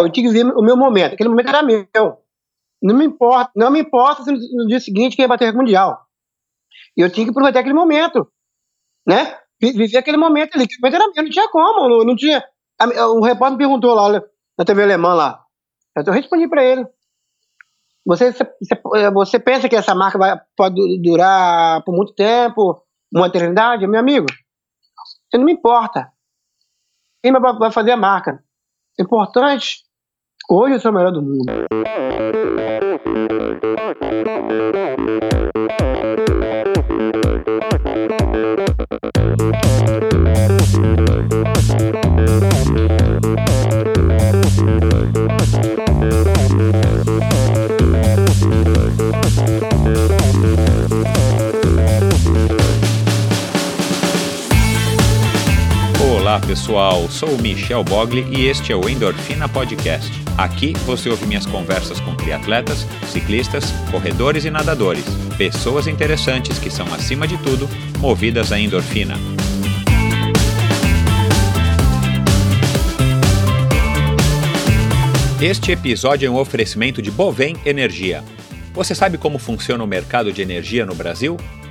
eu tinha que ver o meu momento. Aquele momento era meu. Não me importa, não me importa se no dia seguinte quem bater recorde mundial. Eu tinha que aproveitar aquele momento, né? Viver aquele momento ali. Aquele momento era meu, não tinha como, não, não tinha. O repórter me perguntou lá na TV alemã lá. Eu respondi para ele. Você, você, você, pensa que essa marca vai, pode durar por muito tempo, uma eternidade? Meu amigo, você não me importa. Quem vai fazer a marca? Importante Hoje eu sou o melhor do mundo. Olá pessoal, sou o Michel Bogli e este é o Endorfina Podcast. Aqui você ouve minhas conversas com triatletas, ciclistas, corredores e nadadores, pessoas interessantes que são, acima de tudo, movidas à endorfina. Este episódio é um oferecimento de Bovem Energia. Você sabe como funciona o mercado de energia no Brasil?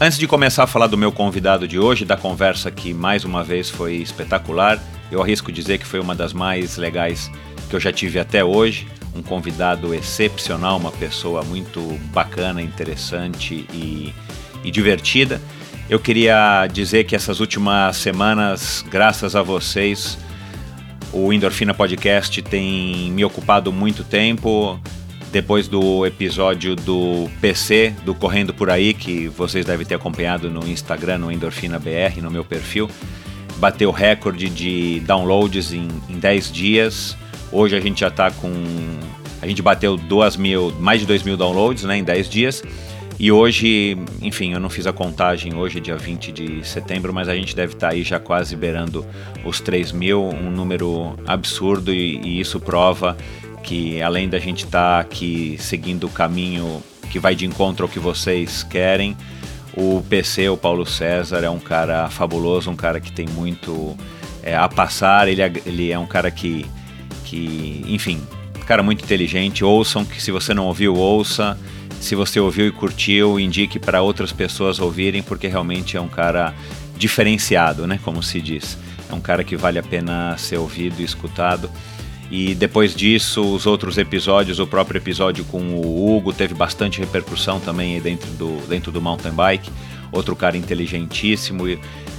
Antes de começar a falar do meu convidado de hoje, da conversa que mais uma vez foi espetacular, eu arrisco dizer que foi uma das mais legais que eu já tive até hoje. Um convidado excepcional, uma pessoa muito bacana, interessante e, e divertida. Eu queria dizer que essas últimas semanas, graças a vocês, o Endorfina Podcast tem me ocupado muito tempo depois do episódio do PC, do Correndo Por Aí, que vocês devem ter acompanhado no Instagram, no Endorfina BR, no meu perfil, bateu recorde de downloads em, em 10 dias. Hoje a gente já está com. A gente bateu 2 mil, mais de 2 mil downloads né, em 10 dias. E hoje, enfim, eu não fiz a contagem hoje, dia 20 de setembro, mas a gente deve estar tá aí já quase beirando os 3 mil, um número absurdo, e, e isso prova que além da gente estar tá aqui seguindo o caminho que vai de encontro ao que vocês querem, o PC, o Paulo César, é um cara fabuloso, um cara que tem muito é, a passar, ele é, ele é um cara que, que, enfim, cara muito inteligente, ouçam, que se você não ouviu, ouça, se você ouviu e curtiu, indique para outras pessoas ouvirem, porque realmente é um cara diferenciado, né, como se diz. É um cara que vale a pena ser ouvido e escutado. E depois disso, os outros episódios, o próprio episódio com o Hugo teve bastante repercussão também dentro do, dentro do mountain bike. Outro cara inteligentíssimo.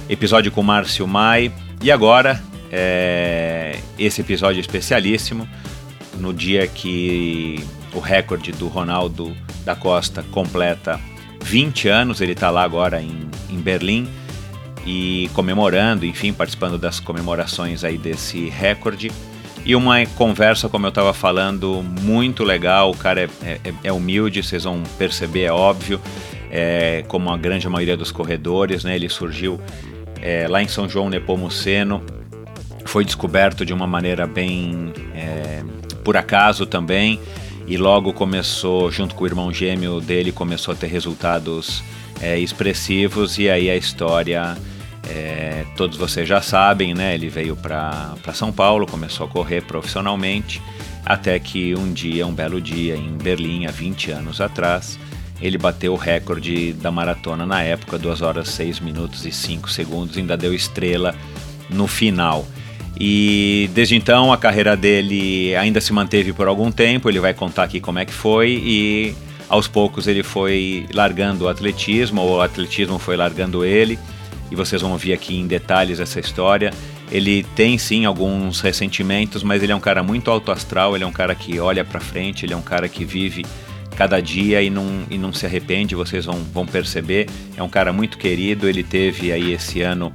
Episódio com o Márcio Mai. E agora, é, esse episódio especialíssimo, no dia que o recorde do Ronaldo da Costa completa 20 anos, ele está lá agora em, em Berlim e comemorando, enfim, participando das comemorações aí desse recorde e uma conversa, como eu estava falando, muito legal. O cara é, é, é, humilde, vocês vão perceber, é óbvio, é, como a grande maioria dos corredores, né? Ele surgiu é, lá em São João Nepomuceno, foi descoberto de uma maneira bem é, por acaso também, e logo começou, junto com o irmão gêmeo dele, começou a ter resultados é, expressivos, e aí a história é, todos vocês já sabem, né? Ele veio para São Paulo, começou a correr profissionalmente, até que um dia, um belo dia, em Berlim, há 20 anos atrás, ele bateu o recorde da maratona na época, 2 horas 6 minutos e 5 segundos, ainda deu estrela no final. E desde então a carreira dele ainda se manteve por algum tempo, ele vai contar aqui como é que foi e aos poucos ele foi largando o atletismo, ou o atletismo foi largando ele, e vocês vão ouvir aqui em detalhes essa história. Ele tem sim alguns ressentimentos, mas ele é um cara muito alto astral, ele é um cara que olha para frente, ele é um cara que vive cada dia e não, e não se arrepende, vocês vão, vão perceber. É um cara muito querido, ele teve aí esse ano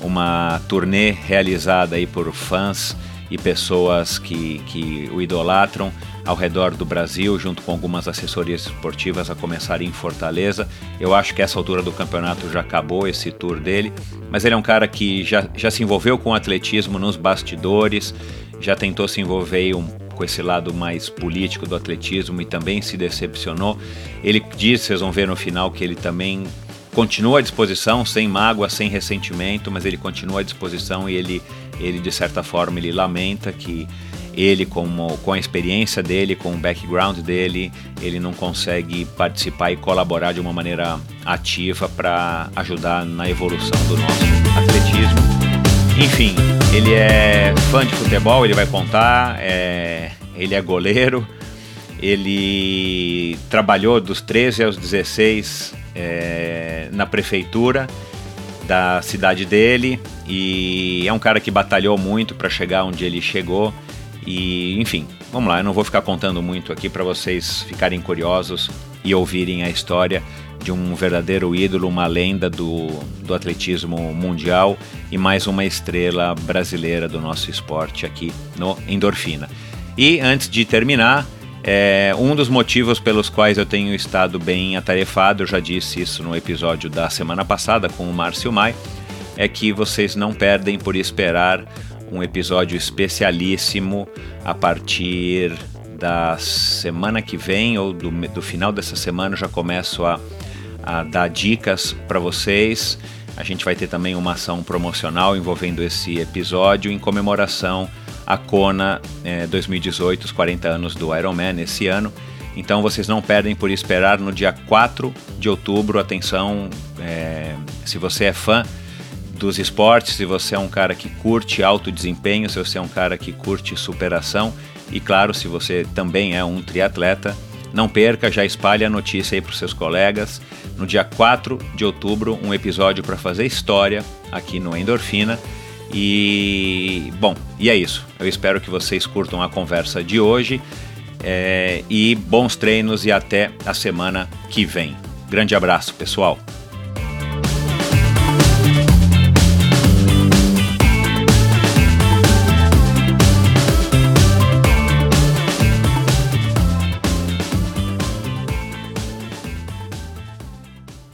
uma turnê realizada aí por fãs e pessoas que, que o idolatram ao redor do Brasil, junto com algumas assessorias esportivas a começar em Fortaleza. Eu acho que essa altura do campeonato já acabou esse tour dele, mas ele é um cara que já, já se envolveu com o atletismo nos bastidores, já tentou se envolver um, com esse lado mais político do atletismo e também se decepcionou. Ele diz, vocês vão ver no final, que ele também continua à disposição, sem mágoa, sem ressentimento, mas ele continua à disposição e ele, ele de certa forma, ele lamenta que ele com, com a experiência dele, com o background dele, ele não consegue participar e colaborar de uma maneira ativa para ajudar na evolução do nosso atletismo. Enfim, ele é fã de futebol, ele vai contar, é, ele é goleiro, ele trabalhou dos 13 aos 16 é, na prefeitura da cidade dele e é um cara que batalhou muito para chegar onde ele chegou e, enfim, vamos lá, eu não vou ficar contando muito aqui para vocês ficarem curiosos e ouvirem a história de um verdadeiro ídolo, uma lenda do, do atletismo mundial e mais uma estrela brasileira do nosso esporte aqui no Endorfina. E antes de terminar, é, um dos motivos pelos quais eu tenho estado bem atarefado, eu já disse isso no episódio da semana passada com o Márcio Mai, é que vocês não perdem por esperar um episódio especialíssimo a partir da semana que vem ou do, do final dessa semana já começo a, a dar dicas para vocês. A gente vai ter também uma ação promocional envolvendo esse episódio em comemoração à Kona é, 2018, os 40 anos do Ironman esse ano. Então vocês não perdem por esperar no dia 4 de outubro. Atenção, é, se você é fã dos esportes, se você é um cara que curte alto desempenho, se você é um cara que curte superação e claro, se você também é um triatleta, não perca, já espalhe a notícia aí para os seus colegas. No dia 4 de outubro, um episódio para fazer história aqui no Endorfina. E bom, e é isso. Eu espero que vocês curtam a conversa de hoje. É, e bons treinos e até a semana que vem. Grande abraço, pessoal.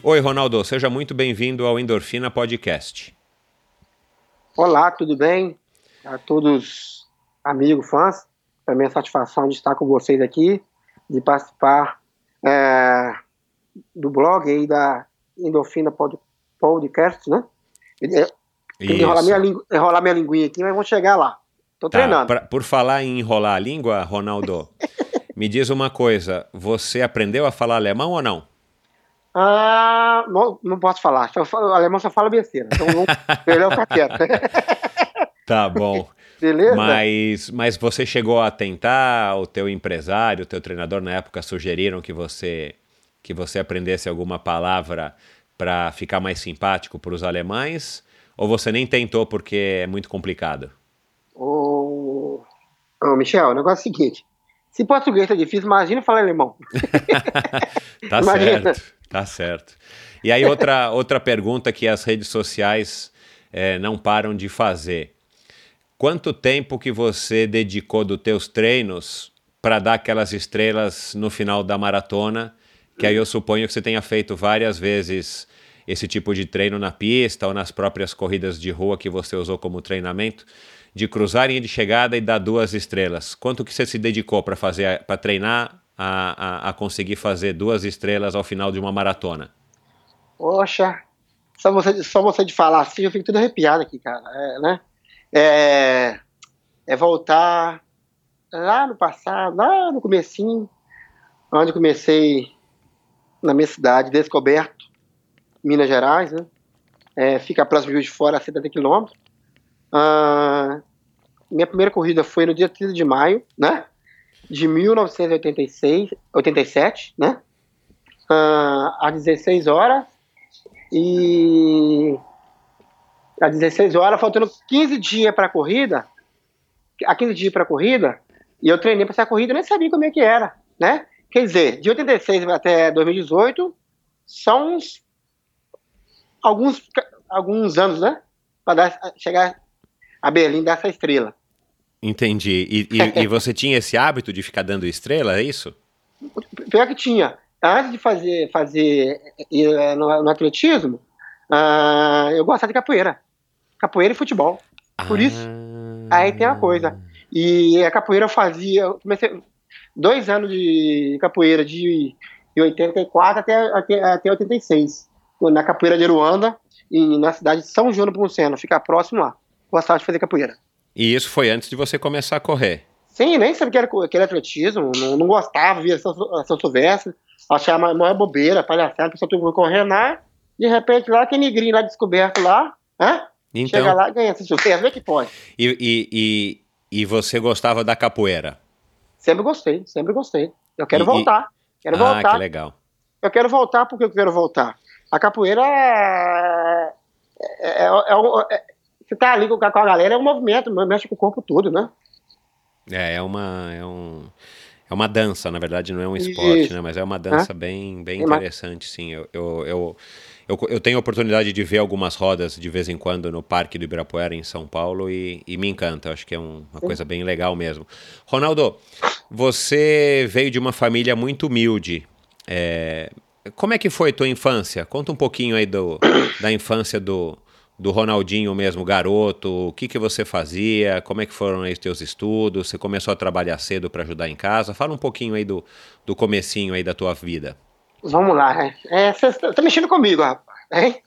Oi, Ronaldo, seja muito bem-vindo ao Endorfina Podcast. Olá, tudo bem? A todos amigos, fãs, é minha satisfação de estar com vocês aqui, de participar é, do blog aí da Endorfina Pod, Podcast, né? Enrolar minha, enrolar minha linguinha aqui, mas vamos chegar lá. Tô tá, treinando. Pra, por falar em enrolar a língua, Ronaldo, me diz uma coisa, você aprendeu a falar alemão ou não? Ah, não, não posso falar. Falo, o alemão só fala besteira. Então melhor ficar quieto. Tá bom. Beleza? Mas, mas você chegou a tentar, o teu empresário, o teu treinador na época sugeriram que você que você aprendesse alguma palavra para ficar mais simpático para os alemães? Ou você nem tentou porque é muito complicado? Ô, oh, Michel, o negócio é o seguinte: se português é difícil, imagina falar alemão. tá imagina. certo. Tá certo. E aí, outra, outra pergunta que as redes sociais é, não param de fazer. Quanto tempo que você dedicou dos teus treinos para dar aquelas estrelas no final da maratona? Que aí eu suponho que você tenha feito várias vezes esse tipo de treino na pista ou nas próprias corridas de rua que você usou como treinamento, de cruzar linha de chegada e dar duas estrelas. Quanto que você se dedicou para fazer, para treinar a, a, a, conseguir fazer duas estrelas ao final de uma maratona? Poxa, só você, só você de falar assim, eu fico tudo arrepiado aqui, cara. É, né? é, é voltar lá no passado, lá no comecinho, onde comecei na minha cidade, Descoberto, Minas Gerais, né? É, fica próximo de Juiz de Fora, a 70 quilômetros. Ah, minha primeira corrida foi no dia 30 de maio, né? De 1986, 87, né? uh, às 16 horas e às 16 horas, faltando 15 dias para a corrida, a 15 dias para a corrida, e eu treinei para essa corrida, nem sabia como é que era, né? Quer dizer, de 86 até 2018, são uns, alguns, alguns anos, né? Para chegar a Berlim dessa estrela. Entendi. E, e, e, você tinha esse hábito de ficar dando estrela, é isso? Pior que tinha. Antes de fazer, fazer eh, no, no atletismo, uh, eu gostava de capoeira. Capoeira e futebol. Por ah. isso, aí tem uma coisa. E a capoeira eu fazia. Eu comecei dois anos de capoeira, de, de 84 até, até, até 86. Na capoeira de Aruanda, e na cidade de São João do Ponceno, fica próximo lá. Gostava de fazer capoeira. E isso foi antes de você começar a correr? Sim, nem sabia que era, que era atletismo, não, não gostava, via São Silvestre, achava a maior bobeira, palhaçada, a pessoa tudo correndo lá, de repente lá, aquele negrinho lá descoberto lá, hã? Então, chega lá e ganha São Silvestre, vê que pode. E, e, e, e, você gostava da capoeira? Sempre gostei, sempre gostei. Eu quero e, voltar, quero ah, voltar. que legal. Eu quero voltar porque eu quero voltar. A capoeira é, é, é, é, é você tá ali com a galera, é um movimento, mexe com o corpo todo, né? É, é uma, é um, é uma dança, na verdade, não é um esporte, né? Mas é uma dança é? bem, bem interessante, sim. Eu, eu, eu, eu, eu, tenho a oportunidade de ver algumas rodas de vez em quando no Parque do Ibirapuera, em São Paulo, e, e me encanta. Eu acho que é um, uma coisa bem legal mesmo. Ronaldo, você veio de uma família muito humilde. É, como é que foi tua infância? Conta um pouquinho aí do, da infância do, do Ronaldinho mesmo, garoto, o que, que você fazia, como é que foram aí os teus estudos, você começou a trabalhar cedo para ajudar em casa, fala um pouquinho aí do, do comecinho aí da tua vida. Vamos lá, é, você tá mexendo comigo, rapaz, hein?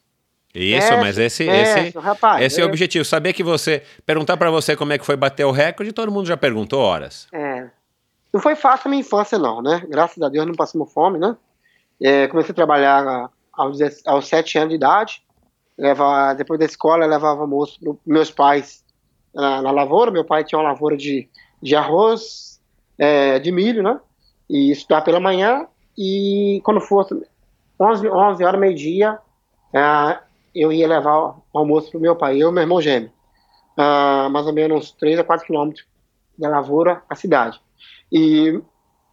Isso, é, mas esse, é, esse, rapaz, esse é, é. o objetivo, saber que você, perguntar para você como é que foi bater o recorde, todo mundo já perguntou horas. É, não foi fácil a minha infância não, né, graças a Deus não passamos fome, né, é, comecei a trabalhar aos, aos sete anos de idade, depois da escola, eu levava almoço para meus pais na, na, lavoura. Meu pai tinha uma lavoura de, de arroz, é, de milho, né? E estudar pela manhã. E quando fosse 11, 11 horas, meio-dia, é, eu ia levar o almoço para meu pai, eu e meu irmão gêmeo. Uh, mais ou menos uns 3 a 4 quilômetros da lavoura à cidade. E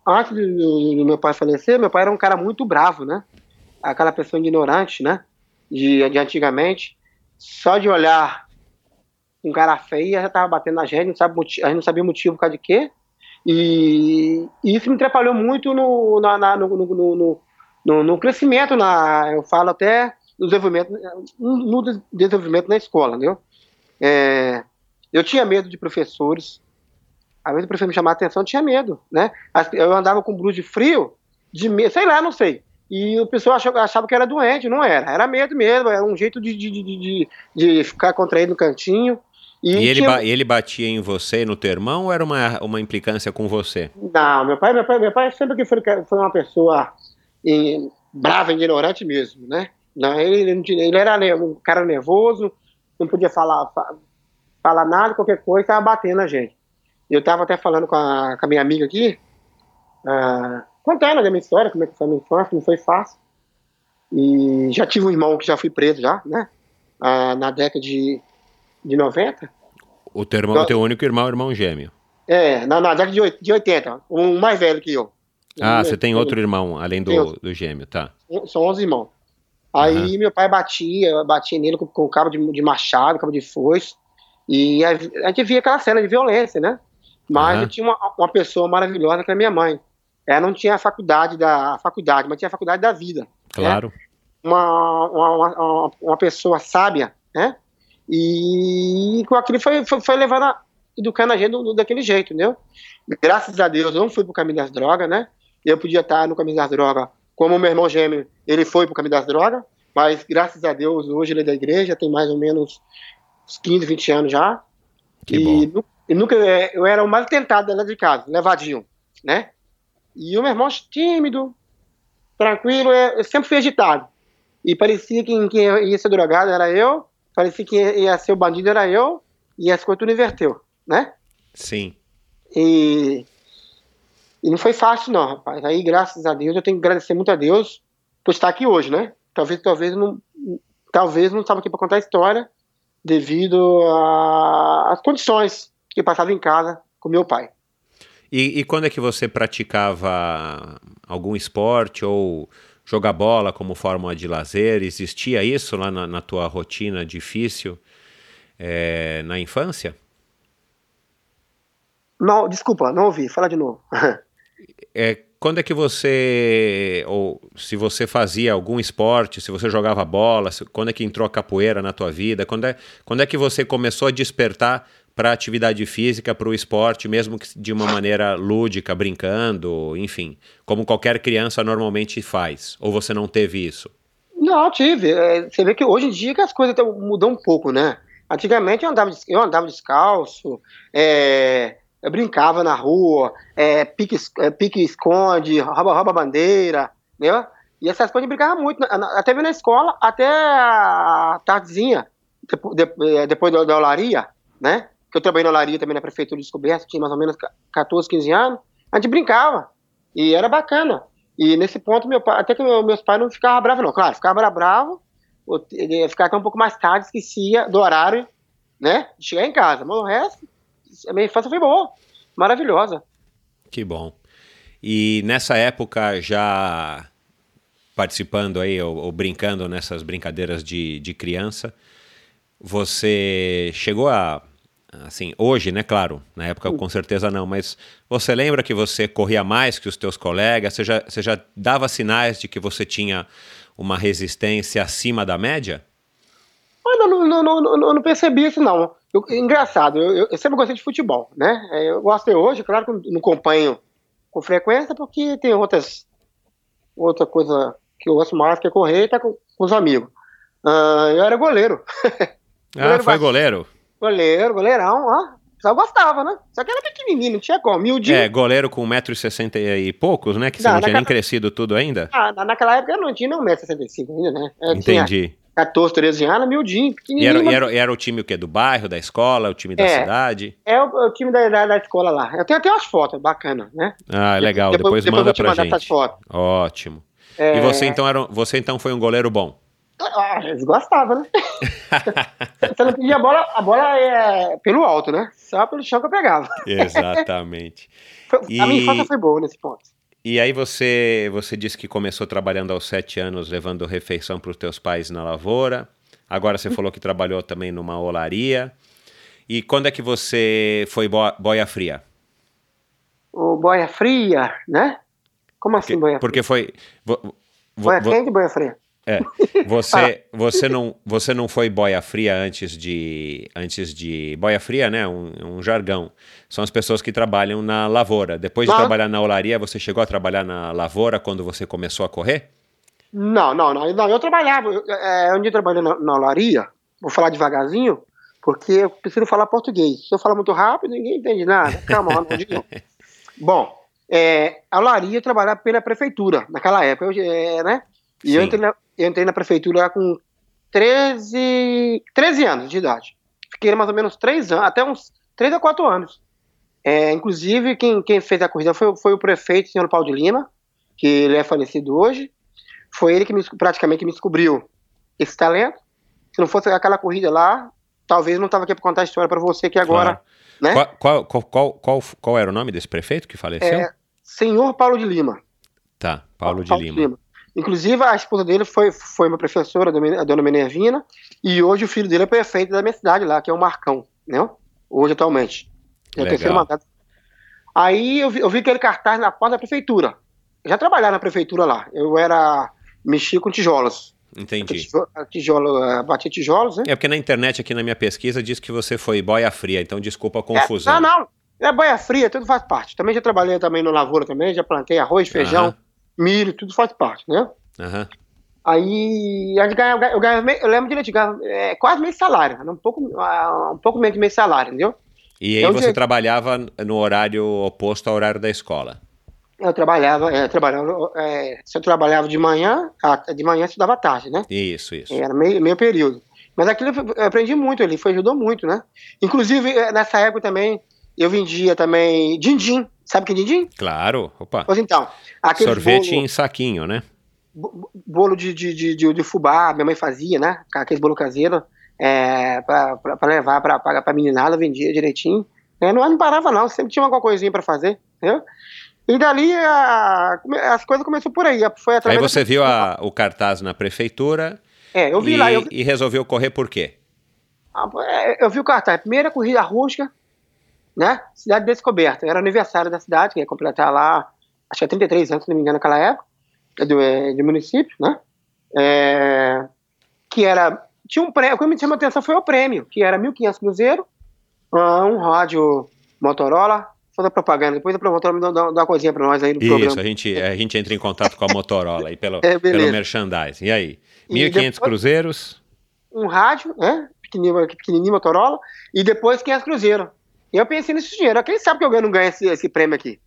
antes do, do, meu pai falecer, meu pai era um cara muito bravo, né? Aquela pessoa ignorante, né? De, de antigamente, só de olhar um cara feio já estava batendo na gente, não sabe, a gente não sabia o motivo por de quê. E, e isso me atrapalhou muito no, na, na, no, no, no, no, crescimento, na, eu falo até no desenvolvimento, no desenvolvimento na escola, entendeu? É, eu tinha medo de professores, às vezes o professor me chamava a atenção, eu tinha medo, né? Eu andava com blusa de frio, de medo, sei lá, não sei. E o pessoal achava, achava que era doente, não era. Era medo mesmo, era um jeito de, de, de, de ficar contraído no cantinho. E, e ele, tinha... ele batia em você no teu irmão ou era uma, uma implicância com você? Não, meu pai, meu pai, meu pai sempre que foi, foi uma pessoa em, brava, ignorante mesmo, né? Não, ele, ele era um cara nervoso, não podia falar, falar nada, qualquer coisa, estava batendo a gente. Eu estava até falando com a, com a minha amiga aqui, uh, contando a minha história, como é que foi a minha infância, não foi fácil. E já tive um irmão que já fui preso já, né? Ah, na década de, de 90. O teu, irmão, então, teu único irmão, irmão gêmeo. É, na, na década de, de 80, um mais velho que eu. Ah, você tem outro irmão, além do, do gêmeo, tá. São 11 irmãos. Aí uhum. meu pai batia, batia nele com, com cabo de, de machado, cabo de foice. E a, a, gente via aquela cena de violência, né? Mas uhum. eu tinha uma, uma pessoa maravilhosa que é minha mãe ela não tinha a faculdade da a faculdade, mas tinha a faculdade da vida. Né? Claro. Né? Uma, uma, uma, uma, pessoa sábia, né? E com aquilo foi, foi, foi levando, a, educando a gente daquele jeito, entendeu? Graças a Deus, eu não fui pro caminho das drogas, né? Eu podia estar no caminho das drogas, como meu irmão gêmeo, ele foi pro caminho das drogas, mas graças a Deus, hoje ele é da igreja, tem mais ou menos uns 15, 20 anos já. Que e, bom. e nunca, eu era o mais tentado dentro de casa, levadinho, né? E o meu irmão tímido, tranquilo, eu sempre fui agitado. E parecia que quem ia ser drogado era eu, parecia que ia ser o bandido era eu, e as coisas tudo inverteu, né? Sim. E, e não foi fácil não, rapaz. Aí, graças a Deus, eu tenho que agradecer muito a Deus, por estar aqui hoje, né? Talvez, talvez não, talvez não estava aqui para contar a história devido às condições que eu passava em casa com meu pai. E, e, quando é que você praticava algum esporte ou jogar bola como forma de lazer? Existia isso lá na, na tua rotina difícil é, na infância? Não, desculpa, não ouvi. Fala de novo. é, quando é que você, ou se você fazia algum esporte, se você jogava bola, se, quando é que entrou a capoeira na tua vida? Quando é, quando é que você começou a despertar para atividade física, para o esporte, mesmo que de uma maneira lúdica, brincando, enfim, como qualquer criança normalmente faz? Ou você não teve isso? Não, tive. É, você vê que hoje em dia que as coisas mudam um pouco, né? Antigamente eu andava, eu andava descalço, é, eu brincava na rua, é, pique, é, pique esconde, rouba, rouba bandeira, né? E essas coisas eu brincava muito, até na escola, até a tardezinha, depois, é, depois da, da olaria, né? Que eu trabalhei na olaria também na prefeitura de descoberta, tinha mais ou menos 14, 15 anos, a gente brincava, e era bacana. E nesse ponto, meu pai, até que meus pais não ficavam bravos, não. Claro, ficava bravo, ficar até um pouco mais tarde, esquecia do horário, né? De chegar em casa. Mas o resto, a minha infância foi boa, maravilhosa. Que bom. E nessa época já participando aí ou, ou brincando nessas brincadeiras de, de criança, você chegou a assim, hoje, né, claro, na época com certeza não, mas você lembra que você corria mais que os teus colegas? Você já, você já dava sinais de que você tinha uma resistência acima da média? Eu não, não, não, não, não percebi isso, não. Eu, engraçado, eu, eu, sempre gostei de futebol, né? É, eu gosto de hoje, claro que não acompanho com frequência, porque tem outras outra coisa que eu gosto mais, que é correr e tá com, com os amigos. Uh, eu era goleiro. ah, foi goleiro? Goleiro, goleirão, ó. Só gostava, né? Só que era pequenininho, não tinha como. Miudinho. É, goleiro com 1,60m e poucos, né? Que você não, não tinha nem crescido tudo ainda? Ah, naquela época eu não tinha nem 1,65m ainda, né? Eu Entendi. Tinha, 14, 13 anos, miudinho, pequenininho. E era, e era, e era, o time o quê? Do bairro, da escola, o time da é, cidade? É o, o time da, da, da, escola lá. Eu tenho até umas fotos bacanas, né? Ah, legal. Depois, depois, depois manda pra gente. Ótimo. É... E você então, era, você então foi um goleiro bom? Ah, eles gostavam, né? você não pedia a bola, a bola é pelo alto, né? Só pelo chão que eu pegava. Exatamente. e... A minha infância foi boa nesse ponto. E aí você, você disse que começou trabalhando aos sete anos, levando refeição para os teus pais na lavoura. Agora você falou que trabalhou também numa olaria. E quando é que você foi boia fria? O boia fria, né? Como assim porque, boia fria? Porque foi... Vo, vo, boia quente e boia fria? É. Você, você, não, você não foi boia fria antes de. Antes de. Boia fria, né? Um, um jargão. São as pessoas que trabalham na lavoura. Depois de trabalhar na olaria, você chegou a trabalhar na lavoura quando você começou a correr? Não, não, não. não eu trabalhava. Eu, é, onde eu trabalhei na, na olaria, vou falar devagarzinho, porque eu preciso falar português. Se eu falar muito rápido, ninguém entende nada. Calma, não, não. Bom, é, a olaria trabalhava pela prefeitura naquela época, eu, é, né? E eu entrei, na, eu entrei na prefeitura com 13, 13 anos de idade. Fiquei mais ou menos 3 anos, até uns 3 a 4 anos. É, inclusive, quem, quem fez a corrida foi, foi o prefeito, senhor Paulo de Lima, que ele é falecido hoje. Foi ele que me, praticamente me descobriu esse talento. Se não fosse aquela corrida lá, talvez não estava aqui para contar a história para você que agora. Claro. Né? Qual, qual, qual, qual, qual, era o nome desse prefeito que faleceu? É, senhor Paulo de Lima. Tá, Paulo, Paulo de, Lima. de Lima. Inclusive, a esposa dele foi, foi uma professora, a dona Minervina, e hoje o filho dele é prefeito da minha cidade lá, que é o Marcão, né? Hoje, atualmente. É o terceiro mandato. Aí eu vi, eu vi aquele cartaz na porta da prefeitura. Eu já trabalhava na prefeitura lá. Eu era. mexia com tijolos. Entendi. Tijolo, eh, batia tijolos, né? É porque na internet, aqui na minha pesquisa, diz que você foi boia fria, então desculpa a confusão. É, não, não. É boia fria, tudo faz parte. Também já trabalhei também no lavoura também, já plantei arroz, feijão milho, tudo faz parte, né? Uhum. Aí gente ganhava, eu, ganhava, eu lembro direito, ganhava, é, quase meio salário, um pouco, ah, um pouco menos de meio salário, entendeu? E aí você trabalhava no horário oposto ao horário da escola? Eu trabalhava, é, trabalhava é, se eu trabalhava de manhã, de manhã estudava tarde, né? Isso, isso. Era meio, meio período. Mas aquilo eu aprendi muito, ele foi, ajudou muito, né? Inclusive, é, nessa época também, eu vendia também din-din, Sabe que é din-din? Claro, opa. Pois então. Sorvete bolo... em saquinho, né? bolo de, de, de, de, de fubá, minha mãe fazia, né? Aqueles bolo caseiro, é, pra levar pra, pra, pra meninada, vendia direitinho. É, não, não parava não, sempre tinha alguma coisinha pra fazer, entendeu? E dali a, as coisas começaram por aí. Foi aí você da... viu a, o cartaz na prefeitura é, eu vi e, lá. Eu. E resolveu correr por quê? Ah, é, eu vi o cartaz. Primeira corrida rústica, né? Cidade Descoberta. Era aniversário da cidade, que ia completar lá, acho que é 33 anos, se não me engano, naquela época, do, é, do município, né? É, que era. Tinha um prêmio. O que me chamou a atenção foi o prêmio, que era 1.500 cruzeiro, um rádio Motorola, fazer propaganda. Depois a Motorola me dá, dá uma coisinha para nós aí no Isso, programa. Isso, a gente, a gente entra em contato com a Motorola aí pelo, é, pelo merchandising. E aí? 1.500 cruzeiros? Um rádio, né? Pequenininho, pequenininho Motorola. E depois 500 cruzeiros. E eu pensei nesse dinheiro. Quem sabe que alguém não ganha esse, esse prêmio aqui?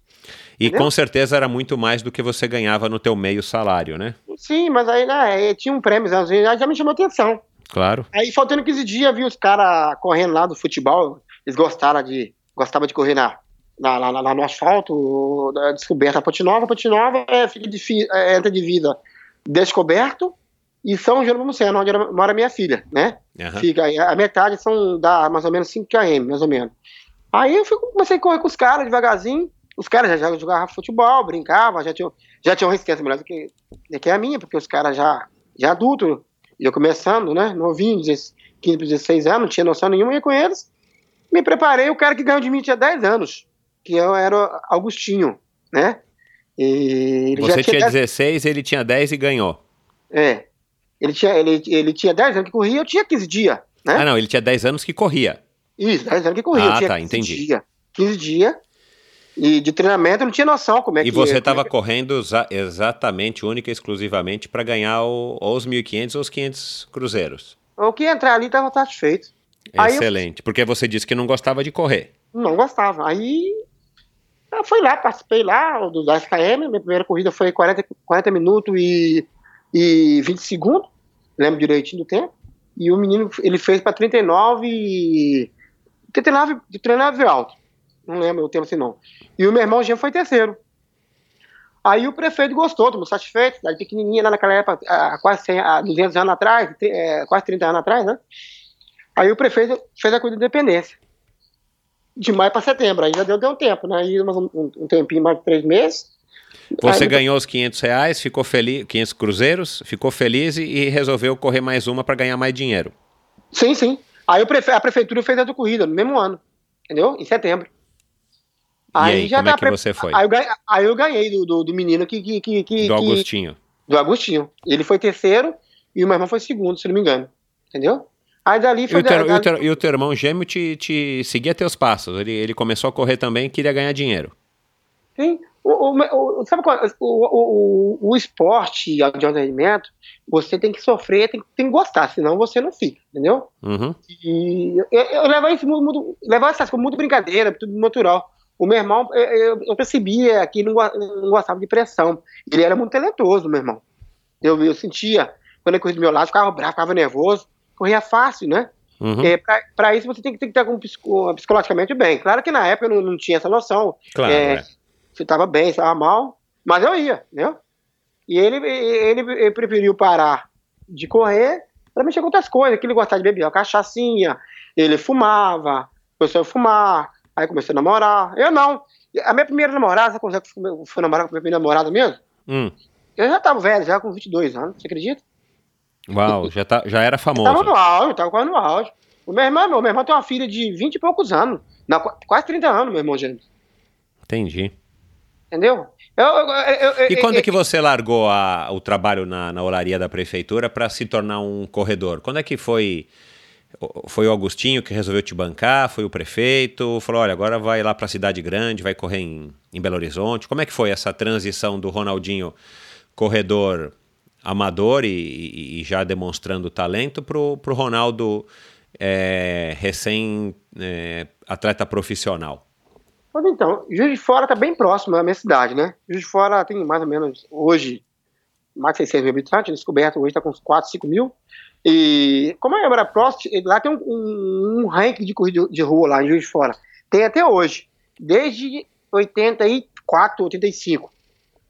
E Entendeu? com certeza era muito mais do que você ganhava no teu meio salário, né? Sim, mas aí né, tinha um prêmio, já, me chamou atenção. Claro. Aí faltando 15 dias, vi os caras correndo lá do futebol, eles gostaram de, gostavam de correr na, na, na, na no asfalto, da descoberta Ponte Nova. Ponte Nova é, fica de, é, entra de vida descoberto e São Jerônimo Sena, onde mora minha filha, né? Uhum. Fica a metade são dá mais ou menos 5 km, mais ou menos. Aí eu fui, comecei a correr com os caras devagarzinho. Os caras já, já jogavam futebol, brincavam, já tinham, já tinham resistência melhor do que, do que a minha, porque os caras já, já adultos, eu começando, né? Novinho, 15 16 anos, não tinha noção nenhuma, ia com eles. Me preparei, o cara que ganhou de mim tinha 10 anos que eu era Augustinho, né? E Você tinha, tinha 16, ele tinha 10 e ganhou. É. Ele tinha, ele, ele tinha 10 anos que corria, eu tinha 15 dias, né? Ah, não, ele tinha 10 anos que corria. Isso, 10 anos que corria. Ah, tá, entendi. Dias, 15 dias. E de treinamento eu não tinha noção como é que... E você estava é que... correndo exatamente, única e exclusivamente, para ganhar o, ou os 1.500 ou os 500 cruzeiros. O que entrar ali estava satisfeito. Excelente, eu... porque você disse que não gostava de correr. Não gostava. Aí eu fui lá, participei lá do 10km, minha primeira corrida foi 40, 40 minutos e, e 20 segundos, lembro direitinho do tempo, e o menino, ele fez para 39 e... 39, 39 alto, não lembro o tempo assim não. E o meu irmão Jean foi terceiro. Aí o prefeito gostou, todo mundo satisfeito, cidade pequenininha, lá naquela época, há quase 100, há 200 anos atrás, é, quase 30 anos atrás, né? Aí o prefeito fez a corrida de independência de maio para setembro. Aí já deu, deu um tempo, né? Aí um, um tempinho, mais de três meses. Você aí, ganhou os 500 reais, ficou feliz, 500 cruzeiros, ficou feliz e resolveu correr mais uma para ganhar mais dinheiro. Sim, sim. Aí prefe a prefeitura fez a do corrida no mesmo ano, entendeu? Em setembro. Aí, aí já como é que você foi? Aí eu ganhei, aí eu ganhei do, do, do, menino que, que, que, que Do Agostinho. do Agostinho. Ele foi terceiro e o meu irmão foi segundo, se não me engano. Entendeu? Aí dali foi. E o, teu, da, da... e o teu irmão gêmeo te, te seguia teus passos. Ele, ele começou a correr também e queria ganhar dinheiro. Sim. O, o, o, sabe qual, o, o, o esporte de rendimento, você tem que sofrer, tem, tem que gostar, senão você não fica, entendeu? Uhum. E eu, eu levar isso muito, levar essas coisas muito brincadeira, tudo natural. O meu irmão, eu, eu percebia que não, não gostava de pressão. Ele era muito talentoso, meu irmão. Eu, eu sentia, quando ele corria do meu lado, ficava bravo, ficava nervoso corria fácil, né? Uhum. É, para isso você tem que, tem que estar com, psicologicamente bem. Claro que na época eu não, não tinha essa noção. Claro, é, é. Se estava bem, se estava mal, mas eu ia, entendeu? E ele, ele, ele preferiu parar de correr para mexer com outras coisas, que ele gostava de beber uma cachaçinha, ele fumava, começou a fumar, aí começou a namorar. Eu não. A minha primeira namorada, quando eu fui namorar com a minha primeira namorada mesmo? Hum. Eu já estava velho, já com 22 anos, você acredita? Uau, já, tá, já era famoso. Tava no auge, tava quase no auge. O meu irmão, meu, meu irmão tem uma filha de 20 e poucos anos. Na, quase 30 anos, meu irmão gêmeo. Entendi. Entendeu? Eu, eu, eu, e quando é que você largou a, o trabalho na, na olaria da prefeitura para se tornar um corredor? Quando é que foi? Foi o Agostinho que resolveu te bancar? Foi o prefeito? Falou: olha, agora vai lá para a cidade grande, vai correr em, em Belo Horizonte. Como é que foi essa transição do Ronaldinho corredor amador e, e já demonstrando talento para o Ronaldo é, recém é, atleta profissional? Pois então, Juiz de Fora está bem próximo da minha cidade, né? Juiz de Fora tem mais ou menos, hoje, mais de 600 mil habitantes, descoberto hoje está com uns 4, 5 mil. E como é era próximo, lá tem um, um, um ranking de corrida de rua lá em Juiz de Fora. Tem até hoje, desde 84, 85.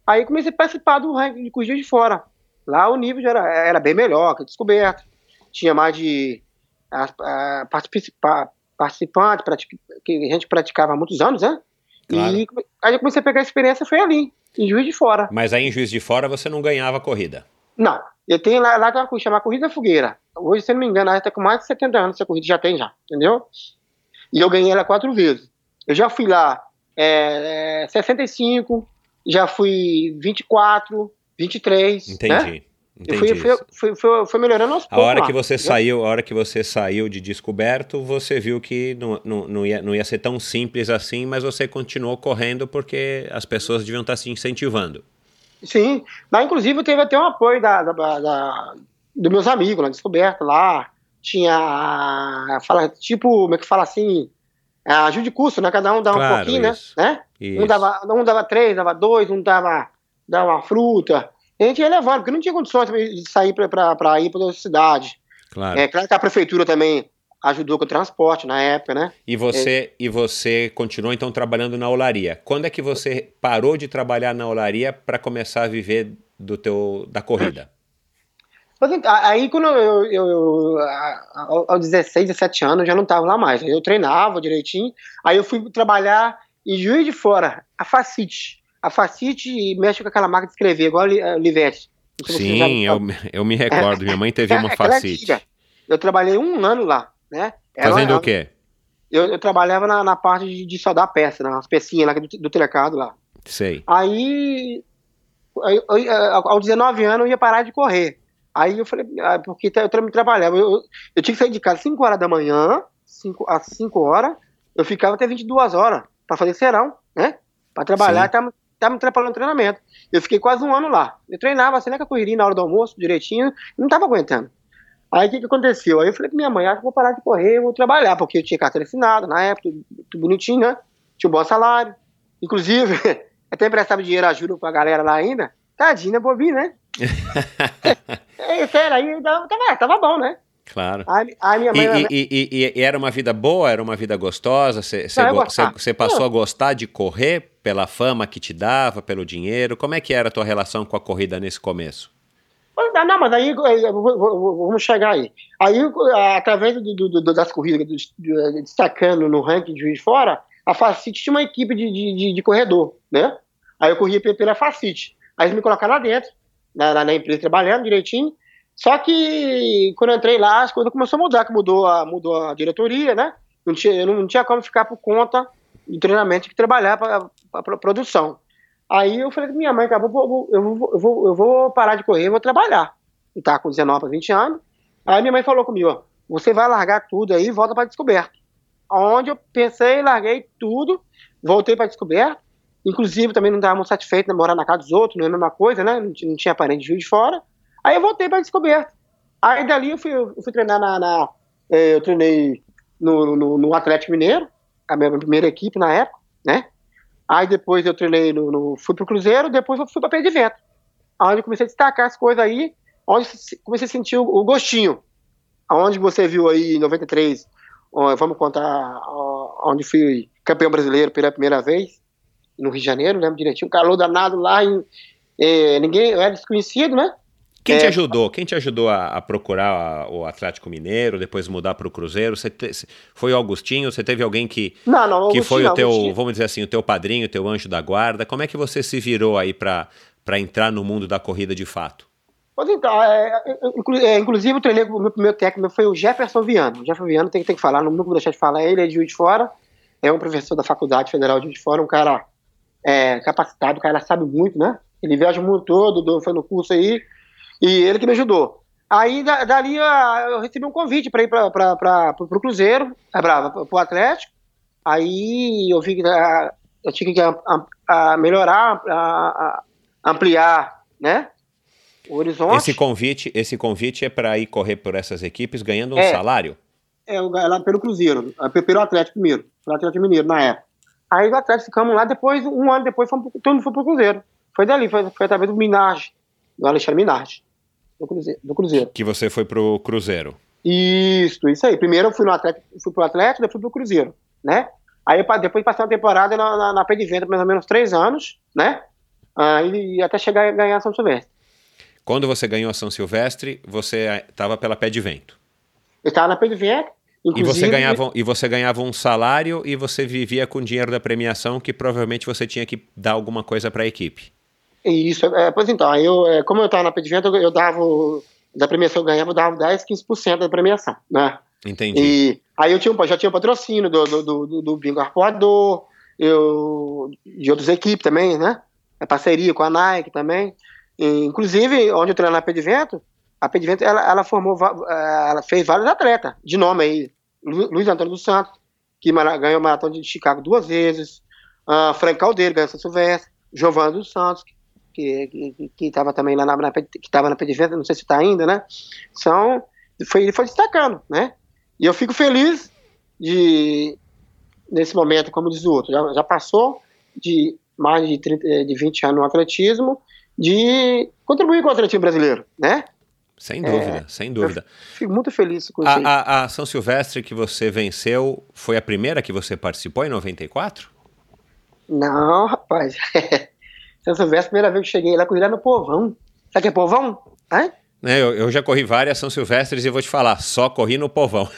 Aí comecei a participar do ranking de corrida de fora. Lá o nível já era, era bem melhor que descoberto. Tinha mais de a, a, participantes que a gente praticava há muitos anos, né? Claro. E aí eu comecei a pegar a experiência, foi ali, em Juiz de Fora. Mas aí em Juiz de Fora você não ganhava corrida? Não. Eu tenho lá, lá tem uma chamada Corrida Fogueira. Hoje, se não me engano, ela está com mais de 70 anos, essa corrida já tem já, entendeu? E eu ganhei ela quatro vezes. Eu já fui lá é, é, 65, já fui 24, 23. Entendi. Né? Entendi. Fui, fui, fui, fui, melhorando aos poucos. A hora lá, que você entendeu? saiu, a hora que você saiu de descoberto, você viu que não, não, não, ia, não ia ser tão simples assim, mas você continuou correndo porque as pessoas deviam estar se incentivando. Sim, lá inclusive teve até um apoio da, da, da dos meus amigos na descoberta lá. Tinha, fala, tipo, como é que fala assim, ajuda de custo, né? Cada um dava claro, um pouquinho, né? isso. né? Um, dava, um dava três, dava dois, um dava, dava uma fruta. A gente ia levando, porque não tinha condições de sair para ir para outra cidade. Claro. É claro que a prefeitura também ajudou com o transporte na época, né? E você, é. e você continuou então trabalhando na olaria. Quando é que você parou de trabalhar na olaria para começar a viver do teu da corrida? Então, aí quando eu, eu, eu aos 16, 17 anos, já não estava lá mais. Eu treinava direitinho. Aí eu fui trabalhar em Juiz de Fora, a Facite a Facite mexe com aquela máquina de escrever, igual a Olivetti. Sim, eu, eu me recordo. Minha mãe teve uma Facite. Eu trabalhei um ano lá, né? Era Fazendo uma, o quê? Eu, eu trabalhava na, na, parte de, de soldar peça, nas pecinhas lá do, do telecado lá. Sei. Aí, aí, aí, aos 19 anos, eu ia parar de correr. Aí eu falei, ah, porque eu também trabalhava. Eu, eu tinha que sair de casa às 5 horas da manhã, 5, às 5 horas, eu ficava até 22 horas para fazer serão, né? Para trabalhar, tá, tava me atrapalhando no treinamento. Eu fiquei quase um ano lá. Eu treinava assim, né, com a correria na hora do almoço, direitinho, não tava aguentando. Aí o que, que aconteceu? Aí eu falei pra minha mãe, acho que vou parar de correr, vou trabalhar, porque eu tinha carteira assinada na época, tudo, tudo bonitinho, né? Tinha um bom salário. Inclusive, até emprestava dinheiro, ajuda pra galera lá ainda. Tadinho, né, bobinho, né? é, sério, aí tava, tava bom, né? Claro. Aí, minha mãe, e, e, e, e, era uma vida boa? Era uma vida gostosa? Você passou a gostar de correr pela fama que te dava, pelo dinheiro? Como é que era a tua relação com a corrida nesse começo? Não, mas aí vamos chegar aí. Aí, através do, do, do, das corridas, destacando no ranking de Juiz Fora, a Facite tinha uma equipe de, de, de, corredor, né? Aí eu corria pela Facite. Aí eles me colocaram lá dentro, na, na empresa trabalhando direitinho. Só que quando eu entrei lá, as coisas começaram a mudar, que mudou a, mudou a diretoria, né? Não tinha, eu não tinha como ficar por conta do treinamento que trabalhar para a produção. Aí eu falei com minha mãe, eu vou, eu, vou, eu, vou, eu vou parar de correr, vou trabalhar. E tá com 19 para 20 anos. Aí minha mãe falou comigo, ó, você vai largar tudo aí e volta para descoberta. Onde eu pensei, larguei tudo, voltei para descoberta. Inclusive também não estava muito satisfeito de morar na casa dos outros, não é a mesma coisa, né? Não, não tinha parente de Fora. Aí eu voltei para descoberta. Aí dali eu fui, eu fui treinar na. na eh, eu treinei no, no, no, Atlético Mineiro, a minha primeira equipe na época, né? Aí depois eu treinei no. no fui pro Cruzeiro, depois eu fui pra Pé de Vento. Onde eu comecei a destacar as coisas aí, onde comecei a sentir o, o gostinho. Onde você viu aí em 93, ó, vamos contar onde fui campeão brasileiro pela primeira vez, no Rio de Janeiro, lembro direitinho, calor danado lá, em, eh, ninguém, era desconhecido, né? Quem é, te ajudou? Quem te ajudou a, a procurar a, o Atlético Mineiro, depois mudar para o Cruzeiro? Você te, foi o Augustinho? Você teve alguém que, não, não, que foi o teu, Augustinho. vamos dizer assim, o teu padrinho, o teu anjo da guarda? Como é que você se virou aí para entrar no mundo da corrida de fato? Então, é, é, é inclusive eu treinei o meu primeiro técnico foi o Jefferson Viano. O Jefferson Viano tem, tem que falar, não vou deixar de falar, ele é de Juiz de Fora, é um professor da Faculdade Federal de Juiz de Fora, um cara é, capacitado, o cara sabe muito, né? Ele viaja o mundo todo, foi no curso aí, e ele que me ajudou. Aí dali eu recebi um convite para ir para o Cruzeiro, é para o Atlético. Aí eu vi que ah, eu tinha que a, a, melhorar, a, ampliar, né? O horizonte. Esse convite, esse convite é para ir correr por essas equipes ganhando um é, salário? É, lá pelo Cruzeiro, pelo Atlético Mineiro, pelo Atlético Mineiro na época. Aí do Atlético ficamos lá, depois, um ano depois, fomos, todo mundo foi pro Cruzeiro. Foi dali, foi, foi através do Minardi, do Alexandre Minardi do Cruzeiro, do Cruzeiro. Que você foi pro Cruzeiro. Isso, isso aí. Primeiro eu fui no Atlético, fui pro Atlético, depois fui pro Cruzeiro, né? Aí depois passei uma temporada na, na, na pé de venda, mais ou menos três anos, né? Aí até chegar a ganhar São Silvestre. Quando você ganhou a São Silvestre, você estava pela Pé de Vento. Eu estava na Pé de Vento. E você, ganhava, e você ganhava um salário e você vivia com o dinheiro da premiação que provavelmente você tinha que dar alguma coisa para a equipe. Isso, é, pois então, eu, é, como eu estava na Pé de Vento, eu, eu dava, da premiação que eu ganhava, eu dava 10, 15% da premiação, né? Entendi. E aí eu tinha, já tinha patrocínio do, do, do, do Bingo Arpoador, eu, de outras equipes também, né? A parceria com a Nike também. E, inclusive, onde eu treino na Pé de Vento, a Pé de Vento, ela, ela formou, eh, ela fez vários atletas de nome aí. Luiz Antônio dos Santos, que ganhou a maratona de Chicago duas vezes, uh, Frank Caldeiro ganhou São Silvestre, Giovanni dos Santos, que estava também lá na, na que estava na Vento, não sei se está ainda, né? São, foi, ele foi destacando, né? E eu fico feliz de, nesse momento, como diz o outro, já, já passou de mais de, 30, de 20 anos no atletismo, de contribuir com o atletismo brasileiro, né? Sem dúvida, é, sem dúvida. Fico muito feliz com a, isso. A, a, São Silvestre que você venceu foi a primeira que você participou em 94? Não, rapaz. São Silvestre, primeira vez que cheguei lá, corri lá no Povão. Sabe que é Povão? Hã? É, eu, eu, já corri várias São Silvestres e vou te falar, só corri no povão.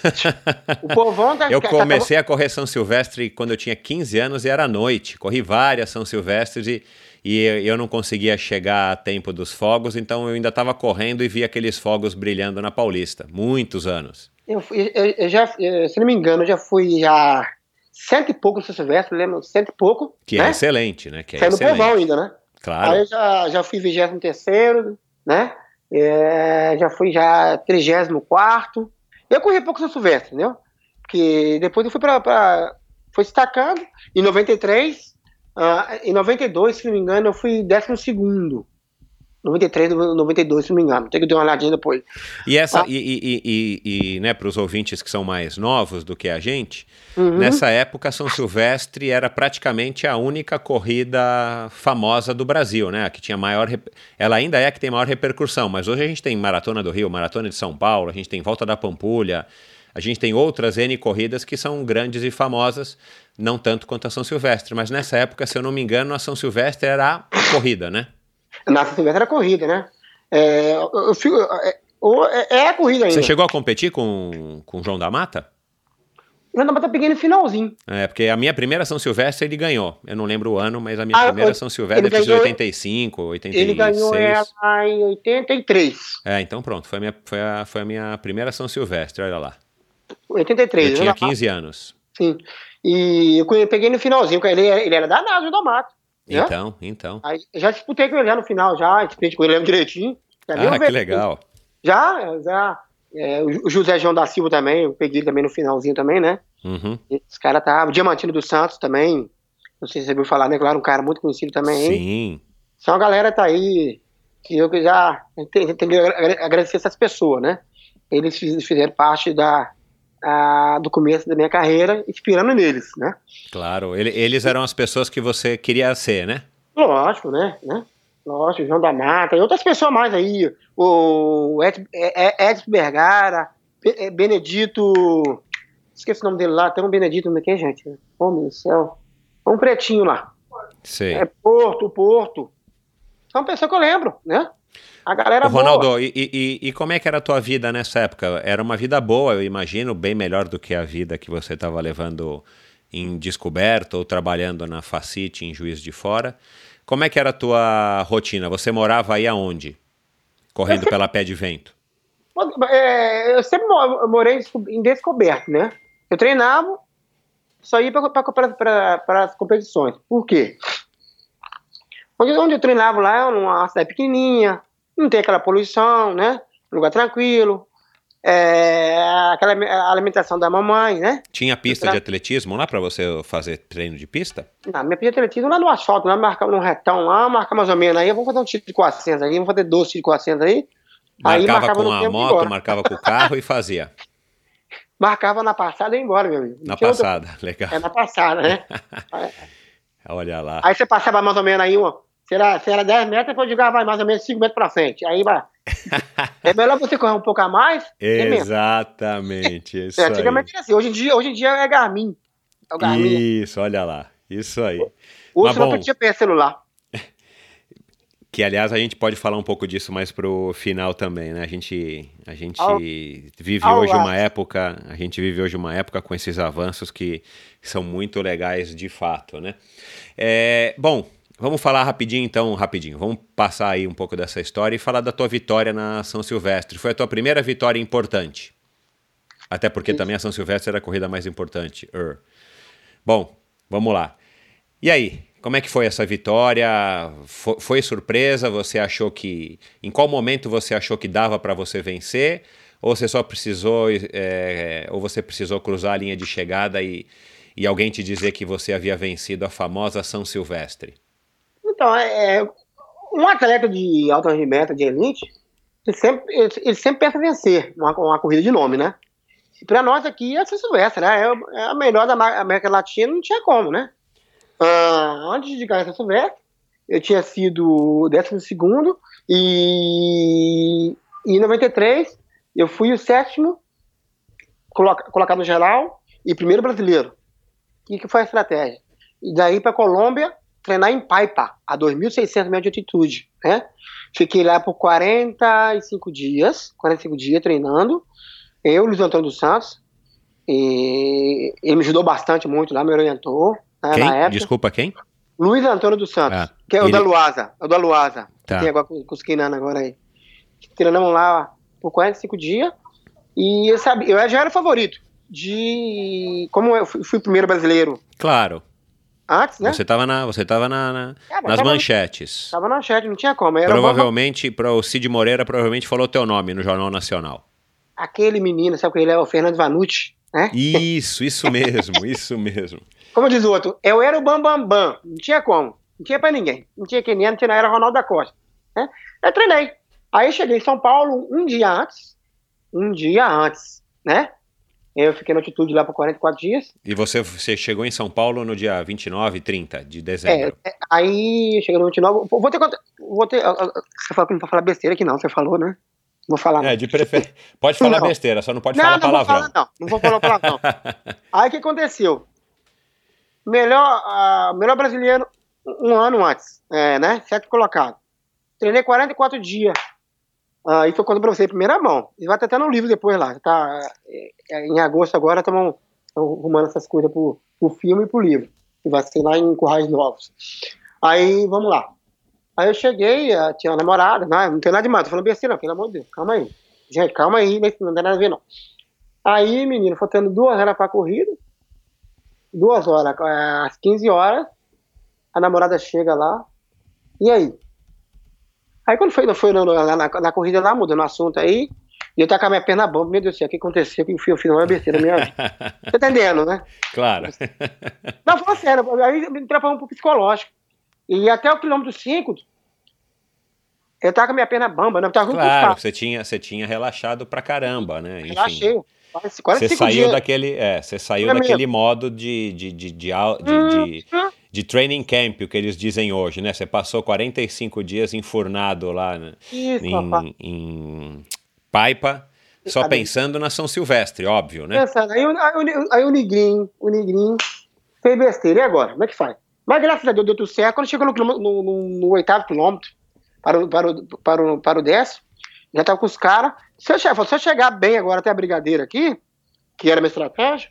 O povão tá, Eu comecei a correr São Silvestre quando eu tinha 15 anos e era noite. Corri várias São Silvestres e, e eu não conseguia chegar a tempo dos fogos, então eu ainda estava correndo e vi aqueles fogos brilhando na Paulista. Muitos anos. Eu, eu, eu já, se não me engano, eu já fui já cento e pouco São Silvestre, lembro? Cento e pouco. Que né? é excelente, né? Que é Sai no povão ainda, né? Claro. Aí eu já, já fui 23 terceiro, né? É, já fui já 34. Eu corri pouco São Silvestre, entendeu? Porque depois eu fui para. Foi destacando. Em 93, uh, em 92, se não me engano, eu fui 12. 93, 92, se não me engano. Tem que dar uma olhadinha depois. E essa, ah. e, e, e, e, né, para os ouvintes que são mais novos do que a gente, uhum. nessa época São Silvestre era praticamente a única corrida famosa do Brasil, né? Que tinha maior. Ela ainda é a que tem maior repercussão, mas hoje a gente tem Maratona do Rio, Maratona de São Paulo, a gente tem Volta da Pampulha, a gente tem outras N corridas que são grandes e famosas, não tanto quanto a São Silvestre, mas nessa época, se eu não me engano, a São Silvestre era a corrida, né? Na Silvestre era corrida, né? É, eu, eu, é, é, a corrida ainda. Você chegou a competir com, com o João da Mata? O João da Mata peguei no finalzinho. É, porque a minha primeira São Silvestre ele ganhou. Eu não lembro o ano, mas a minha ah, primeira eu, São Silvestre eu fiz em 85, 86. Ele ganhou ela em 83. É, então pronto. Foi a minha, foi a, foi a minha primeira São Silvestre, olha lá. 83. Eu tinha 15 anos. Sim. E eu peguei no finalzinho, ele, ele era danado, da Mata. Né? Então, então. Aí, já disputei com ele já no final, já, disputei com ele direitinho. ah, que legal. Já, já. É, o José João da Silva também, eu peguei ele também no finalzinho também, né? Uhum. Esse cara tá. O Diamantino dos Santos também. Não sei se você viu falar, né? Claro, um cara muito conhecido também. Sim. Hein? Então a galera tá aí. Que eu já tenho que agradecer essas pessoas, né? Eles fizeram parte da, a, do começo da minha carreira, inspirando neles, né? Claro, ele, eles eram as pessoas que você queria ser, né? Lógico, né? né? Lógico, João da Mata e outras pessoas mais aí, o Ed, Ed Bergara, Benedito, esqueci o nome dele lá, tem um Benedito aqui, gente, oh meu céu, um pretinho lá. Sei. É Porto, Porto. São pessoas que eu lembro, né? A galera Ô, Ronaldo, e, e, e, como é que era a tua vida nessa época? Era uma vida boa, eu imagino, bem melhor do que a vida que você estava levando em descoberto ou trabalhando na Facite em Juiz de Fora. Como é que era a tua rotina? Você morava aí aonde? Correndo sempre, pela pé de vento? É, eu sempre morei em descoberto, né? Eu treinava, só ia para as competições. Por quê? Onde, onde eu treinava lá, era uma cidade pequenininha, não tem aquela poluição, né? Lugar tranquilo. É, aquela alimentação da mamãe, né? Tinha pista de atletismo lá para você fazer treino de pista? Não, minha pista de atletismo lá no asfalto, lá marcar no retão lá, marcar mais ou menos aí, vamos fazer um tiro de 400 aí, vamos fazer 12 tiros de 400 aí. Marcava, aí, com a moto, marcava com o carro e fazia. Marcava na passada e ia embora, meu amigo. Na passada, outra... legal. É na passada, né? Olha lá. Aí você passava mais ou menos aí, ó, se era, se era 10 metros, depois jogar vai mais ou menos 5 metros para frente. Aí vai. é melhor você correr um pouco a mais. Exatamente. Isso é, antigamente era assim. Hoje em, dia, hoje em dia é Garmin. É o Garmin. Isso, olha lá. Isso aí. Hoje não bom, pegar celular. Que, aliás, a gente pode falar um pouco disso mais pro final também, né? A gente, a gente Ao... vive Ao hoje uma época, a gente vive hoje uma época com esses avanços que são muito legais de fato, né? É, bom, vamos falar rapidinho então, rapidinho. Vamos passar aí um pouco dessa história e falar da tua vitória na São Silvestre. Foi a tua primeira vitória importante. Até porque também a São Silvestre era a corrida mais importante. Er. Bom, vamos lá. E aí, como é que foi essa vitória? Foi, foi, surpresa? Você achou que. Em qual momento você achou que dava para você vencer? Ou você só precisou. É, ou você precisou cruzar a linha de chegada e, e alguém te dizer que você havia vencido a famosa São Silvestre? Então, é, é um atleta de alto rendimento, de elite, ele sempre, ele, sempre pensa vencer uma, uma corrida de nome, né? Para nós aqui é Silvestre, né? É, é a melhor da América Latina, não tinha como, né? Uh, antes de ganhar essa Silvestre, eu tinha sido 12 e em 93 eu fui o sétimo colocado no geral e primeiro brasileiro. O que, foi a estratégia? E daí para Colômbia treinar em Paipa, a 2.600 metros de altitude. Né? Fiquei lá por 45 dias, 45 dias treinando. Eu, Luiz Antônio dos Santos, e ele me ajudou bastante muito lá, me orientou. Né, quem? Na época. Desculpa, quem? Luiz Antônio dos Santos, ah, que é o ele... da Luasa, é o da Luasa. Tá. Tem agora com, com os Quinana agora aí. Treinamos lá por 45 dias. E eu, sabe, eu já era favorito. De. Como eu fui o primeiro brasileiro. Claro. Antes, né? Você estava na, você tava na, na é, nas tava, manchetes. Tava na manchete, não tinha como. provavelmente, para o Cid Moreira, provavelmente falou teu nome no Jornal Nacional. Aquele menino, sabe que ele é o Fernando Vanucci, né? Isso, isso mesmo, isso mesmo. Como diz o outro, eu era o Bambambam, bam, bam. não tinha como, não tinha pra ninguém. Não tinha quem não tinha, era Ronaldo da Costa. Né? Eu treinei. Aí cheguei em São Paulo um dia antes, um dia antes, né? Eu fiquei na altitude lá por 44 dias. E você, você chegou em São Paulo no dia 29 e 30 de dezembro? É, é aí cheguei no 29. Vou ter. Vou ter você falou que não pode falar besteira aqui, não. Você falou, né? Vou falar. É, de prefer... Pode falar não. besteira, só não pode não, falar não palavrão. Vou falar, não, não vou falar palavrão. aí o que aconteceu? melhor, uh, melhor brasileiro um ano antes, é, né? Certo colocado. Treinei 44 dias. Uh, isso eu conto você em primeira mão. E vai até no livro depois lá. Tá, é, é, em agosto agora estamos arrumando essas coisas pro, pro filme e pro livro. Que vai ser lá em Currais Novos. Aí, vamos lá. Aí eu cheguei, uh, tinha uma namorada, não, não tem nada demais, tô falando besteira, não, pelo amor de Deus, calma aí. Gente, calma aí, não tem nada a ver não. Aí, menino, faltando duas horas pra corrida, duas horas, é, às 15 horas, a namorada chega lá, e aí? Aí quando foi, foi na, na, na corrida lá, mudando o assunto aí, e eu tava com a minha perna bomba, meu Deus do céu, o que aconteceu? que eu fiz uma besteira minha vida. Tá entendendo, né? Claro. Não, foi sério, aí me um pro psicológico. E até o quilômetro 5, eu tava com a minha perna bamba, né? Eu tava claro, você tinha, você tinha relaxado pra caramba, né? Enfim. Relaxei. Quase, quase você saiu dias. daquele, é, você saiu é daquele mesmo. modo de, de, de, de, de, de, training camp, o que eles dizem hoje, né? Você passou 45 dias enfurnado lá né? Isso, em, em Paipa, só pensando na São Silvestre, óbvio, né? Pensando. Aí, aí, aí o Negrinho, o Negrinho fez besteira. E agora? Como é que faz? Mas graças a Deus deu tudo certo. Quando chegou no, no, no, no oitavo quilômetro, para o, para o, para o, para o décimo, já tava com os caras. Se, se eu chegar bem agora até a brigadeira aqui, que era minha estratégia,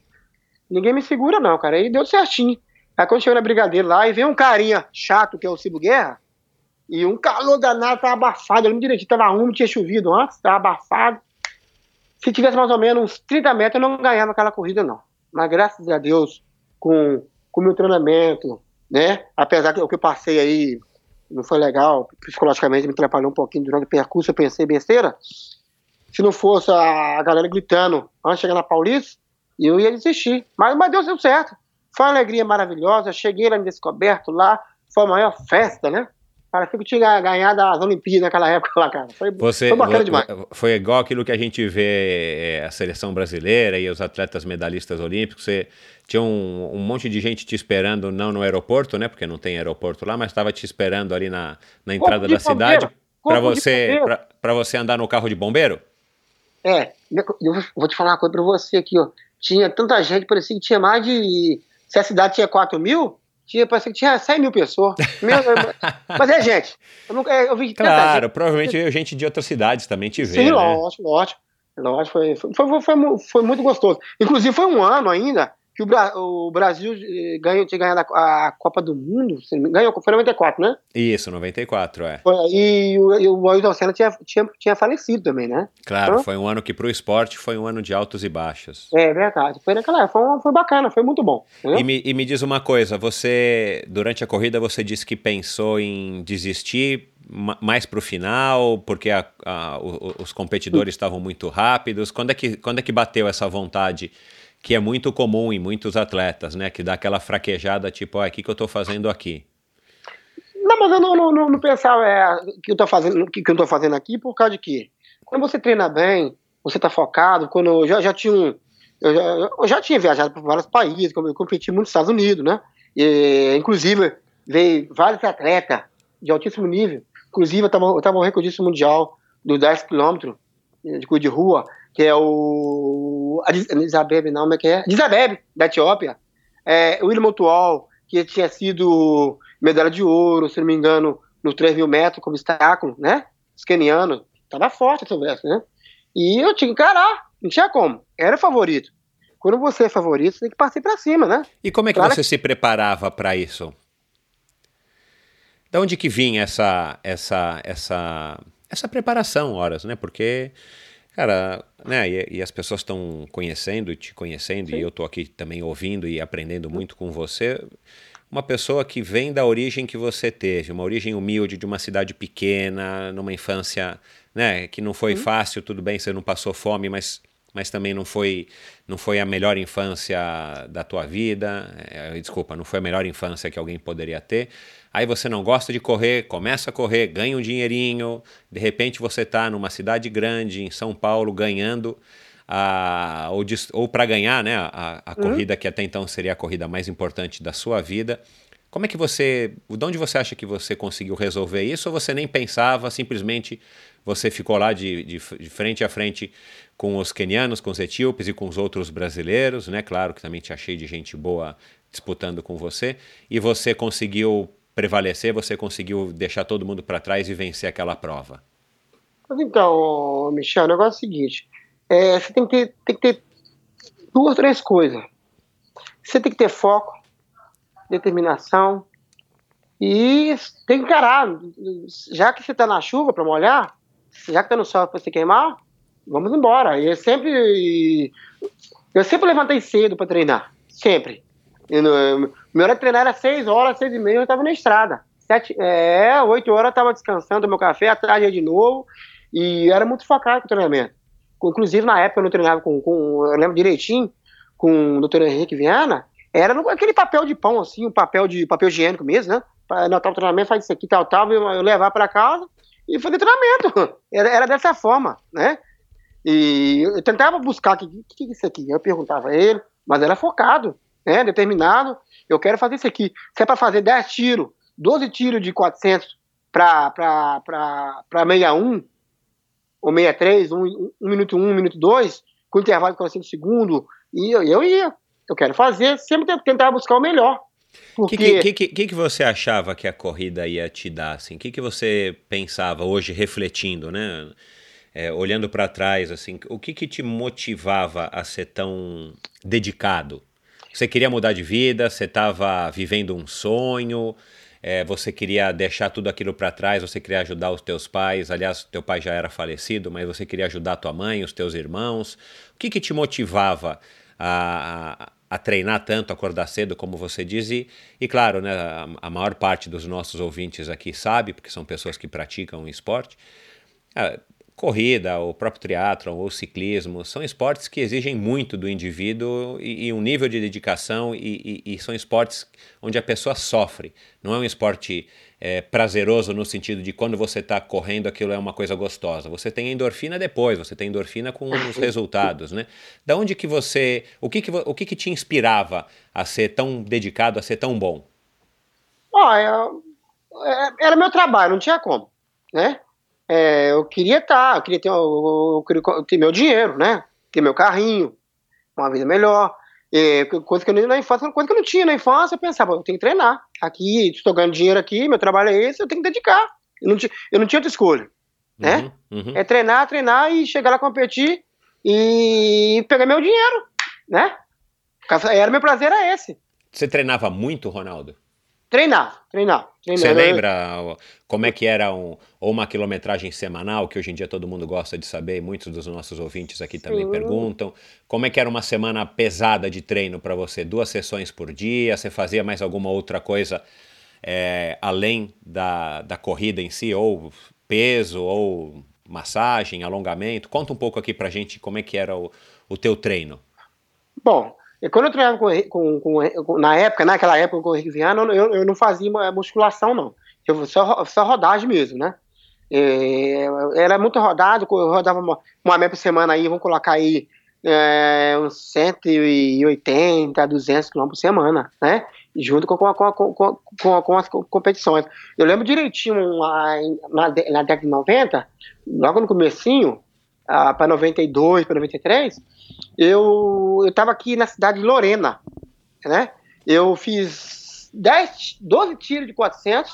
ninguém me segura, não, cara. Aí deu certinho. Aí quando chegou na brigadeira lá, e veio um carinha chato, que é o Cibo Guerra, e um calor danado, tava abafado. Eu lembro direitinho, tava úmido, tinha chovido antes, tava abafado. Se tivesse mais ou menos uns 30 metros, eu não ganhava aquela corrida, não. Mas graças a Deus, com o meu treinamento, né? Apesar que o que eu passei aí não foi legal, psicologicamente me atrapalhou um pouquinho durante o percurso, eu pensei besteira. Se não fosse a galera gritando antes de chegar na Paulista, eu ia desistir. Mas, mas deu certo. Foi uma alegria maravilhosa, cheguei lá no Descoberto, lá, foi a maior festa, né? Parecia que tinha ganhado as Olimpíadas naquela época lá, cara. Foi, Você, foi bacana demais. Foi igual aquilo que a gente vê eh, a seleção brasileira e os atletas medalhistas olímpicos. Você tinha um, um, monte de gente te esperando, não no aeroporto, né? Porque não tem aeroporto lá, mas estava te esperando ali na, na entrada da cidade para você, para você andar no carro de bombeiro? É, eu vou te falar uma coisa para você aqui, ó. Tinha tanta gente, parecia que tinha mais de. Se a cidade tinha 4 mil, tinha, parecia que tinha 100 mil pessoas. Mas é gente. Eu, nunca, eu vi Claro, gente. provavelmente veio gente de outras cidades também te ver. Sim, né? lógico, lógico. lógico foi, foi, foi, foi, foi muito gostoso. Inclusive, foi um ano ainda que o, Bra o Brasil eh, ganhou, tinha ganhado a, a, Copa do Mundo, ganhou, foi 94, né? Isso, 94, é. Foi, e, e o Ayrton Senna tinha, tinha, tinha falecido também, né? Claro, então, foi um ano que para o esporte foi um ano de altos e baixos. É verdade, foi naquela foi, foi bacana, foi muito bom. E me, e me diz uma coisa, você, durante a corrida, você disse que pensou em desistir mais para o final, porque a, a, os competidores estavam muito rápidos. Quando é, que, quando é que bateu essa vontade que é muito comum em muitos atletas, né? Que dá aquela fraquejada, tipo, o que, que eu estou fazendo aqui? Não, mas eu não, não, não, não pensava é, que eu estou fazendo, que, que eu tô fazendo aqui por causa de quê? Quando você treina bem, você está focado, quando eu já, já tinha um, eu já, eu já tinha viajado para vários países, eu competi muito nos Estados Unidos, né? E, inclusive, veio vários atletas de altíssimo nível. Inclusive, eu estava recordista mundial dos 10 quilômetros de corrida de rua que é o. Adisabeb, não, como é que é? Adisabeb, da Etiópia. É, o William Motuol, que tinha sido medalha de ouro, se não me engano, no 3 mil metros como obstáculo, né? Os kenianos. Tava forte essa verso, né? E eu tinha que encarar, não tinha como. Era favorito. Quando você é favorito, você tem que partir para cima, né? E como é que claro você que... se preparava para isso? Da onde que vinha essa essa essa essa preparação, horas, né? Porque Cara, né, e, e as pessoas estão conhecendo te conhecendo, Sim. e eu estou aqui também ouvindo e aprendendo muito com você. Uma pessoa que vem da origem que você teve, uma origem humilde de uma cidade pequena, numa infância, né, que não foi uhum. fácil, tudo bem, você não passou fome, mas mas também não foi não foi a melhor infância da tua vida, é, desculpa, não foi a melhor infância que alguém poderia ter. Aí você não gosta de correr, começa a correr, ganha um dinheirinho, de repente você está numa cidade grande, em São Paulo, ganhando, a, ou, ou para ganhar né, a, a uhum. corrida que até então seria a corrida mais importante da sua vida. Como é que você, de onde você acha que você conseguiu resolver isso ou você nem pensava, simplesmente você ficou lá de, de, de, frente a frente com os quenianos, com os etíopes e com os outros brasileiros, né? Claro que também te achei de gente boa disputando com você, e você conseguiu prevalecer, você conseguiu deixar todo mundo para trás e vencer aquela prova? Então, Michel, o negócio é o seguinte: é, você tem que, ter, tem que ter duas, três coisas. Você tem que ter foco, determinação e tem que encarar. Já que você está na chuva para molhar, já que está no sol para se queimar, vamos embora. E eu sempre, eu sempre levantei cedo para treinar, sempre. No, meu hora de treinar era 6 horas, 6 e meia, eu estava na estrada. Sete, é, 8 horas eu estava descansando, meu café, atrás de novo, e era muito focado com o treinamento. Inclusive, na época, eu não treinava com, com eu lembro direitinho, com o doutor Henrique Viana, era no, aquele papel de pão, assim, um papel de papel higiênico mesmo, né? Anotar o treinamento, faz isso aqui, tal, tal, eu, eu levar para casa e fazer treinamento. Era, era dessa forma, né? E eu tentava buscar, o que, que, que é isso aqui? Eu perguntava a ele, mas era focado né, determinado, eu quero fazer isso aqui. Se é para fazer 10 tiros, 12 tiros de 400 para 61 ou 63, 1 um, um minuto 1, um, 1 minuto 2, com intervalo de 45 segundos, e eu, eu ia. Eu quero fazer, sempre tentar buscar o melhor. O porque... que, que, que, que, que você achava que a corrida ia te dar? O assim? que, que você pensava hoje, refletindo, né? É, olhando para trás, assim, o que, que te motivava a ser tão dedicado? Você queria mudar de vida, você estava vivendo um sonho, é, você queria deixar tudo aquilo para trás, você queria ajudar os teus pais. Aliás, teu pai já era falecido, mas você queria ajudar tua mãe, os teus irmãos. O que, que te motivava a, a, a treinar tanto, acordar cedo, como você diz? E, e claro, né, a, a, maior parte dos nossos ouvintes aqui sabe, porque são pessoas que praticam esporte. Ah, corrida, o próprio triatlon ou ciclismo, são esportes que exigem muito do indivíduo e, e um nível de dedicação e, e, e, são esportes onde a pessoa sofre. Não é um esporte é, prazeroso no sentido de quando você está correndo aquilo é uma coisa gostosa. Você tem endorfina depois, você tem endorfina com os resultados, né? Da onde que você, o que que, o que que te inspirava a ser tão dedicado, a ser tão bom? Olha, é, era meu trabalho, não tinha como, né? É, eu queria estar, tá, eu queria ter, eu, queria ter meu dinheiro, né? Ter meu carrinho, uma vida melhor. É, coisa que eu na infância, coisa que eu não tinha na infância, eu pensava, eu tenho que treinar. Aqui, estou ganhando dinheiro aqui, meu trabalho é esse, eu tenho que dedicar. Eu não tinha, eu não tinha outra escolha. Né? Uhum, uhum. É treinar, treinar e chegar lá competir e pegar meu dinheiro, né? Era meu prazer era esse. Você treinava muito, Ronaldo? Treinar, treinar. Você lembra como é que era um, ou uma quilometragem semanal, que hoje em dia todo mundo gosta de saber, e muitos dos nossos ouvintes aqui também Sim. perguntam. Como é que era uma semana pesada de treino para você? Duas sessões por dia? Você fazia mais alguma outra coisa é, além da, da corrida em si? Ou peso, ou massagem, alongamento? Conta um pouco aqui pra gente como é que era o, o teu treino. Bom, quando eu treinava com, com, com, na época, naquela época com o Henrique Viana, eu, eu não fazia musculação, não. Eu só, só rodagem mesmo, né? É, era muito rodado, eu rodava uma, uma meia por semana aí, vamos colocar aí é, uns 180, 200 km por semana, né? Junto com, com, com, com, com as competições. Eu lembro direitinho na, na, na década de 90, logo no comecinho, para 92, para 93, eu estava aqui na cidade de Lorena, né? Eu fiz 10, 12 tiros de 400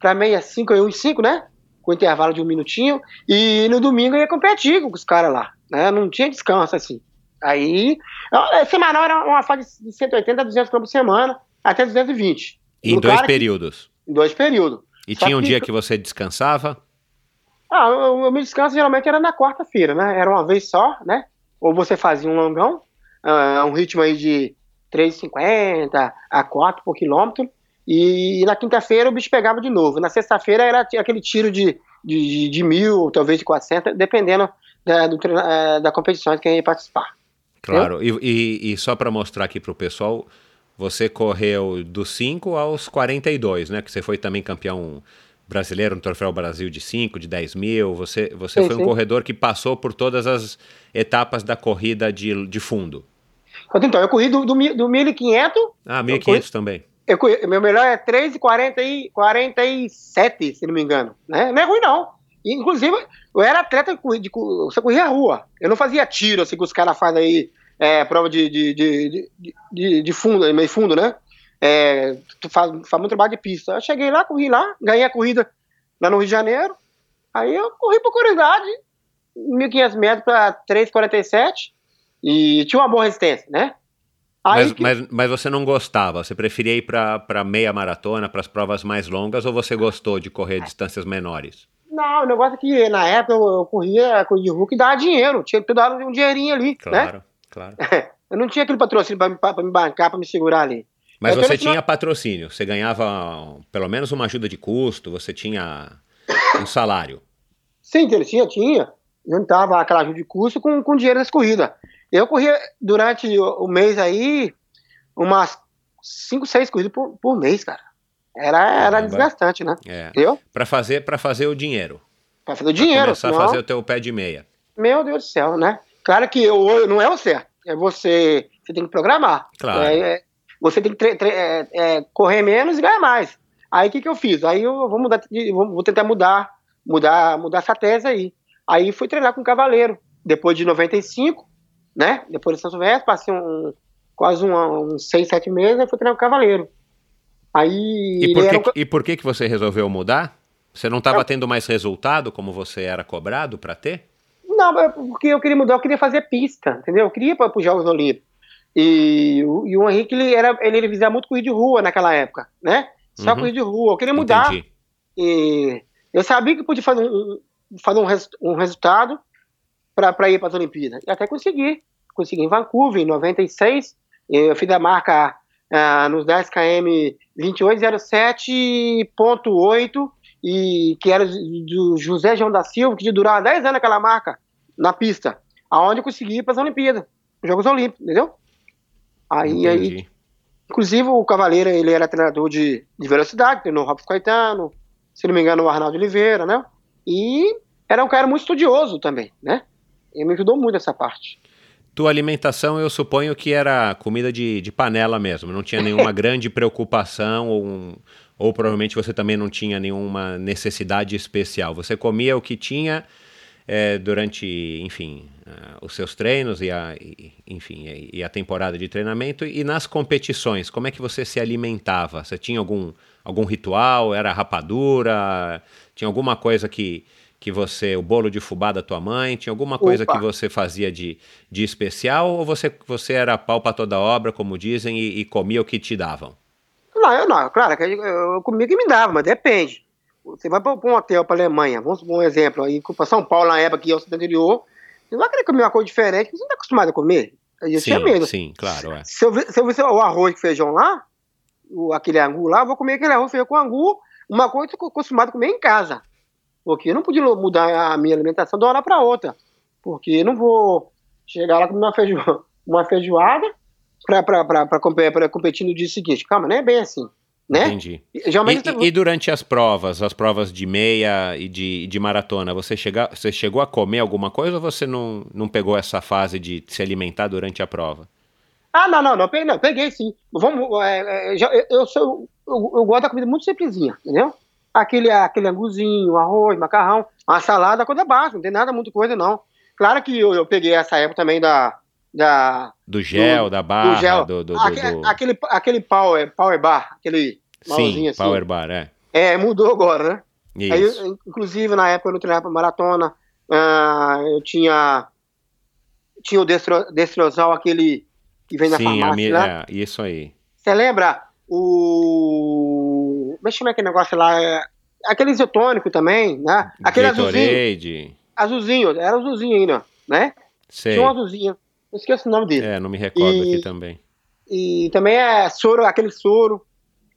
para 65 e 5, né? Com intervalo de um minutinho. E no domingo eu ia competir com os caras lá, né? Não tinha descanso assim. Aí, semanal era uma fase de 180 a 200 km por semana, até 220. Em dois períodos? Que, em dois períodos. E Só tinha um que, dia que você descansava? Ah, o meu descanso geralmente era na quarta-feira, né? Era uma vez só, né? Ou você fazia um longão, uh, um ritmo aí de 3,50 a 4 por quilômetro, e, e na quinta-feira o bicho pegava de novo. Na sexta-feira era aquele tiro de, de, de mil, talvez de 400, dependendo da, do, uh, da competição que ia participar. Claro, e, e, e, só para mostrar aqui para o pessoal, você correu dos 5 aos 42, né? Que você foi também campeão brasileiro no Troféu Brasil de 5, de 10 mil. Você, você sim, foi um sim. corredor que passou por todas as etapas da corrida de, de fundo. Então, eu corri do, do, do 1.500. Ah, 1.500 também. Eu corri, meu melhor é 3,47, se não me engano. Né? Não é ruim, não. Inclusive, eu era atleta de, de você corria a rua. Eu não fazia tiro, assim, que os caras fazem aí, é, prova de, de, de, de, de fundo, meio fundo, né? É, tu faz, faz muito trabalho de pista. Eu cheguei lá, corri lá, ganhei a corrida lá no Rio de Janeiro. Aí eu corri por curiosidade, 1.500 metros para 3,47 e tinha uma boa resistência, né? Mas, que... mas, mas, você não gostava? Você preferia ir para meia maratona, para as provas mais longas, ou você gostou de correr distâncias menores? Não, o negócio é que na época eu, eu corria com o Hulk e dava dinheiro, tinha que dar um dinheirinho ali. Claro, né? claro. eu não tinha aquele patrocínio para me bancar, para me segurar ali. Mas você tinha patrocínio, você ganhava pelo menos uma ajuda de custo, você tinha um salário. Sim, ele tinha, tinha. Juntava aquela ajuda de custo com, com dinheiro das corridas. Eu corria durante o, o mês aí umas 5, 6 corridas por, por mês, cara. Era, era desgastante, né? É. Entendeu? Pra fazer, pra fazer o dinheiro. Pra fazer o dinheiro. Pra começar senão... a fazer o teu pé de meia. Meu Deus do céu, né? Claro que eu, não é o certo. É você. Você tem que programar. Claro. É, é, você tem que é, é, correr menos e ganhar mais. Aí o que, que eu fiz? Aí eu vou mudar, vou tentar mudar, mudar, mudar essa tese aí. Aí fui treinar com o Cavaleiro. Depois de 95, né? Depois de São Silvestre, passei um, quase um, uns 6, 7 meses, e fui treinar com o Cavaleiro. Aí. E por, que, um... e por que, que você resolveu mudar? Você não estava tendo mais resultado como você era cobrado para ter? Não, porque eu queria mudar, eu queria fazer pista, entendeu? Eu queria para os Jogos Olímpicos. E, e o Henrique, ele, era, ele, ele fazia muito corrida de rua naquela época, né? Só uhum. corrida de rua. Eu queria mudar. Entendi. E eu sabia que podia fazer um, fazer um, res, um resultado para ir para as Olimpíadas. E até consegui. Consegui em Vancouver, em 96. Eu fiz a marca uh, nos 10 km 2807.8 e que era do José João da Silva, que durava 10 anos aquela marca na pista, aonde eu consegui ir para as Olimpíadas, Jogos Olímpicos, entendeu? Aí, aí, inclusive o Cavaleiro, ele era treinador de, de velocidade, treinou o Robson Caetano, se não me engano o Arnaldo Oliveira, né? E era um cara muito estudioso também, né? E me ajudou muito essa parte. Tua alimentação, eu suponho que era comida de, de panela mesmo, não tinha nenhuma grande preocupação ou, um, ou provavelmente você também não tinha nenhuma necessidade especial. Você comia o que tinha é, durante, enfim, uh, os seus treinos e a, e, enfim, e a temporada de treinamento e nas competições, como é que você se alimentava? Você tinha algum, algum ritual? Era rapadura? Tinha alguma coisa que, que você, o bolo de fubá da tua mãe, tinha alguma coisa Opa. que você fazia de, de especial ou você, você era pau para toda obra, como dizem, e, e, comia o que te davam? Não, eu não, claro, eu comia o que me dava, mas depende. Você vai para um hotel para Alemanha, vamos supor um exemplo, aí para São Paulo na época que é o anterior, você vai querer comer uma coisa diferente que você não está acostumado a comer. Aí sim, medo. Sim, claro. É. Se, eu, se eu ver o arroz e feijão lá, o, aquele angu lá, eu vou comer aquele arroz e feijão com angu, uma coisa que eu estou acostumado a comer em casa. Porque eu não podia mudar a minha alimentação de uma hora para outra. Porque eu não vou chegar lá com uma, feijo, uma feijoada para competir no dia seguinte. Calma, não é bem assim. Né? Entendi. E, e, e, durante as provas, as provas de meia e de, de maratona, você, chega, você chegou a comer alguma coisa ou você não, não pegou essa fase de se alimentar durante a prova? Ah, não, não, não, peguei, não, peguei sim. Vamos, é, é, já, eu, sou, eu, eu, gosto da comida muito simplesinha, entendeu? Aquele, aquele anguzinho, arroz, macarrão, uma salada, coisa básica, não tem nada muito coisa não. Claro que eu, eu peguei essa época também da, da do gel, do, da barra, do, gel. do, do, aquele, do... aquele, aquele power, power bar, aquele Sim, assim. power bar, é. É, mudou agora, né? Isso. Aí, inclusive, na época eu não treinava pra maratona, uh, eu tinha tinha o destro, destrozal, aquele que vem na Sim, farmácia, né? É, isso aí. Você lembra o... Deixa eu ver aquele negócio lá, é... aquele isotônico também, né? Aquele azulzinho. Azulzinho, era azulzinho ainda, né? Sei. Tinha um azulzinho. Eu esqueço o nome dele. É, não me recordo e, aqui também. E também é soro, aquele soro,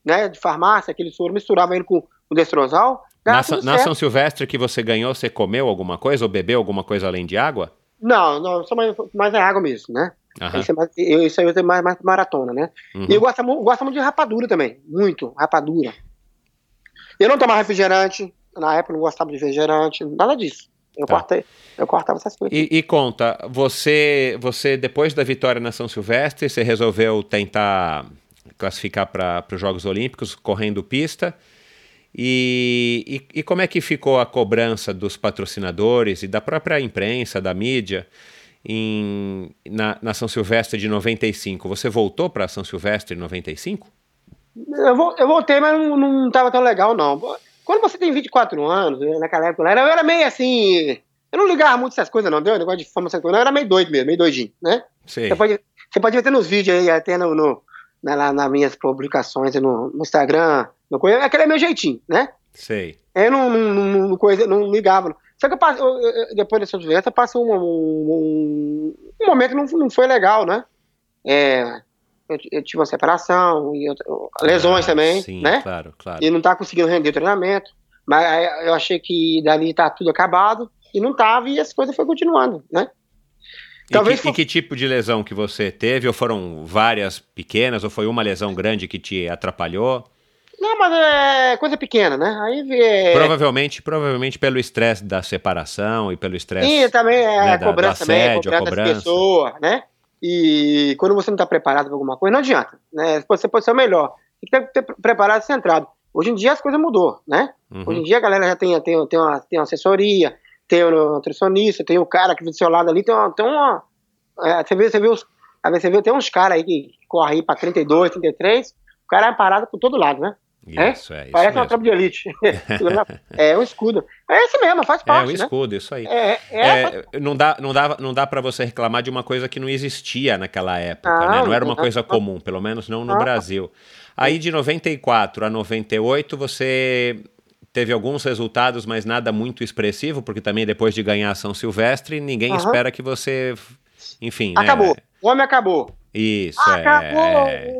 né, de farmácia, aquele soro, misturava ele com o destrozal. Na, na São Silvestre que você ganhou, você comeu alguma coisa ou bebeu alguma coisa além de água? Não, não, só mais, mais é água mesmo, né? Uhum. Isso, é mais, isso aí eu tenho mais, mais maratona, né? Uhum. E eu gosto, gosto muito de rapadura também, muito, rapadura. Eu não tomava refrigerante, na época não gostava de refrigerante, nada disso. Eu, tá. cortei, eu cortava essas coisas. E, e, conta, você, você, depois da vitória na São Silvestre, você resolveu tentar classificar para os Jogos Olímpicos correndo pista. E, e, e, como é que ficou a cobrança dos patrocinadores e da própria imprensa, da mídia, em, na, na São Silvestre de 95? Você voltou para São Silvestre em 95? Eu, eu voltei, mas não estava tão legal, não. Quando você tem 24 anos, né, naquela época, eu era meio assim. Eu não ligava muito essas coisas, não, deu? Negócio de fama, essas coisas, não. Eu era meio doido mesmo, meio doidinho, né? Você pode, você pode ver até nos vídeos aí, até no, no né, lá nas minhas publicações no, no Instagram, no coisa, aquele é meu jeitinho, né? Sei. Eu não, não, não, coisa, não ligava. Só que eu passei, eu, eu, depois dessa doença, passou um, um, um, momento que não, não foi legal, né? É, eu, eu, tive uma separação, e eu, lesões ah, também, sim, né? Claro, claro. E não tá conseguindo render o treinamento. Mas eu achei que dali tá tudo acabado, e não tava, e as coisas foi continuando, né? Talvez e, que, for... e que tipo de lesão que você teve? Ou foram várias pequenas? Ou foi uma lesão grande que te atrapalhou? Não, mas é coisa pequena, né? Aí é... Provavelmente, provavelmente pelo estresse da separação e pelo estresse. Sim, também é né, a cobrança da, assédio, também, a cobrança, das pessoas, né? E quando você não está preparado para alguma coisa, não adianta, né? Você pode ser o melhor. Tem que ter preparado e centrado. Hoje em dia as coisas mudou, né? Uhum. Hoje em dia a galera já tem, tem, tem, uma, tem uma assessoria, tem o nutricionista, tem o cara que do seu lado ali, tem uma. Tem uma é, você vê, você vê os. Você vê, tem uns caras aí que correm aí pra 32, 33, o cara é parado por todo lado, né? Isso, é, é isso Parece mesmo. uma tropa de elite. é um escudo. É esse mesmo, faz parte. É um né? escudo, isso aí. É, é, é não dá, não dá, não dá para você reclamar de uma coisa que não existia naquela época, não, né? Não era uma coisa comum, pelo menos não no Brasil. Aí de 94 a 98 você teve alguns resultados, mas nada muito expressivo, porque também depois de ganhar a São Silvestre, ninguém uhum. espera que você. Enfim. Né? Acabou. Né? O homem acabou. Isso, é, acabou. é.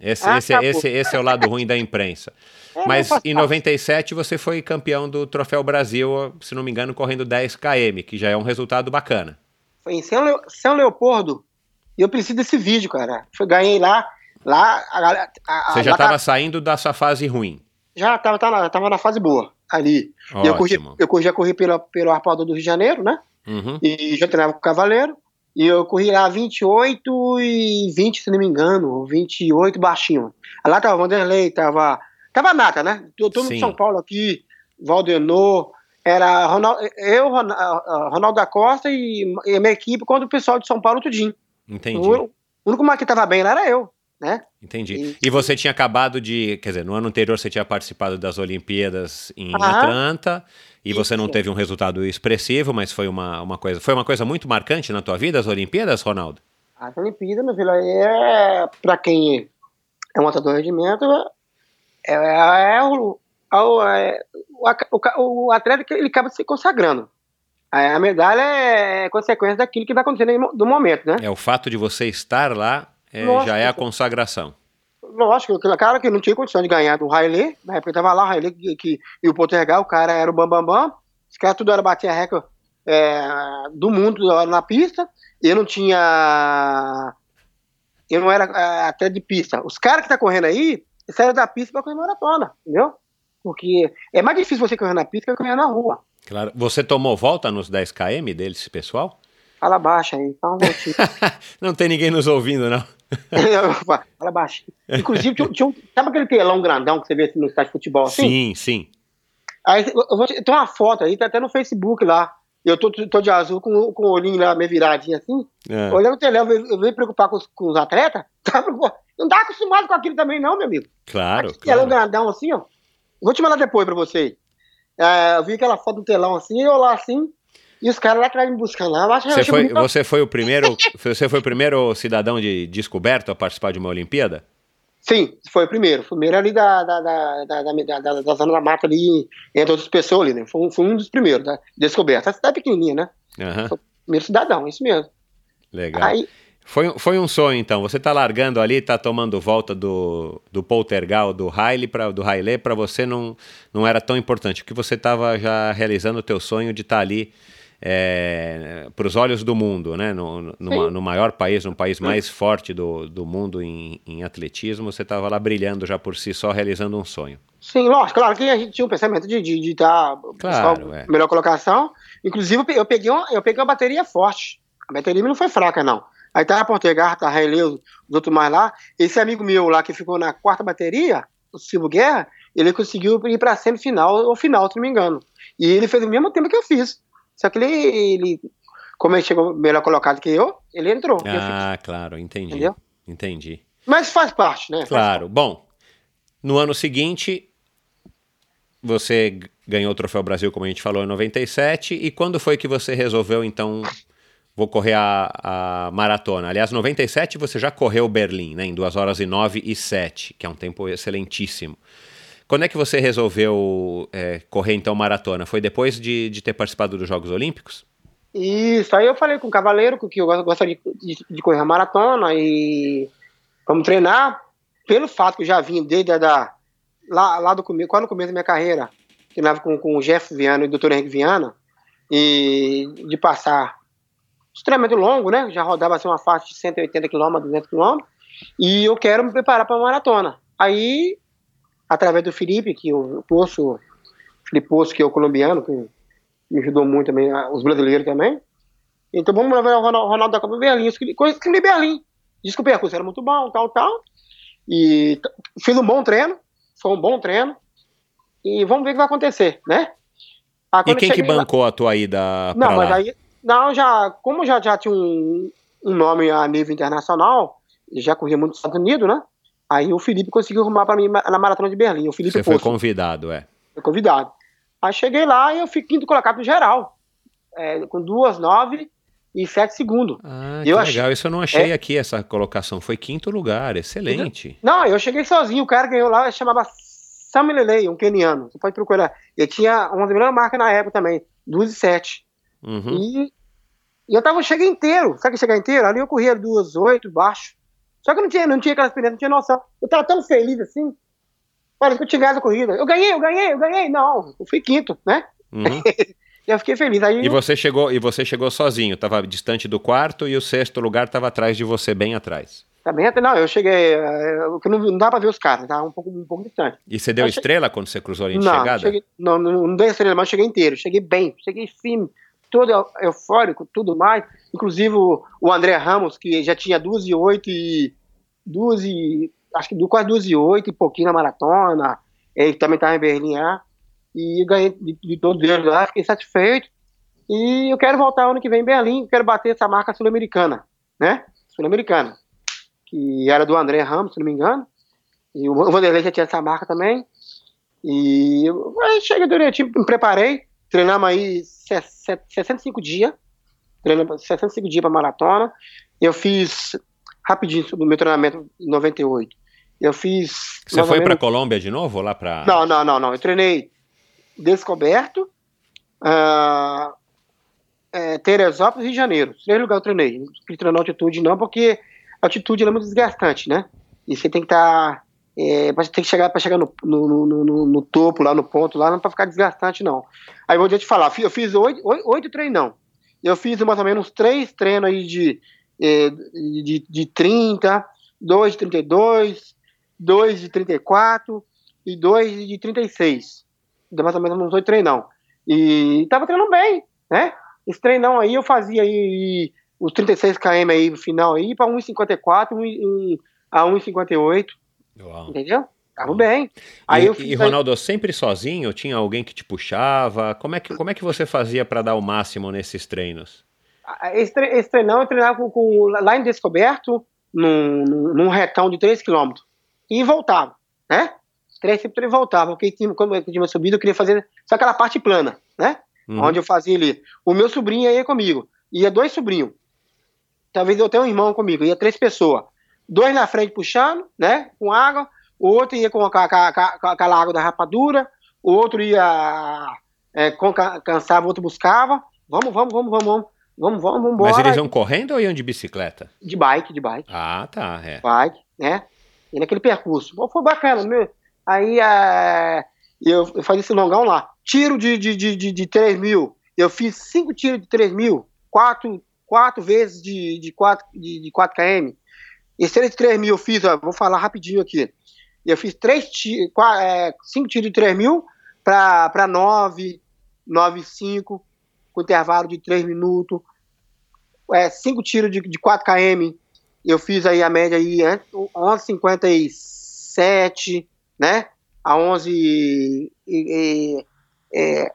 Esse, esse, esse, esse é o lado ruim da imprensa. É, mas em 97 você foi campeão do Troféu Brasil, se não me engano, correndo 10 km, que já é um resultado bacana. Foi em São, Leo, São Leopoldo. E eu preciso desse vídeo, cara. Eu ganhei lá. lá a, a, você já estava tá... saindo da sua fase ruim. Já tava, tava, tava na fase boa ali. Eu, corri, eu corri, já corri pelo, pelo arpoador do Rio de Janeiro, né? Uhum. E já treinava com o Cavaleiro. E eu corri lá 28 e 20, se não me engano, 28 baixinho. Lá tava Vanderlei, tava. Tava nata, né? Todo mundo de São Paulo aqui, Valdenor, Era Ronaldo, eu, Ronaldo da Costa e, e a minha equipe contra o pessoal de São Paulo tudinho. Entendi. O, o único mais que estava bem lá era eu, né? Entendi. E, e, você tinha acabado de, quer dizer, no ano anterior você tinha participado das Olimpíadas em. Atlanta e você não Isso. teve um resultado expressivo, mas foi uma, uma coisa, foi uma coisa muito marcante na tua vida as Olimpíadas, Ronaldo? As Olimpíadas, meu filho, é para quem é um lutador de rendimento, é, é, o, é, o, é, o, o atleta que ele acaba se consagrando. A medalha é consequência daquilo que vai acontecendo do momento, né? É o fato de você estar lá é, Nossa, já é a consagração. Lógico, aquele cara que não tinha condição de ganhar do Riley, na época tava lá o Riley que, que- e o Poltergal, o cara era o Bambambam, Bam, Bam. os caras tudo era bater a recorde é, do mundo na pista, eu não tinha. Eu não era é, até de pista. Os caras que tá correndo aí, saíram da pista pra correr maratona, entendeu? Porque é mais difícil você correr na pista que correr na rua. Claro. Você tomou volta nos 10 km deles, pessoal? Fala baixo aí, fala um voltinho. não tem ninguém nos ouvindo, não. Fala baixo. Inclusive, tinha, tinha um, sabe aquele telão grandão que você vê assim no estádio de futebol assim? Sim, sim. Aí eu vou te- tem uma foto aí, tá até no Facebook lá. Eu tô, tô de azul com, com o olhinho lá meio viradinho assim. É. Olhando o telão, eu, eu venho preocupar com os, com os atletas. Tá, não tá acostumado com aquilo também, não, meu amigo. Claro, Aquele telão claro. grandão assim, ó. Vou te mandar depois pra você. É, eu vi aquela foto do telão assim, eu lá assim, e os caras lá atrás me buscando lá. Eu acho, Você foi, bonito. você foi o primeiro, você foi o primeiro cidadão de descoberto a participar de uma Olimpíada? Sim, foi o primeiro. Foi o primeiro ali da, da, da, da, da, da, da zona da mata ali, entre outras pessoas ali, né? Foi, um- foi um dos primeiros, da descoberta. A cidade pequenininha, né? Aham, Primeiro cidadão, isso mesmo. legal. Aí, Foi, foi um sonho, então. Você tá largando ali, tá tomando volta do, do Poltergal, do Riley, pra, do Riley, para você não, não era tão importante, porque você estava já realizando o teu sonho de estar ali para os olhos do mundo, né? No, no, no maior país, no país mais forte do, do mundo em, em atletismo, você estava lá brilhando já por si só, realizando um sonho. sim, lógico, claro que a gente tinha um pensamento de estar de, tá, Claro, é. melhor colocação. Inclusive, eu pe- eu peguei, uma, eu peguei uma bateria forte. A bateria não foi fraca, não. Aí tá a Portegar, tá a Relê, os os outros mais lá. Esse amigo meu lá que ficou na quarta bateria, o Silvio Guerra, ele conseguiu ir pra semifinal ou final, se não me engano. E ele fez o mesmo tempo que eu fiz. Só que ele, ele como ele chegou melhor colocado que eu, ele entrou. Ah, claro, entendi. Entendeu? Entendi. Mas faz parte, né? Claro. Bom, no ano seguinte, você ganhou o Troféu Brasil, como a gente falou, em 97. E quando foi que você resolveu, então, vou correr a, a maratona? Aliás, 97 você já correu Berlim, né? Em 2 horas e 9 e 7, que é um tempo excelentíssimo. Quando é que você resolveu é, correr, então, maratona? Foi depois de, de ter participado dos Jogos Olímpicos? Isso, aí eu falei com o Cavaleiro que eu gostaria de, de, correr a maratona e vamos treinar. Pelo fato que eu já vim desde da, lá, lá do começo, quando no começo da minha carreira, treinava com, com o Jeff Viana e o Dr. Henrique Viana, e de passar extremamente longo, né? Já rodava assim, uma faixa de 180 km, 200 km, e eu quero me preparar para a maratona. Aí, através do Felipe, que o Poço, Felipe Poço, que é o colombiano, que me ajudou muito também, os brasileiros também. Então vamos levar o Ronaldo, Ronaldo da Copa Berlim. Conheci- escolhi Berlim. Disse que o percurso era muito bom, tal, tal. E fiz um bom treino. Foi um bom treino. E vamos ver o que vai acontecer, né? Ah, E quem que cheguei lá- bancou a tua ida Não, mas lá? aí. Não, já. Como já, já tinha um, um nome a nível internacional, já corria muito nos Estados Unidos, né? Aí o Felipe conseguiu arrumar para mim na maratona de Berlim. O Felipe Você foi convidado, é. Fui convidado. Aí cheguei lá e eu fui quinto colocado no geral. É, com duas, nove e sete segundos. Ah, Eu que achei- legal. Isso eu não achei É. aqui, essa colocação. Foi quinto lugar, excelente. Não, eu cheguei sozinho. O cara ganhou lá, chamava Sam Lelei, um keniano. Você pode procurar. Ele tinha uma das melhores marcas na época também, duas e sete. Uhum. E, e eu tava, cheguei inteiro. Sabe que chegar inteiro? Ali eu corria duas, oito, baixo. Só que eu não tinha, não tinha aquela experiência, não tinha noção. Eu tava tão feliz assim. Parece que eu tinha ganhado a corrida. Eu ganhei, eu ganhei, eu ganhei. Não, eu fui quinto, né? Uhum. E eu fiquei feliz. Aí E você chegou e você chegou sozinho, estava distante do quarto e o sexto lugar estava atrás de você, bem atrás. Também até não, eu cheguei. eh, o que não, não dá pra ver os caras, tá um pouco, um pouco distante. E você deu Eu che- estrela quando você cruzou a linha de Não, chegada? cheguei, não, não, não dei estrela, mas eu cheguei inteiro, cheguei bem, cheguei firme, todo eu- eufórico, tudo mais. Inclusive o, o André Ramos, que já tinha duas e oito e. duas e. acho que quase duas e oito e pouquinho na maratona. Ele também estava em Berlim lá. e ganhei de, de todos eles lá, fiquei satisfeito. E eu quero voltar ano que vem em Berlim, quero bater essa marca sul-americana, né? Sul-americana. Que era do André Ramos, se não me engano. E o Vanderlei já tinha essa marca também. E aí chega direitinho, me preparei, treinamos aí 65 dias, treinamos 65 dias para maratona. Eu fiz rapidinho o meu treinamento em 98. Eu fiz. Você foi para Colômbia de novo? Lá para? Não, não, não, não. Eu treinei Descoberto, uh, é, Teresópolis e Rio de Janeiro. Três lugares eu treinei. Não fui treinar altitude, não, porque a altitude é muito desgastante, né? E você tem que estar. Tá, é, tem que chegar para chegar no, no, no, no, topo, lá no ponto, lá, não para ficar desgastante, não. Aí vou te falar, eu fiz oito, oito treinos, não. Eu fiz mais ou menos três treinos aí de, é, de, de 30, dois de 32, dois de 34 e dois de 36. Deu mais ou menos uns oito treinão. E tava treinando bem, né? Esse treinão aí eu fazia aí os 36 km aí no final aí para 1,54 a 1,58. Entendeu? Tava bem. Aí e, eu e Ronaldo, aí... sempre sozinho? Tinha alguém que te puxava? Como é que, como é que você fazia para dar o máximo nesses treinos? Esse, tre esse treinão eu treinava com, com, lá em Descoberto, num, num retão de 3 km. E voltava, né? Três sempre e voltava. Porque como eu tinha subido, eu queria fazer só aquela parte plana, né? Uhum. Onde eu fazia ali. O meu sobrinho ia comigo. Ia dois sobrinhos. Talvez eu tenha um irmão comigo. Ia três pessoas. Dois na frente puxando, né? Com água. O outro ia com, a, com, a, com aquela água da rapadura. O outro ia é, com, cansava, o outro buscava. Vamos, vamos, vamos, vamos, vamos. Vamos, vamos, vamos Mas eles iam correndo ou iam de bicicleta? De bike, de bike. Ah, tá. É. Bike, né? E naquele percurso. Bom, foi bacana. Meu. Aí é, eu, eu fazia esse longão lá. Tiro de, de, de, de, de 3 mil. Eu fiz cinco tiros de 3 mil. Quatro, quatro vezes de, de, 4, de, de 4 km. Esse de 3 mil eu fiz, ó, vou falar rapidinho aqui. Eu fiz três tiros, é, cinco tiros de 3 mil para 9, 9, 5 com intervalo de 3 minutos, é, 5 tiros de, de 4 km, eu fiz aí a média aí 11,57, né, a 11, e, e, é,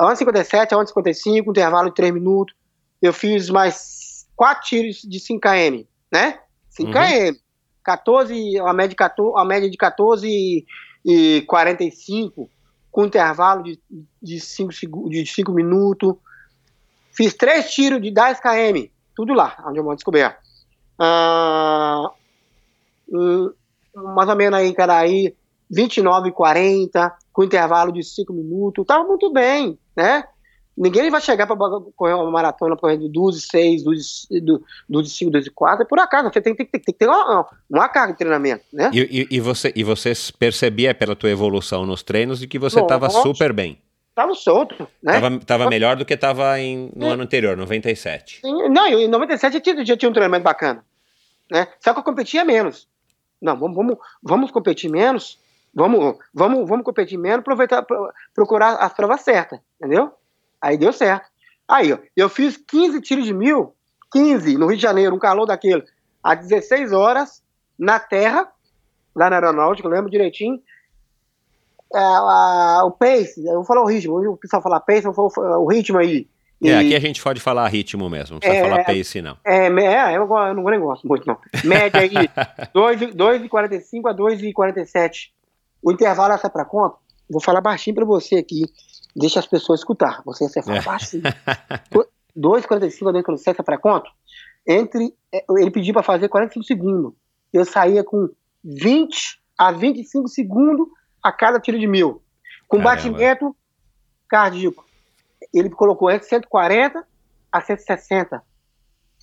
11,57 a 11,55, intervalo de 3 minutos, eu fiz mais 4 tiros de 5 km, né, 5 uhum. Km, 14, a média de 14, a média de 14 e 45, com intervalo de 5 de cinco, de cinco minutos, Fiz três tiros de 10 km, tudo lá, onde eu vou descobrir. Ah, hum, mais ou menos aí, cara, aí 29 e 40, com intervalo de 5 minutos, tava muito bem, né? Ninguém vai chegar para correr uma maratona correndo 12, 6, 12, 12, 5, 12, 4, por acaso, você tem, tem, tem, tem que ter uma, uma, carga de treinamento, né? E, e, e, você, e você percebia pela tua evolução nos treinos de que você estava super bem tava solto, né? Tava, tava melhor do que tava em, no ano anterior, 97. Não, em 97 já tinha, já tinha um treinamento bacana, né? Só que eu competia menos. Não, vamos, vamos, vamos competir menos, vamos, vamos, vamos competir menos, aproveitar, procurar as provas certas, entendeu? Aí deu certo. Aí, ó, eu fiz 15 tiros de mil, 15 no Rio de Janeiro, um calor daquele, às 16 horas, na terra, lá na aeronáutica, eu lembro direitinho, é, o pace, eu vou falar o ritmo, o pessoal fala pace, eu vou falar o ritmo aí. E... É, aqui a gente pode falar ritmo mesmo, não precisa é, falar pace, não. É, é eu, eu não, gosto muito, não. Média aí, 2,45 a 2,47. O intervalo essa para conta, vou falar baixinho para você aqui, deixa as pessoas escutar. Você, você fala é. baixinho. 2,45 a 2,47 para conta, entre, ele pediu para fazer 45 segundos. Eu saía com 20 a 25 segundos a cada tiro de mil. Com Caramba. batimento cardíaco, ele colocou entre 140 a 160.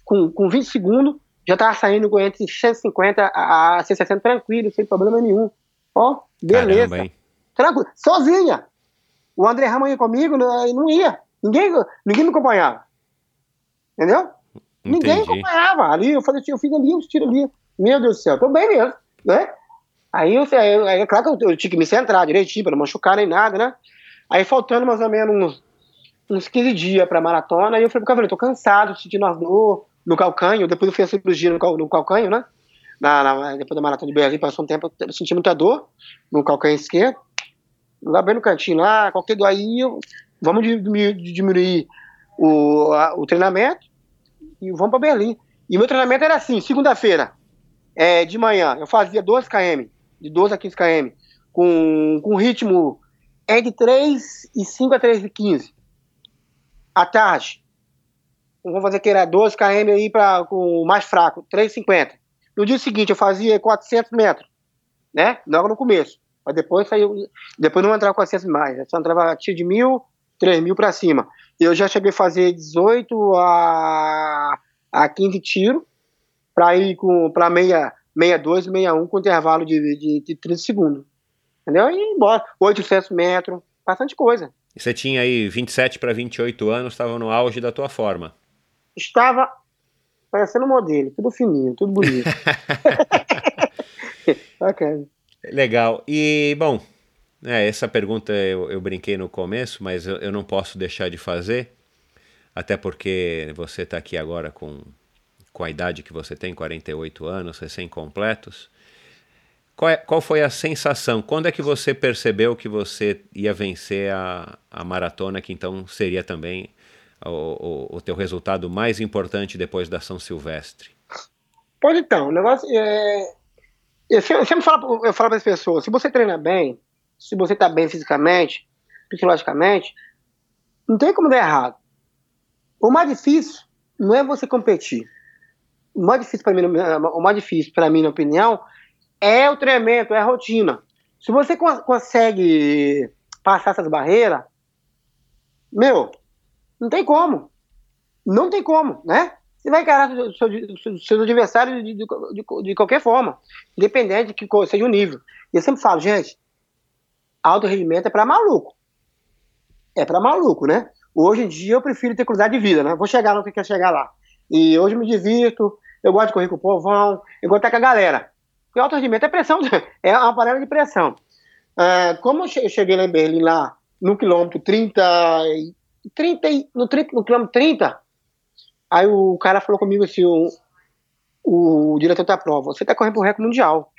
Com, com 20 segundos, já estava saindo com entre 150 a 160 tranquilo, sem problema nenhum. Ó, beleza. Caramba, tranquilo. Sozinha. O André Ramos ia comigo, não, não ia. Ninguém, ninguém me acompanhava. Entendeu? Entendi. Ninguém acompanhava. Ali, eu falei assim, eu fiz ali uns tiros ali. Meu Deus do céu, tô bem mesmo, né? Aí, eu, aí é claro que eu, eu, tinha que me centrar direitinho, para não machucar nem nada, né? Aí faltando mais ou menos uns, uns 15 dias pra maratona, aí eu falei pro Cavaleiro, tô cansado, sentindo uma dor no calcanho, depois eu fiz a cirurgia no, no calcanho, né? Na, na, depois da maratona de Berlim, passou um tempo, eu senti muita dor no calcanho esquerdo. Lá bem no cantinho lá, qualquer do aí, vamos diminuir o, a, o treinamento e vamos para Berlim. E meu treinamento era assim, segunda-feira, é, de manhã, eu fazia 12 km, de 12 a 15 km, com, com ritmo é de 3 e 5 a 3 e 15. À tarde, vamos fazer que era 12 km aí para com o mais fraco, 3,50. No dia seguinte eu fazia 400 metros, né? Logo no começo. Mas depois saiu, depois não entrava 400 mais, só entrava tiro de mil, 3 mil para cima. Eu já cheguei a fazer 18 a, a 15 tiros para ir com para meia 62, 61 com intervalo de, de, de 30 segundos. Entendeu? E embora. 800 metros, bastante coisa. E você tinha aí 27 para 28 anos, estava no auge da tua forma. Estava parecendo um modelo, tudo fininho, tudo bonito. Bacana. Legal. E, bom, é, essa pergunta eu, eu, brinquei no começo, mas eu, eu, não posso deixar de fazer, até porque você está aqui agora com, com a idade que você tem, 48 anos, recém-completos. Qual, é, qual foi a sensação? Quando é que você percebeu que você ia vencer a, a maratona, que então seria também o, o, o teu resultado mais importante depois da São Silvestre? Pois então, o negócio é. Eu sempre falo, eu falo para as pessoas: se você treina bem, se você está bem fisicamente, psicologicamente, não tem como dar errado. O mais difícil não é você competir. O mais difícil para mim, o mais difícil para mim, na opinião, é o treinamento, é a rotina. Se você consegue passar essas barreiras, meu, não tem como. Não tem como, né? Você vai encarar seus, adversários de, de, de, qualquer forma, independente de que seja o nível. E eu sempre falo, gente, alto rendimento é para maluco. É para maluco, né? Hoje em dia eu prefiro ter cruzado de vida, né? Vou chegar no que quer chegar lá. E hoje me divirto, eu gosto de correr com o povão, eu gosto de estar com a galera. Porque alto rendimento é pressão, é uma panela de pressão. É, como eu cheguei lá em Berlim, lá no quilômetro 30, 30 no, 30, no quilômetro 30, aí o cara falou comigo assim, o, o diretor da prova, você tá correndo pro recorde mundial.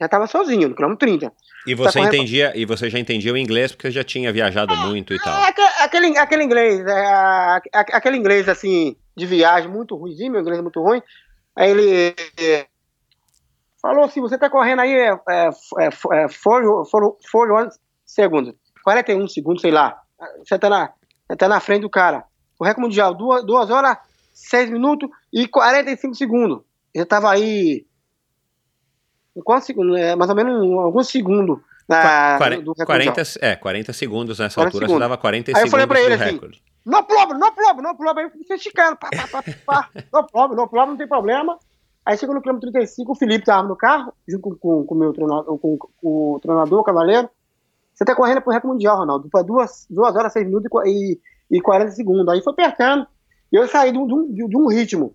Já tava sozinho, no quilômetro 30. E você tá entendia, e você já entendia o inglês porque você já tinha viajado é, muito e tal. É, aquele, aquele inglês, é, aquele inglês assim, de viagem muito ruimzinho, meu inglês é muito ruim. Aí ele Falou assim, você está correndo aí é, é, é, é for, for, for segundos, 41 segundos, sei lá. Você está na, tá na frente do cara. O recorde mundial, 2 horas, 6 minutos e 45 segundos. Ele estava aí. Quantos segundos? É, mais ou menos alguns segundos. Na, 40, do, do 40, é, 40 segundos nessa 40 altura, segundos. você dava 40 aí segundos. Aí eu falei pra ele assim: não problema, não problema, não problema. Aí você esticando, pá, pá, pá, pá. não problema, não problema, não tem problema. Aí chegou no quilômetro 35, o Felipe estava no carro, junto com, com, com, meu treinador, com, com o treinador, o cavaleiro. Você tá correndo pro recorde mundial, Ronaldo, para 2 horas, 6 minutos e, e 40 segundos. Aí foi apertando. E eu saí de um, de, um ritmo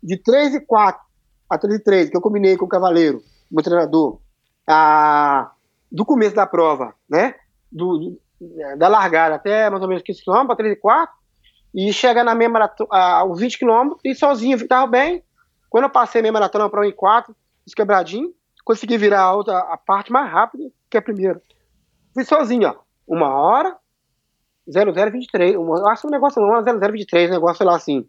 de 3 e 4 a 3 e 3, que eu combinei com o cavaleiro, meu treinador, a, do começo da prova, né? Do, da largada até mais ou menos 15 km, para 3 e 4, e chegar na minha maratona, aos 20 km, e sozinho, estava bem, quando eu passei minha maratona para 1 em 4, fiz quebradinho, consegui virar a, outra, a parte mais rápida que a primeira. Fui sozinho, ó. Uma hora, 0023. Eu acho um negócio, uma 0023, um negócio lá assim.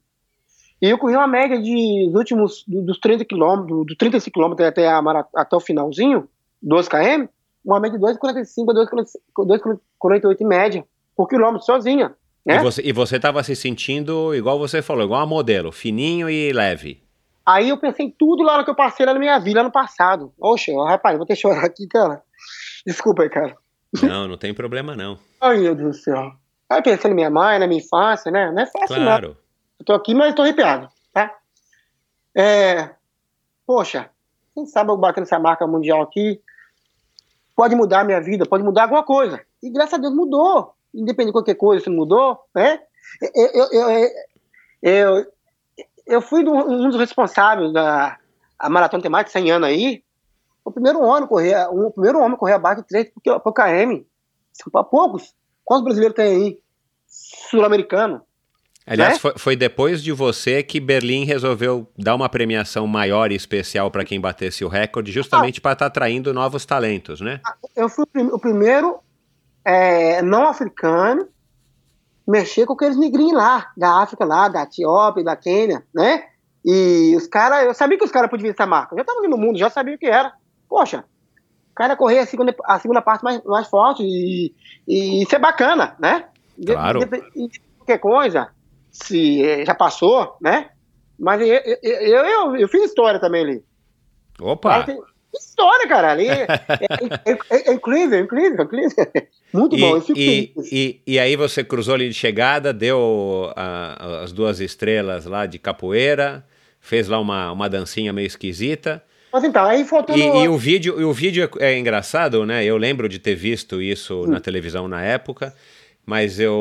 E eu corri uma média de, dos últimos, dos 30 quilômetros, do 35 quilômetros até, a, até o finalzinho, 12 km, uma média de 2,45 a 2,48 em média, por quilômetro sozinha. Né? E você estava se sentindo, igual você falou, igual a modelo, fininho e leve. Aí eu pensei em tudo lá no que eu passei lá na minha vida ano passado. Oxe, rapaz, vou ter que chorar aqui, cara. Desculpa aí, cara. Não, não tem problema não. Ai, meu Deus do céu. Aí pensando em minha mãe, na minha infância, né? Não é fácil, claro. não. Eu tô aqui, mas tô arrepiado, tá? É... Poxa, quem sabe eu batendo essa marca mundial aqui pode mudar a minha vida, pode mudar alguma coisa. E graças a Deus mudou. Independente de qualquer coisa, se mudou, né? Eu, eu, eu, eu, eu fui um dos responsáveis da a maratona temática 100 anos aí. O primeiro homem correr, o primeiro homem correr abaixo de 3 por KM. São para poucos. Quantos brasileiros tem aí? Sul-americano. Aliás, né? foi, foi, depois de você que Berlim resolveu dar uma premiação maior e especial para quem batesse o recorde, justamente ah, para estar tá atraindo novos talentos, né? Eu fui o primeiro é, não africano mexer com aqueles negrinhos lá, da África lá, da Etiópia, da Quênia, né? E os caras, eu sabia que os caras podiam vir essa marca. Eu já tava no mundo, já sabia o que era. Poxa, cara correr a segunda, a segunda parte mais, mais forte e, e isso é bacana, né? Claro. E, qualquer coisa, se eh, já passou, né? Mas eu, eu, eu, eu, fiz história também ali. Opa! Tem história, cara, ali. É, é, é, é incrível, incrível, incrível. Muito e, bom, eu fico e, e, e aí você cruzou ali de chegada, deu a- as duas estrelas lá de capoeira, fez lá uma, uma dancinha meio esquisita. Mas então, aí faltou. E, e o vídeo, e o vídeo é, é engraçado, né? Eu lembro de ter visto isso na televisão na época, mas eu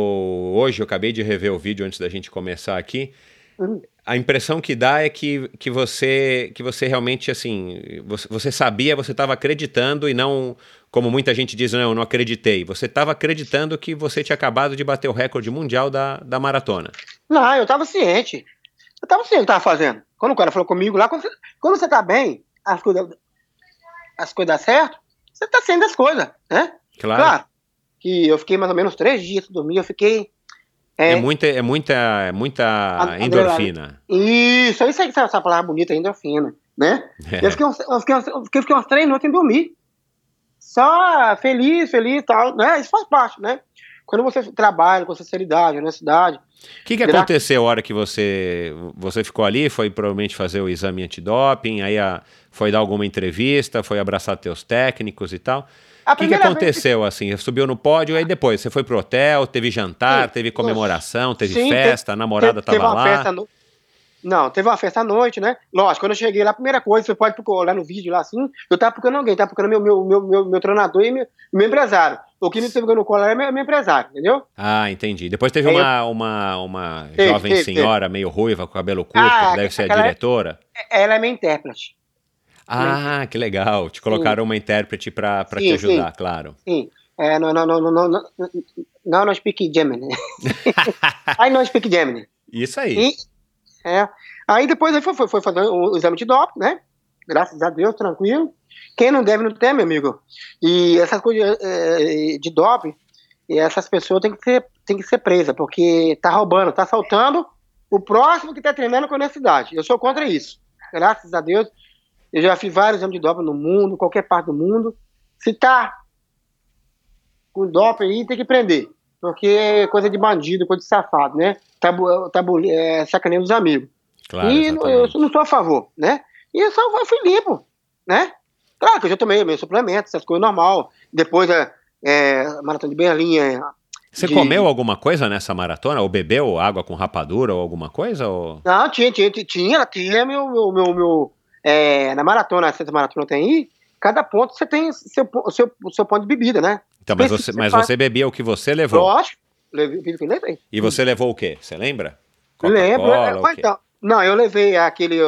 hoje eu acabei de rever o vídeo antes da gente começar aqui. Hum. A impressão que dá é que, que você que você realmente assim você, você sabia, você estava acreditando e não como muita gente diz, não, eu não acreditei. Você estava acreditando que você tinha acabado de bater o recorde mundial da, da maratona. Não, eu tava ciente. Eu tava ciente que tava fazendo. Quando o cara falou comigo lá, quando você, quando você tá bem, as coisas as coisas certo, você tá ciente das coisas, né? Claro. Claro. Que eu fiquei mais ou menos três dias sem dormir, eu fiquei. É, É, muita é muita é muita endorfina. Isso, isso aí, essa palavra bonita, endorfina, né? É. Eu, fiquei eu, fiquei eu fiquei- fiquei umas três noites sem dormir. Só feliz, feliz e tal, né? Isso faz parte, né? Quando você trabalha com sinceridade, honestidade. O que, que aconteceu a hora que você você ficou ali? Foi provavelmente fazer o exame antidoping, aí a, foi dar alguma entrevista, foi abraçar teus técnicos e tal. O que, que vez aconteceu assim? Subiu no pódio, aí depois você foi pro hotel, teve jantar, Sim. teve comemoração, teve Sim, festa, a namorada teve, teve tava uma lá. festa no... Não, teve uma festa à noite, né? Lógico, quando eu cheguei lá, a primeira coisa, você pode procurar olhar no vídeo lá assim, eu tava procurando alguém, tava procurando meu, meu, meu, meu, meu treinador e meu, meu empresário. O que me pegou no colo é meu, meu empresário, entendeu? Ah, entendi. Depois teve uma, eu... uma, uma teve, jovem teve, senhora teve. meio ruiva, com cabelo curto, ah, deve ser a é diretora. É, ela é minha intérprete. Ah, sim. que legal. Te colocaram sim. uma intérprete para te ajudar, sim. claro. Sim. É, não, não, não, não, não, não, não speak Gemini. aí não speak Gemini. Isso aí. E, é, aí depois foi foi foi fui fazer o, exame de dop, né? Graças a Deus, tranquilo. Quem não deve não tem, meu amigo. E essas coisas é, de doping, essas pessoas têm que ser, têm que ser presas, porque tá roubando, tá assaltando o próximo que tá treinando com honestidade. Eu sou contra isso. Graças a Deus. Eu já fiz vários exames de doping no mundo, qualquer parte do mundo. Se tá com doping aí, tem que prender. Porque é coisa de bandido, coisa de safado, né? Tabu, tabu, é, sacaneando os amigos. Claro, e exatamente. eu não sou a favor, né? E eu só eu fui limpo, né? Claro que eu já tomei meus suplementos, essas coisas normal. Depois é, é maratona de Berlim. É, Você de- comeu alguma coisa nessa maratona? Ou bebeu água com rapadura ou alguma coisa? Ou... Não, tinha, tinha, tinha, tinha, meu, meu, meu, meu é, na maratona, essa maratona tem aí, cada ponto você tem seu, seu, seu ponto de bebida, né? Então, mas você, mas você bebia o que você levou. Lógico, levei, levei, levei. E você levou o quê? Você lembra? Lembro. É, então, não, eu levei aquele,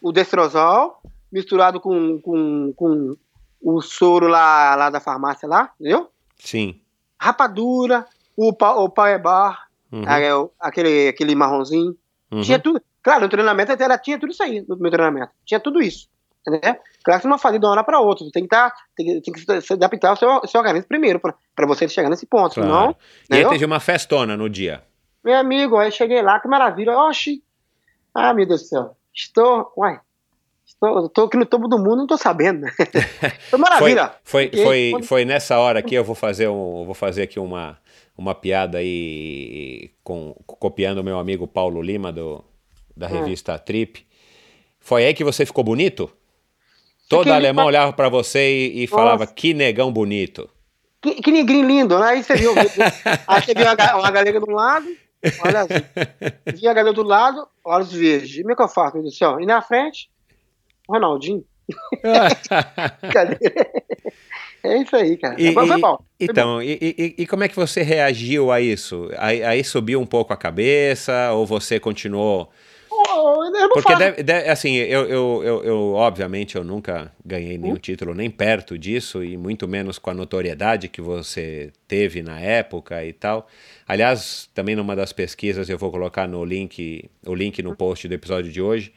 o destrozol, misturado com, com, com o soro lá, lá da farmácia lá, entendeu? Sim. Rapadura, o, pa, o Power Bar, Uhum, é, aquele, aquele marronzinho. uhum. Tinha tudo. Claro, no treinamento ela tinha tudo isso aí, no meu treinamento. Tinha tudo isso. Entendeu? Claro que você não fazer de uma hora para outra. Você tem que, tá, tem, tem que se- adaptar ao seu, seu organismo primeiro, para você chegar nesse ponto. Claro. Senão, E aí teve uma festona no dia. Meu amigo, aí cheguei lá, que maravilha. Oxi. Ah, meu Deus do céu. Estou. Uai. Estou, estou aqui no topo do mundo, não estou sabendo. né? Foi Foi, maravilha. foi, foi, quando- foi nessa hora que eu vou fazer, um, vou fazer aqui uma, uma piada aí com, copiando o meu amigo Paulo Lima do, da Hum. revista Trip. Foi aí que você ficou bonito? Todo Fiquei- alemão olhava pra você e, e falava que negão bonito. Que, que negrinho lindo, né? Aí você viu. aí você viu uma, uma galega do lado, olha assim. Vi a galega do lado, olhos verdes. E como é que eu faço, meu Deus do céu? E na frente, o Ronaldinho. É isso aí, cara. E- foi, foi bom. Foi Então, e, e- e como é que você reagiu a isso? Aí, aí subiu um pouco a cabeça ou você continuou? bom. Oh, eu não Porque deve, deve- assim, eu, eu, eu, eu, obviamente eu nunca ganhei nenhum título nem perto disso e muito menos com a notoriedade que você teve na época e tal. Aliás, também numa das pesquisas eu vou colocar no link, o link no post do episódio de hoje.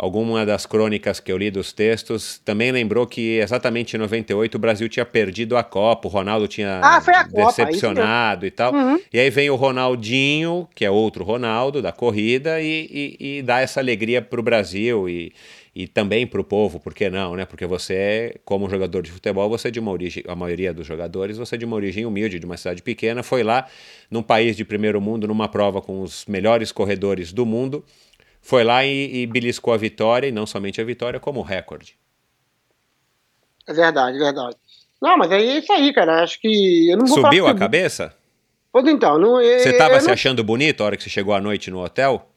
Alguma das crônicas que eu li dos textos também lembrou que exatamente em 98 o Brasil tinha perdido a Copa, o Ronaldo tinha ah, Copa, decepcionado e tal. Uhum. E aí vem o Ronaldinho, que é outro Ronaldo da corrida, e, e, e dá essa alegria para o Brasil e, e também para o povo, por que não, né? Porque você, como jogador de futebol, você é de uma origem, a maioria dos jogadores, você é de uma origem humilde, de uma cidade pequena, foi lá num país de primeiro mundo, numa prova com os melhores corredores do mundo foi lá e, e beliscou a vitória, e não somente a vitória, como o recorde. É verdade, é verdade. Não, mas é isso aí, cara. Acho que. Eu não vou Subiu a cabeça? Pois então. Não, você estava se não... achando bonito a hora que você chegou à noite no hotel?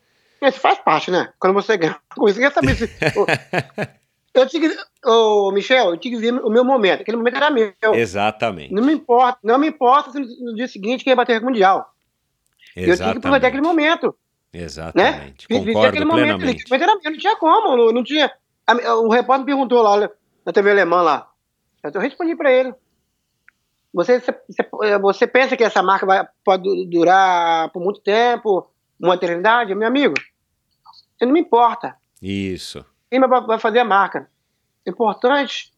Isso faz parte, né? Quando você ganha coisa, você quer saber se. eu tinha que. Ô, Michel, eu tinha que ver o meu momento. Aquele momento era meu. Exatamente. Não me importa, não me importa se no dia seguinte quem ia bater o Mundial. Exatamente. Eu tinha que aproveitar aquele momento. Exatamente. Né? Concordo plenamente. Mas era, não tinha como, não, não tinha. o repórter me perguntou lá na TV alemã lá. Eu respondi para ele. Você, você, você, pensa que essa marca vai, pode durar por muito tempo, uma eternidade? Meu amigo, você não me importa. Isso. Quem vai fazer a marca? Importante,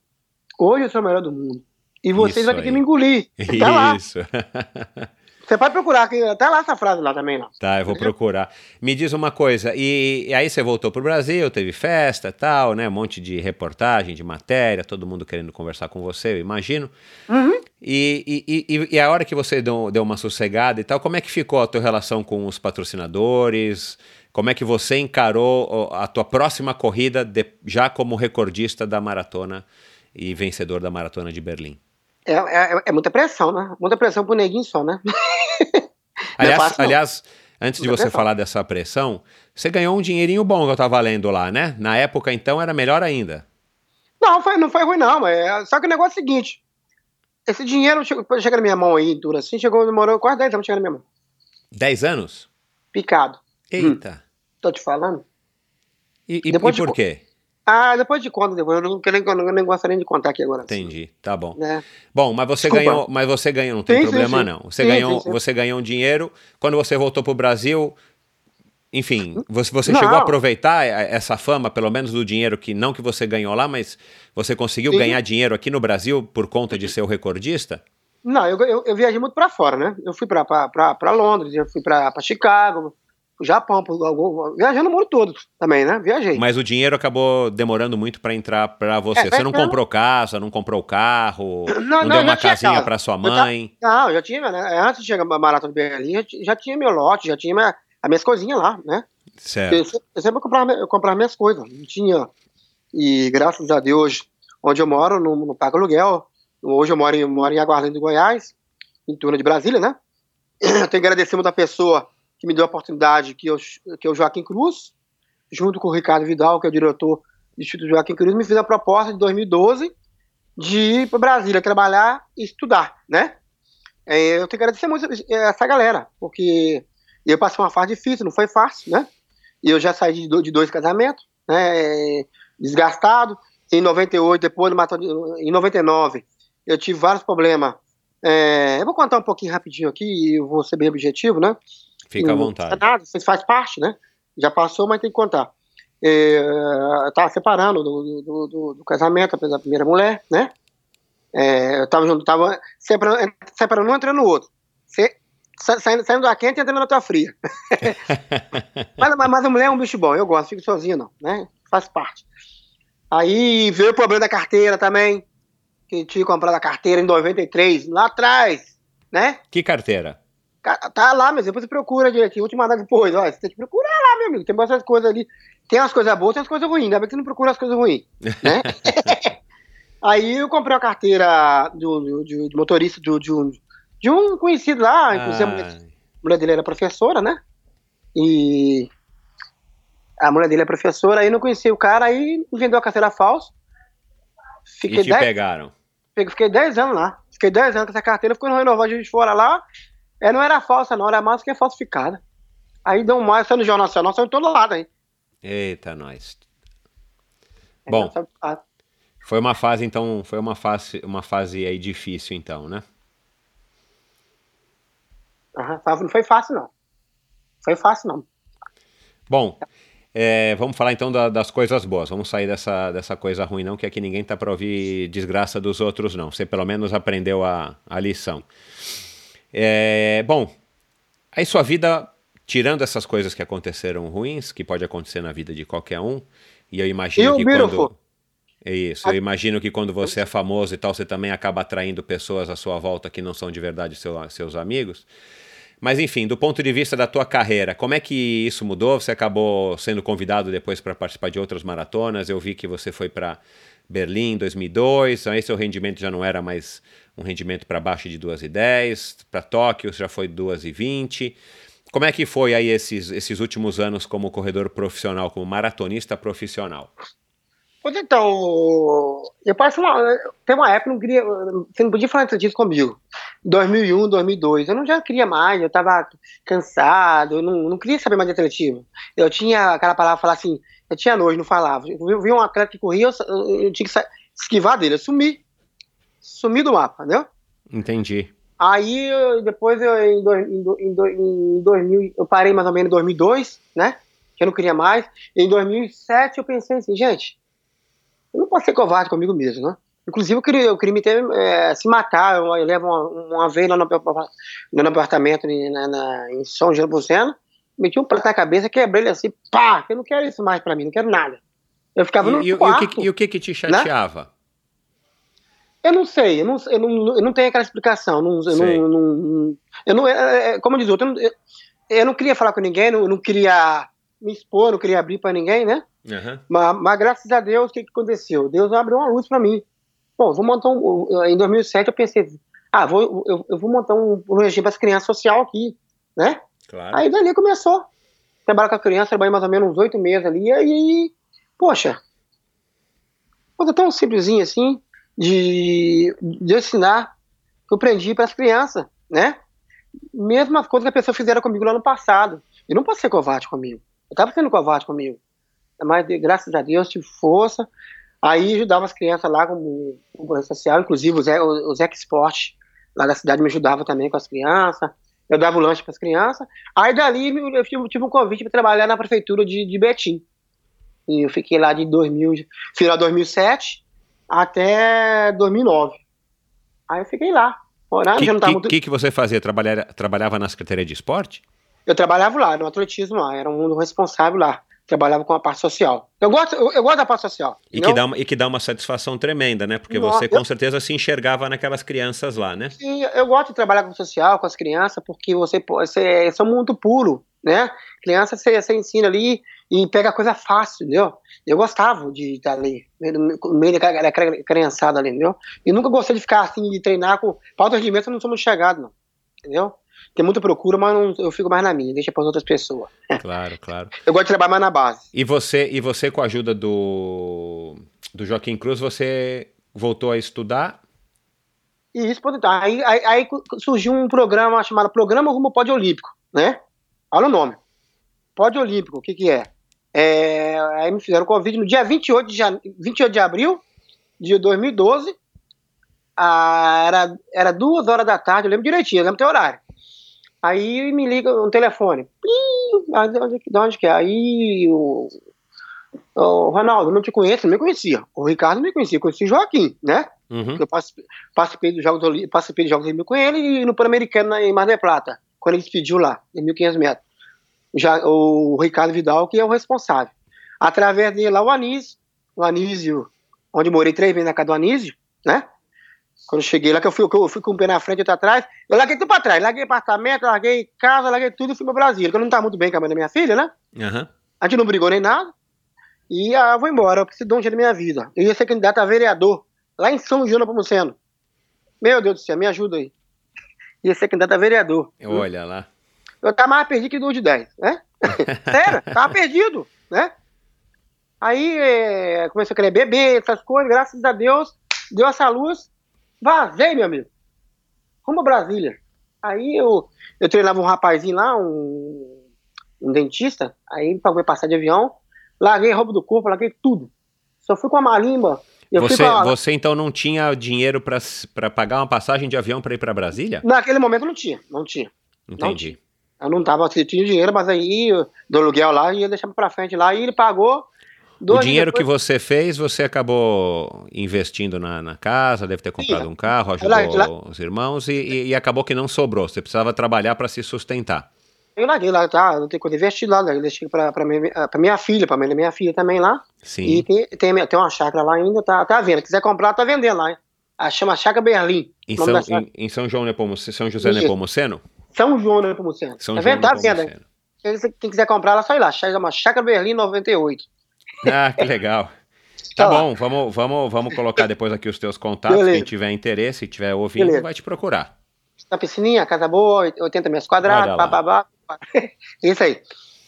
hoje eu sou o melhor do mundo. E vocês vão ter que me engolir. Tá Isso. Você pode procurar, que até lá essa frase lá também, não. Tá, eu vou procurar. Me diz uma coisa, e, e aí você voltou pro Brasil, teve festa tal, né? Um monte de reportagem, de matéria, todo mundo querendo conversar com você, eu imagino. Uhum. E, e, e, e, a hora que você deu, deu uma sossegada e tal, como é que ficou a tua relação com os patrocinadores? Como é que você encarou a tua próxima corrida de, já como recordista da maratona e vencedor da maratona de Berlim? É, é, é, muita pressão, né? Muita pressão pro neguinho só, né? aliás, fácil, aliás, antes de você falar dessa pressão, você ganhou um dinheirinho bom que eu tava lendo lá, né? Na época, então, era melhor ainda. Não, foi, não foi ruim, não. Mas, só que o negócio é o seguinte: esse dinheiro chegou, chega na minha mão aí, dura assim, chegou, demorou quase 10 anos chegando na minha mão. 10 anos? Picado. Eita. Hum, tô te falando. E, e, e por quê? Ah, depois de conta, depois. Eu não, eu não, nem gostaria de contar aqui agora. Entendi, tá bom. É. Bom, mas você Desculpa. ganhou, mas você ganhou, não tem sim, problema sim, sim. não. Você ganhou, você ganhou um dinheiro. Quando você voltou para o Brasil, enfim, você, você chegou a aproveitar essa fama, pelo menos do dinheiro que não que você ganhou lá, mas você conseguiu ganhar dinheiro aqui no Brasil por conta de ser o recordista? Não, eu, eu, eu viajei muito para fora, né? Eu fui para Londres, eu fui para Chicago, Japão, viajando o mundo todo também, né? Viajei. Mas o dinheiro acabou demorando muito para entrar para você. É, você não comprou casa, não comprou carro, não, não, não deu uma casinha para sua mãe? não, já tinha, né? Antes de chegar a Maratona de Berlim, já, já tinha meu lote, já tinha minha, as minhas coisinhas lá, né? Certo. Eu, eu sempre comprava, eu comprava minhas coisas, não tinha. E graças a Deus, onde eu moro, não, não pago aluguel. Hoje eu moro em, moro em Aguardente Goiás, em Tuna de Brasília, né? Eu tenho que agradecer muito a pessoa que me deu a oportunidade, que, eu, que é o Joaquim Cruz, junto com o Ricardo Vidal, que é o diretor do Instituto Joaquim Cruz, me fez a proposta de 2012 de ir para Brasília trabalhar e estudar, né? É, eu tenho que agradecer muito essa galera, porque eu passei uma fase difícil, não foi fácil, né? E eu já saí de dois, de dois casamentos, né? Desgastado. Em 98, depois em 99, eu tive vários problemas. É, eu vou contar um pouquinho rapidinho aqui, eu vou ser bem objetivo, né? Fica à vontade. Nada, você faz parte, né? Já passou, mas tem que contar. É, eu tava separando do, do, do, do casamento da primeira mulher, né? É, eu tava junto, tava separando, separando um entrando no outro. Você, saindo, saindo da quente e entrando na tua fria. mas, mas, mas, a mulher é um bicho bom, eu gosto, fico sozinho não, né? Faz parte. Aí veio o problema da carteira também, que tinha comprado a carteira em 93, lá atrás, né? Que carteira? Tá lá, mas depois você procura direitinho. Vou te mandar depois. Olha, você tem que procurar lá, meu amigo. Tem bastante coisa ali. Tem as coisas boas, tem as coisas ruins. Ainda bem que você não procura as coisas ruins. Né? Aí eu comprei a carteira do, de, de motorista de, de, um, de um conhecido lá. Inclusive, a mulher, a mulher dele era professora, né? E a mulher dele é professora. Aí não conhecia o cara. Aí vendeu a carteira falsa. Fiquei e te dez, pegaram? Fiquei 10 anos lá. Fiquei 10 anos com essa carteira. Fui no renovar de fora lá. É, não era falsa, não, era é falsificada. Aí deu mais, saiu no Jornal Nacional, saiu em todo lado aí. Eita, nós. É, Bom, foi uma fase, então, foi uma fase, uma fase aí difícil, então, né? Uhum, não foi fácil, não. Foi fácil, não. Bom, É, vamos falar então da, das coisas boas. Vamos sair dessa, dessa coisa ruim, não, que aqui ninguém tá para ouvir desgraça dos outros, não. Você pelo menos aprendeu a, a lição. É, bom, aí sua vida, tirando essas coisas que aconteceram ruins, que pode acontecer na vida de qualquer um, e eu imagino eu que beautiful. quando. É isso, eu imagino que quando você é famoso e tal, você também acaba atraindo pessoas à sua volta que não são de verdade seu, seus amigos. Mas enfim, do ponto de vista da tua carreira, como é que isso mudou? Você acabou sendo convidado depois para participar de outras maratonas. Eu vi que você foi para Berlim em 2002, aí seu rendimento já não era mais um rendimento para baixo de 2,10, para Tóquio já foi 2,20. Como é que foi aí esses, esses últimos anos como corredor profissional, como maratonista profissional? Pois então, eu passo uma, tem uma época, não queria, você não podia falar disso comigo. 2001, 2002, eu não já queria mais, eu estava cansado, eu não, não queria saber mais de atletismo. Eu tinha aquela palavra, falar assim, eu tinha nojo, não falava. Eu vi um atleta que corria, eu, eu tinha que esquivar dele, eu sumi. Sumi do mapa, entendeu? Entendi. Aí, depois, eu, em, em, em, em 2000, eu parei mais ou menos em 2002, né? Que eu não queria mais. Em 2007, eu pensei assim, gente, eu não posso ser covarde comigo mesmo, né? Inclusive, eu queria, eu queria me ter, é, se matar. Eu, eu levo uma, uma vez lá no, no meu apartamento na, na, em São João Buceno, meti um prato na cabeça, quebrei ele assim, pá, eu não quero isso mais pra mim, não quero nada. Eu ficava e, no e, quarto. E o, que, e o que, que te chateava? Né? Eu não sei, eu não, eu não, eu não tenho aquela explicação. Não, eu, não, não, eu não, é, como diz outro, eu não, eu, eu não queria falar com ninguém, não, não queria me expor, não queria abrir para ninguém, né? Uhum. Mas, mas, graças a Deus, o que, que aconteceu? Deus abriu uma luz para mim. Bom, vou montar um. Em 2007 eu pensei, ah, vou, eu, eu vou montar um, um regime para as crianças social aqui, né? Claro. Aí dali começou. Trabalhar com a criança, trabalhei mais ou menos uns oito meses ali, e aí, poxa, coisa tão simplesinha assim, de, de ensinar, que eu aprendi para as crianças, né? Mesmo as coisas que a pessoa fizeram comigo lá no passado. E não pode ser covarde comigo. Eu estava sendo covarde comigo. Mas, graças a Deus, tive força. Aí ajudava as crianças lá como, como social, inclusive o Zé, o Zé Sport lá da cidade me ajudava também com as crianças. Eu dava o lanche para as crianças. Aí dali eu tive, tive um convite para trabalhar na prefeitura de, de Betim. E eu fiquei lá de 2000, final de 2007 até 2009. Aí eu fiquei lá. O que, que, muito... que, que você fazia? Trabalhava, trabalhava na Secretaria de Esporte? Eu trabalhava lá, no atletismo lá, era um responsável lá trabalhava com a parte social. Eu gosto, eu, eu gosto da parte social. E que, dá uma, e que dá uma satisfação tremenda, né? Porque você com eu, certeza se enxergava naquelas crianças lá, né? Sim, eu gosto de trabalhar com o social, com as crianças, porque você, você é muito puro, né? Criança você, você ensina ali e pega coisa fácil, entendeu? Eu gostava de estar ali, no meio da criançada ali, entendeu? E nunca gostei de ficar assim, de treinar com. Para alto rendimento eu não sou muito chegado, não. Entendeu? Tem muita procura, mas não, eu fico mais na minha, deixa para as outras pessoas. Claro, claro. Eu gosto de trabalhar mais na base. E você, e você com a ajuda do, do Joaquim Cruz, você voltou a estudar? Isso, então, aí, aí, aí surgiu um programa chamado Programa Rumo Pódio Olímpico, né? Olha o nome. Pódio Olímpico, o que que é? é aí me fizeram convite no dia 28 de, jan... 28 de abril de 2012, ah, era, era duas horas da tarde, eu lembro direitinho, eu lembro teu horário. Aí me liga um telefone. onde, de onde que é? Aí o, o Ronaldo, não te conheço, não me conhecia. O Ricardo não me conhecia, conheci o Joaquim, né? Uhum. Eu participei dos Jogos participei dos Jogos Olímpicos com ele e no Pan-Americano em Mar del Plata, quando ele despediu lá, em 1.500 metros. Já, o Ricardo Vidal, que é o responsável. Através dele lá, o Anísio, o Anísio, onde morei três vezes na casa do Anísio, né? Quando eu cheguei lá, que eu fui, eu fui com o pé na frente e outro atrás, eu larguei tudo pra trás. Larguei apartamento, larguei casa, larguei tudo e fui pra Brasília. Porque eu não tava muito bem com a mãe da minha filha, né? Uhum. A gente não brigou nem nada. E ah, vou embora, eu preciso de um dia da minha vida. Eu ia ser candidato a vereador, lá em São João Pomuceno. Meu Deus do céu, me ajuda aí. Ia ser candidato a vereador. Olha lá. Eu tava mais perdido que do de 10, né? Sério, tava perdido, né? Aí é, comecei a querer beber, essas coisas, graças a Deus, deu essa luz. Vazei, meu amigo. Rumo a Brasília. Aí eu, eu treinava um rapazinho lá, um, um dentista, aí pagou passar de avião, larguei roupa do corpo, larguei tudo. Só fui com a malimba. Você, a... você então não tinha dinheiro para pagar uma passagem de avião para ir para Brasília? Naquele momento não tinha, não tinha. Entendi. Eu não tava, eu tinha dinheiro, mas aí do aluguel lá ia deixar pra frente lá e ele pagou. O dinheiro depois... que você fez, você acabou investindo na, na casa, deve ter comprado Sim, um carro, ajudou lá, os irmãos e, e, e, acabou que não sobrou. Você precisava trabalhar para se sustentar. Eu larguei lá, tá? Não tem coisa investir lá, eu deixei pra, pra, minha, pra minha filha, pra minha, minha filha também lá. Sim. E tem, tem, tem uma chácara lá ainda, tá, tá vendo. Quiser comprar, tá vendendo lá, hein? A chama Chácara Berlim. Em São, em, em São João Nepomuceno, São José Isso. Nepomuceno? São João Nepomuceno. São tá vendo? Tá vendo? Quem quiser comprar, ela só ir lá. Chama Chácara Berlim 98. Ah, que legal. Tá, tá bom, vamos, vamos, vamos colocar depois aqui os teus contatos. Beleza. Quem tiver interesse, tiver ouvindo, Beleza. vai te procurar. Na piscininha, casa boa, 80 metros quadrados, bababá. Isso aí.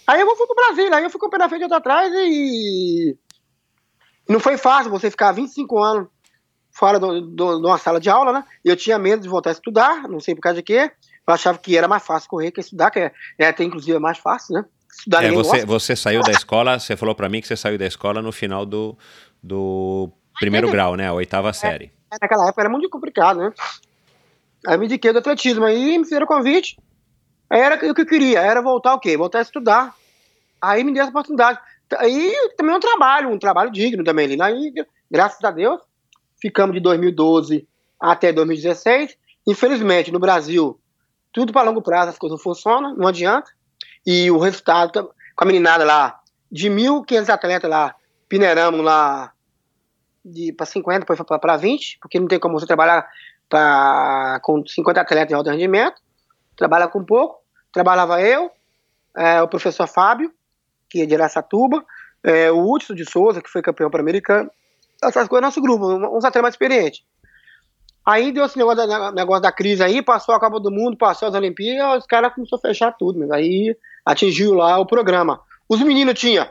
Aí eu fui pro Brasil, aí eu fui com o pé na frente e outro atrás e. Não foi fácil você ficar 25 anos fora de uma sala de aula, né? Eu tinha medo de voltar a estudar, não sei por causa de quê. Eu achava que era mais fácil correr que estudar, que é, é até inclusive mais fácil, né? Estudar é, você, você saiu da escola, você falou para mim que você saiu da escola no final do, do primeiro grau, né? A oitava série. É, naquela época era muito complicado, né? Aí me indiquei do atletismo, aí me fizeram o convite. Era o que eu queria, era voltar o quê? Voltar a estudar. Aí me deu essa oportunidade. Aí também um trabalho, um trabalho digno também ali. Aí, graças a Deus, ficamos de 2012 até 2016. Infelizmente, no Brasil, tudo para longo prazo, as coisas não funcionam, não adianta. E o resultado, com a meninada lá, de 1.500 atletas lá, peneiramos lá para 50, depois para 20, porque não tem como você trabalhar pra, com 50 atletas de alto rendimento. Trabalha com pouco. Trabalhava eu, é, o professor Fábio, que é de Aracatuba, é, o Hudson de Souza, que foi campeão pan-americano, essas coisas, nosso grupo, uns atletas mais experientes. Aí deu esse negócio da, negócio da crise aí, passou a Copa do Mundo, passou as Olimpíadas, os caras começaram a fechar tudo, mas aí atingiu lá o programa. Os meninos tinham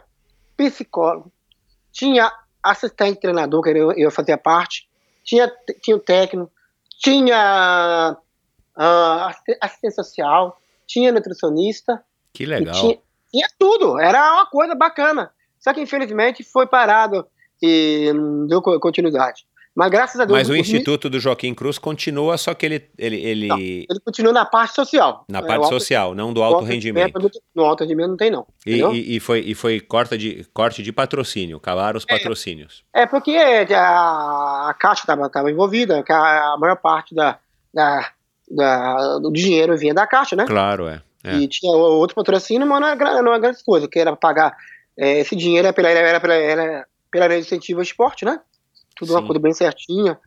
psicólogo, tinha assistente treinador, que eu, eu fazia parte, tinha, tinha o técnico, tinha uh, assistente social, tinha nutricionista. Que legal. Tinha, tinha tudo, era uma coisa bacana. Só que infelizmente foi parado e não deu continuidade. Mas graças a Deus. Mas o Instituto do Joaquim Cruz continua, só que ele. Ele, ele... Não, ele continua na parte social. Na parte alto, social, não do alto, alto rendimento. rendimento. No alto rendimento não tem, não. E, e, e, foi, e foi corta de, corte de patrocínio, calaram os é. patrocínios. É, é porque a, a Caixa estava envolvida, que a, a, maior parte da, da, da, do dinheiro vinha da Caixa, né? Claro, é. é. E tinha outro patrocínio, mas não é, não é grande coisa, que era pagar. É, esse dinheiro era pela, era pela, era pela incentivo ao esporte, né? Tudo Sim. uma coisa bem certinha.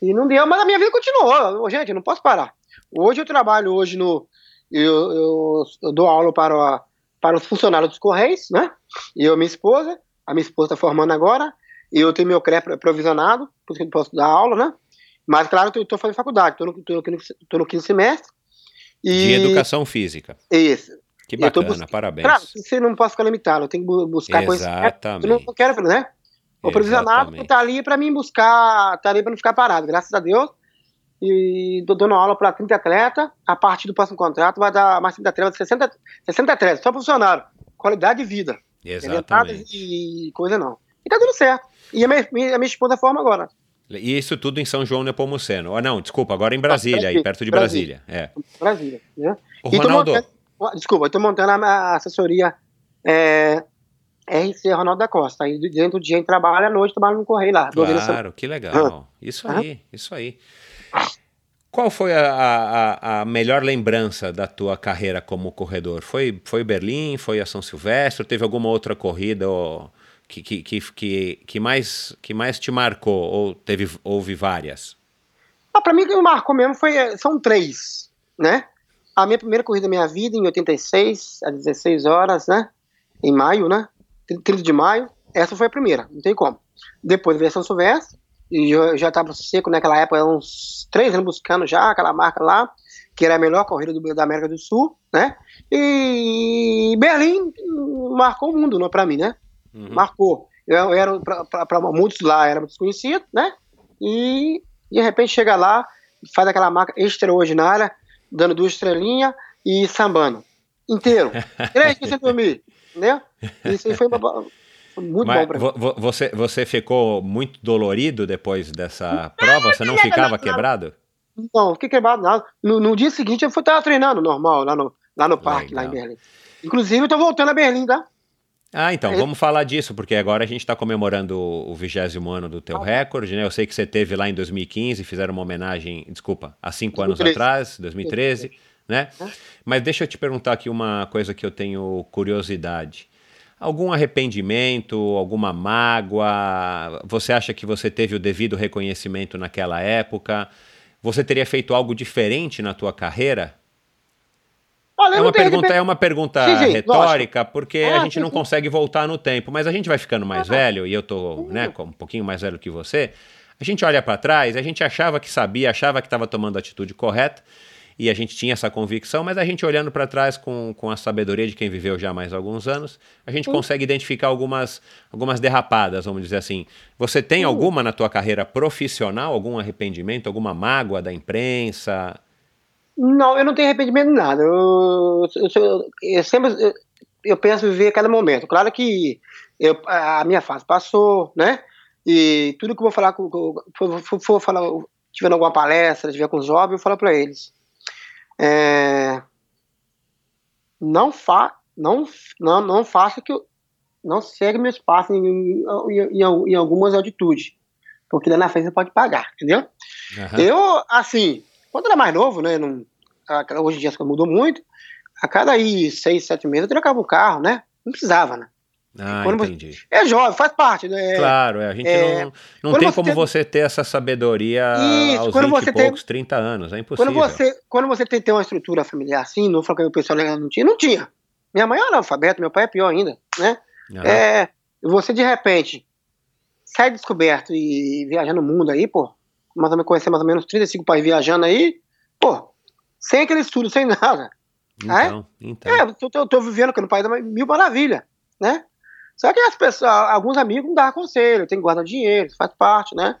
E não deu, mas a minha vida continuou. Gente, eu não posso parar. Hoje eu trabalho hoje no. Eu, eu, eu dou aula para, para os funcionários dos Correios, né? E eu minha esposa. A minha esposa está formando agora. E eu tenho meu CRE provisionado, por isso que eu posso dar aula, né? Mas, claro, eu estou fazendo faculdade, estou no, tô no, tô no quinto semestre. E... De educação física. Isso. Que bacana, parabéns. Claro, você não posso ficar limitado, eu tenho que buscar Exatamente. coisas. Eu não quero, né? O provisionado tá ali para mim buscar, tá ali para não ficar parado, graças a Deus. E tô dando aula para 30 atletas. A partir do próximo contrato vai dar mais 30 atletas, 60, 60 atletas, só funcionário. Qualidade de vida. Exatamente. E coisa não. E tá dando certo. E a minha, a minha esposa forma agora. E isso tudo em São João Nepomuceno. Oh, não, desculpa, agora em Brasília, aí, perto de Brasília. Brasília. É. Brasília. Né? O Ronaldo... Montando, desculpa, tô montando a, assessoria é, RC Ronaldo da Costa. Aí dentro do dia em trabalho, à noite trabalho no Correio lá. Claro, que legal. Isso aí, isso aí. Qual foi a, a, a, melhor lembrança da tua carreira como corredor? Foi, foi Berlim? Foi a São Silvestre? Teve alguma outra corrida que, que, que, que, que, mais, que mais te marcou? Ou teve, houve várias? Ah, Para mim, o que me marcou mesmo foi, são três, né? A minha primeira corrida da minha vida, em 86, às 16 horas, né? Em maio, né? 30 de maio, essa foi a primeira, não tem como. Depois veio a São Silvestre, e eu já estava seco naquela época, uns três anos buscando já aquela marca lá, que era a melhor corrida do, da América do Sul, né? E Berlim marcou o mundo, não para mim, né? Uhum. Marcou. Eu, eu era para muitos lá era desconhecido, né? E de repente chega lá, faz aquela marca extraordinária, dando duas estrelinhas e sambando inteiro. Três que você dormir né? Isso aí foi, uma, muito Mas bom pra mim. Você, você ficou muito dolorido depois dessa prova? Você não ficava quebrado? Não, fiquei quebrado nada. No, no, dia seguinte eu fui estar treinando normal lá no, lá no parque, Legal. lá em Berlim. Inclusive, eu tô voltando a Berlim, tá? Ah, então, é. vamos falar disso, porque agora a gente está comemorando o vigésimo ano do teu ah. recorde, né? Eu sei que você teve lá em 2015, fizeram uma homenagem, desculpa, há cinco 2013. anos atrás, 2013, 2013. Né? Mas deixa eu te perguntar aqui uma coisa que eu tenho curiosidade. Algum arrependimento, alguma mágoa? Você acha que você teve o devido reconhecimento naquela época? Você teria feito algo diferente na tua carreira? Olha, é, uma pergunta, é uma pergunta sim, sim, retórica, lógico. porque ah, a gente sim, não consegue voltar no tempo, mas a gente vai ficando mais ah, velho, e eu tô né, um pouquinho mais velho que você. A gente olha para trás, a gente achava que sabia, achava que estava tomando a atitude correta, e a gente tinha essa convicção, mas a gente olhando para trás com, com a sabedoria de quem viveu já mais alguns anos, a gente consegue identificar algumas, algumas derrapadas, vamos dizer assim. Você tem alguma na tua carreira profissional, algum arrependimento, alguma mágoa da imprensa? Não, eu não tenho arrependimento de nada. Eu, eu, eu, sempre eu, eu, penso viver cada momento. Claro que eu, a minha fase passou, né? E tudo que eu vou falar, for, for, for falar, tiver alguma palestra, tiver com os jovens, eu falo para eles. É, não, fa, não, não, não faça que eu, não segue meus passos em, em, em, em, algumas altitudes, porque lá na frente você pode pagar, entendeu? Uhum. Eu, assim, quando era mais novo, né? Não, hoje em dia mudou muito. A cada aí seis, sete meses eu trocava o carro, né? Não precisava, né? Ah, quando entendi. Você, é jovem, faz parte, né? Claro, é, a gente é, não, não tem você como tem, você ter essa sabedoria isso, aos quando 20 você e poucos, tem, 30 anos, é impossível. Quando você, quando você tem, tem uma estrutura familiar assim, não falo que o pessoal não tinha, não tinha. Minha mãe é analfabeta, meu pai é pior ainda, né? É, você de repente sai descoberto e viajando no mundo aí, pô, mais ou menos conhecer mais ou menos 35 países viajando aí, pô, sem aquele estudo, sem nada. Então, é? então. É, eu tô, tô, tô vivendo aqui no país da mil maravilha, né? Só que as pessoas, alguns amigos não dão conselho, tem que guardar dinheiro, faz parte, né?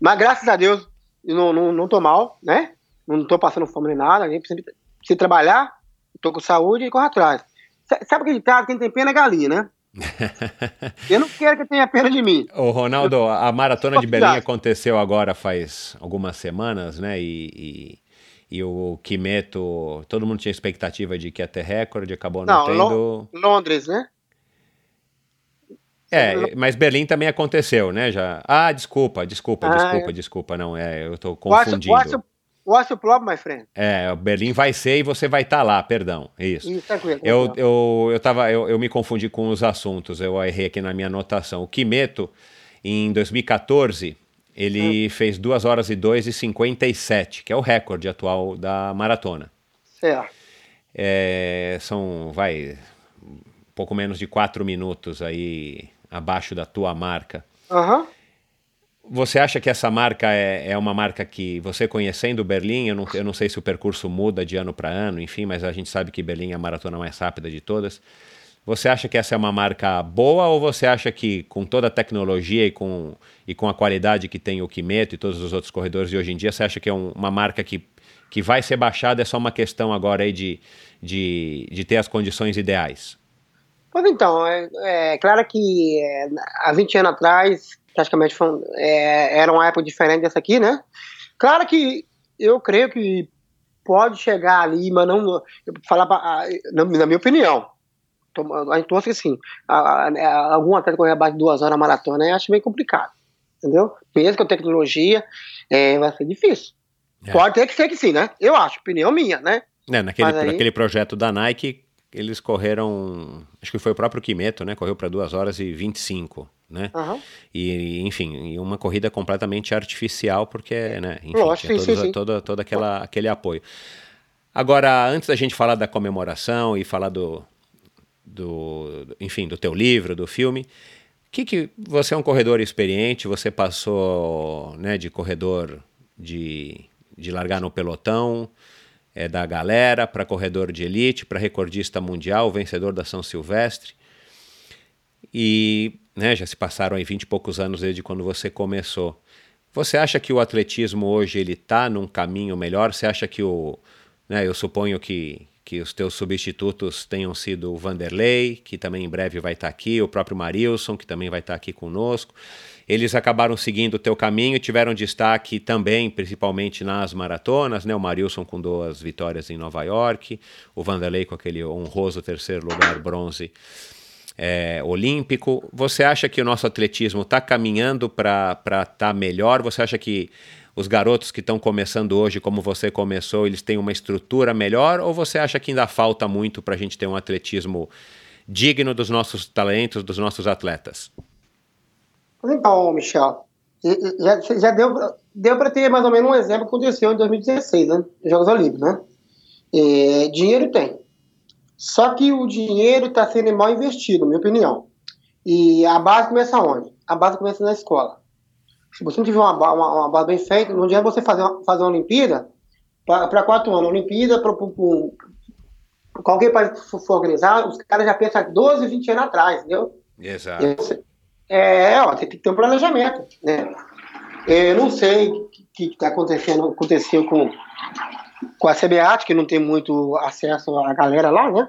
Mas graças a Deus, não, não, não tô mal, né? Não tô passando fome nem nada, precisa, precisa trabalhar, tô com saúde e corre atrás. Sabe aquele ditado, quem tem pena é galinha, né? eu não quero que tenha pena de mim. Ô, Ronaldo, a maratona de Berlim aconteceu agora faz algumas semanas, né? E, e, e, o Kimeto, todo mundo tinha expectativa de que ia ter recorde, acabou não, não tendo. Londres, né? É, mas Berlim também aconteceu, né? Já. Ah, desculpa, desculpa, ah, desculpa, é. desculpa, não, é, eu tô confundindo. What's, what's, what's the problem, my friend? É, Berlim vai ser e você vai estar tá lá, perdão, isso. isso tranquilo, eu, eu, eu, tava, eu, eu me confundi com os assuntos, eu errei aqui na minha anotação. O Kimeto, em 2014, ele hum. fez 2 horas e 2 e 57, que é o recorde atual da maratona. Certo. É, são, vai, pouco menos de 4 minutos aí abaixo da tua marca. Uhum. Você acha que essa marca é, é uma marca que, você conhecendo Berlim, eu não, eu não sei se o percurso muda de ano para ano, enfim, mas a gente sabe que Berlim é a maratona mais rápida de todas. Você acha que essa é uma marca boa ou você acha que com toda a tecnologia e com, e com a qualidade que tem o Kimeto e todos os outros corredores de hoje em dia, você acha que é um, uma marca que, que vai ser baixada, é só uma questão agora aí de, de, de ter as condições ideais? Pois então, é, é claro que é, há 20 anos atrás, praticamente foi, é, era uma época diferente dessa aqui, né? Claro que eu creio que pode chegar ali, mas não. Falar pra, na, na minha opinião, a gente torce assim, a, a, algum atleta correr abaixo de duas horas na maratona, eu acho meio complicado, entendeu? Mesmo com tecnologia, é, vai ser difícil. É. Pode ter que ser que sim, né? Eu acho, opinião minha, né? É, naquele, aí... naquele projeto da Nike, eles correram, acho que foi o próprio Kimeto, né? Correu para 2 horas e 25, né? Uhum. E, enfim, uma corrida completamente artificial, porque, né? Enfim, Lógico, tinha sim, todos, sim. Todo, todo aquela, aquele apoio. Agora, antes da gente falar da comemoração e falar do, do enfim, do teu livro, do filme, que que você é um corredor experiente, você passou, né, de corredor de, de largar no pelotão, é, da galera, para corredor de elite, para recordista mundial, vencedor da São Silvestre. E né, já se passaram aí 20 e poucos anos desde quando você começou. Você acha que o atletismo hoje ele está num caminho melhor? Você acha que o. Né, eu suponho que, que os teus substitutos tenham sido o Vanderlei, que também em breve vai estar aqui, o próprio Marilson, que também vai estar aqui conosco. Eles acabaram seguindo o teu caminho, tiveram destaque também, principalmente nas maratonas, né? O Marilson com duas vitórias em Nova York, o Vanderlei com aquele honroso terceiro lugar bronze é, olímpico. Você acha que o nosso atletismo está caminhando para estar tá melhor? Você acha que os garotos que estão começando hoje, como você começou, eles têm uma estrutura melhor? Ou você acha que ainda falta muito para a gente ter um atletismo digno dos nossos talentos, dos nossos atletas? Então, Michel, já, já deu, deu para ter mais ou menos um exemplo que aconteceu em 2016, né? Jogos Olímpicos, né? É, dinheiro tem. Só que o dinheiro está sendo mal investido, na minha opinião. E a base começa onde? A base começa na escola. Se você não tiver uma, uma, uma base bem feita, não adianta você fazer uma, fazer uma Olimpíada para quatro anos. Olimpíada, para qualquer país que for organizar, os caras já pensam 12, 20 anos atrás, entendeu? Exato. É, ó, tem que ter um planejamento, né? Eu não sei o que está acontecendo, aconteceu com, com a CBAT, que não tem muito acesso à galera lá, né?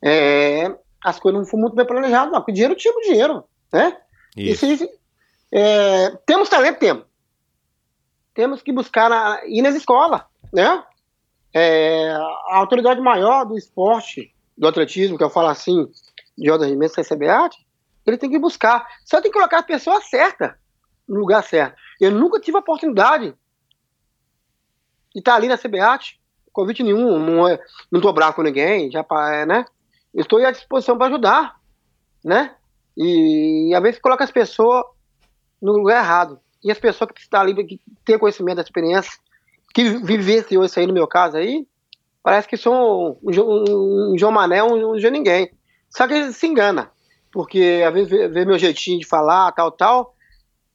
É, as coisas não foram muito bem planejadas, não, porque dinheiro tinha o dinheiro, né? Isso. Isso, é, temos talento, temos. Temos que buscar na, ir nas escolas, né? É, a autoridade maior do esporte, do atletismo, que eu falo assim, de ordem de que é CBAT, ele tem que buscar. Só tem que colocar a pessoa certa no lugar certo. Eu nunca tive a oportunidade de estar ali na CBAT, convite nenhum, não, é, não tô bravo com ninguém, já é, né? Estou à disposição para ajudar, né? E, e às vezes coloca as pessoas no lugar errado. E as pessoas que estão ali, que têm conhecimento da experiência, que vivenciou isso aí no meu caso aí, parece que são um, um, um João Mané, um, um João Ninguém. Só que se engana, porque às vezes vê, vê meu jeitinho de falar, tal, tal,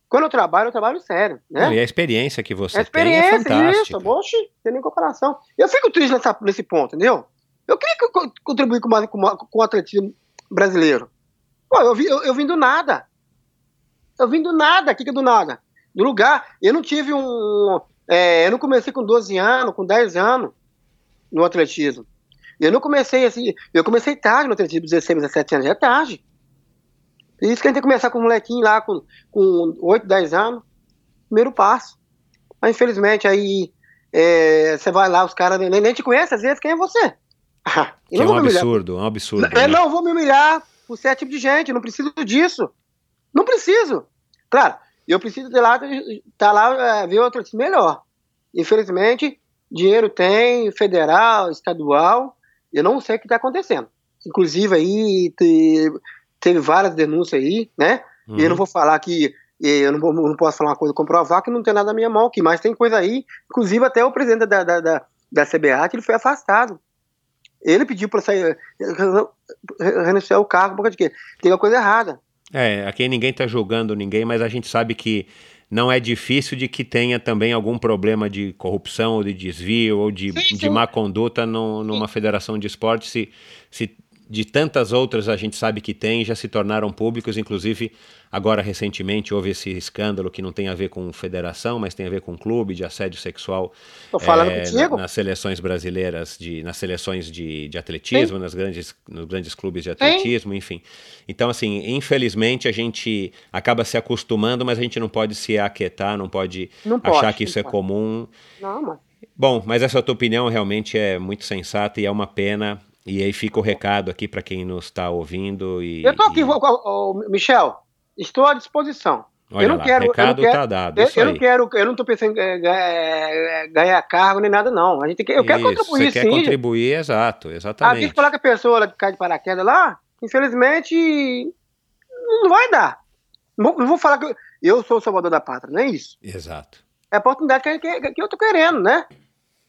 quando eu trabalho, eu trabalho sério, né? Não, e a experiência que você a experiência, tem é fantástica. isso, oxe, tem nem comparação. Eu fico triste nessa, nesse ponto, entendeu? Eu queria contribuir com, com, com o atletismo brasileiro. Pô, eu, vi, eu, eu vim do nada. Eu vim do nada, o que, que é do nada? Do lugar. Eu não tive um. É, eu não comecei com 12 anos, com 10 anos no atletismo. Eu não comecei assim. Eu comecei tarde no atletismo, 16, 17 anos, já é tarde. Por isso que a gente tem que começar com um molequinho lá com, com 8, 10 anos. Primeiro passo. Mas infelizmente aí é, você vai lá, os caras nem, nem te conhecem, às vezes quem é você? que é um absurdo, um absurdo. Eu né? não vou me humilhar por ser tipo de gente, não preciso disso. Não preciso. Claro, eu preciso de lá, tá lá, é, ver outro time melhor. Infelizmente, dinheiro tem, federal, estadual, eu não sei o que está acontecendo. Inclusive aí, teve várias denúncias aí, né? Uhum. E eu não vou falar que eu não, não, posso falar uma coisa comprovar que não tem nada na minha mão, que mais tem coisa aí. Inclusive até o presidente da, da, da, da CBA, que ele foi afastado. Ele pediu para sair, renunciar o cargo porque de quê? Tem uma coisa errada. É, aqui ninguém está julgando ninguém, mas a gente sabe que não é difícil de que tenha também algum problema de corrupção ou de desvio ou de, sim, de má conduta no, numa federação de esporte se, se de tantas outras a gente sabe que tem, já se tornaram públicos, inclusive agora recentemente houve esse escândalo que não tem a ver com federação, mas tem a ver com clube de assédio sexual é, na, nas seleções brasileiras, de, nas seleções de, de atletismo, nas grandes, nos grandes clubes de atletismo, Sim. enfim. Então, assim, infelizmente a gente acaba se acostumando, mas a gente não pode se aquietar, não pode não achar pode, que isso é pode. comum. Não, mano. Bom, mas essa tua opinião realmente é muito sensata e é uma pena e aí fica o recado aqui para quem nos está ouvindo. E, eu estou aqui, e... Michel, estou à disposição. Olha eu não lá, quero, recado está dado. Eu, eu não quero, eu não estou pensando em ganhar, ganhar cargo nem nada, não. A gente quer, eu quero Isso, contribuir, você sim. quer contribuir, exato, exatamente. A gente falar que a pessoa ela cai de paraquedas lá, infelizmente, não vai dar. Não vou falar que eu sou o salvador da pátria, não é isso. Exato. É a oportunidade que, que, que eu estou querendo, né?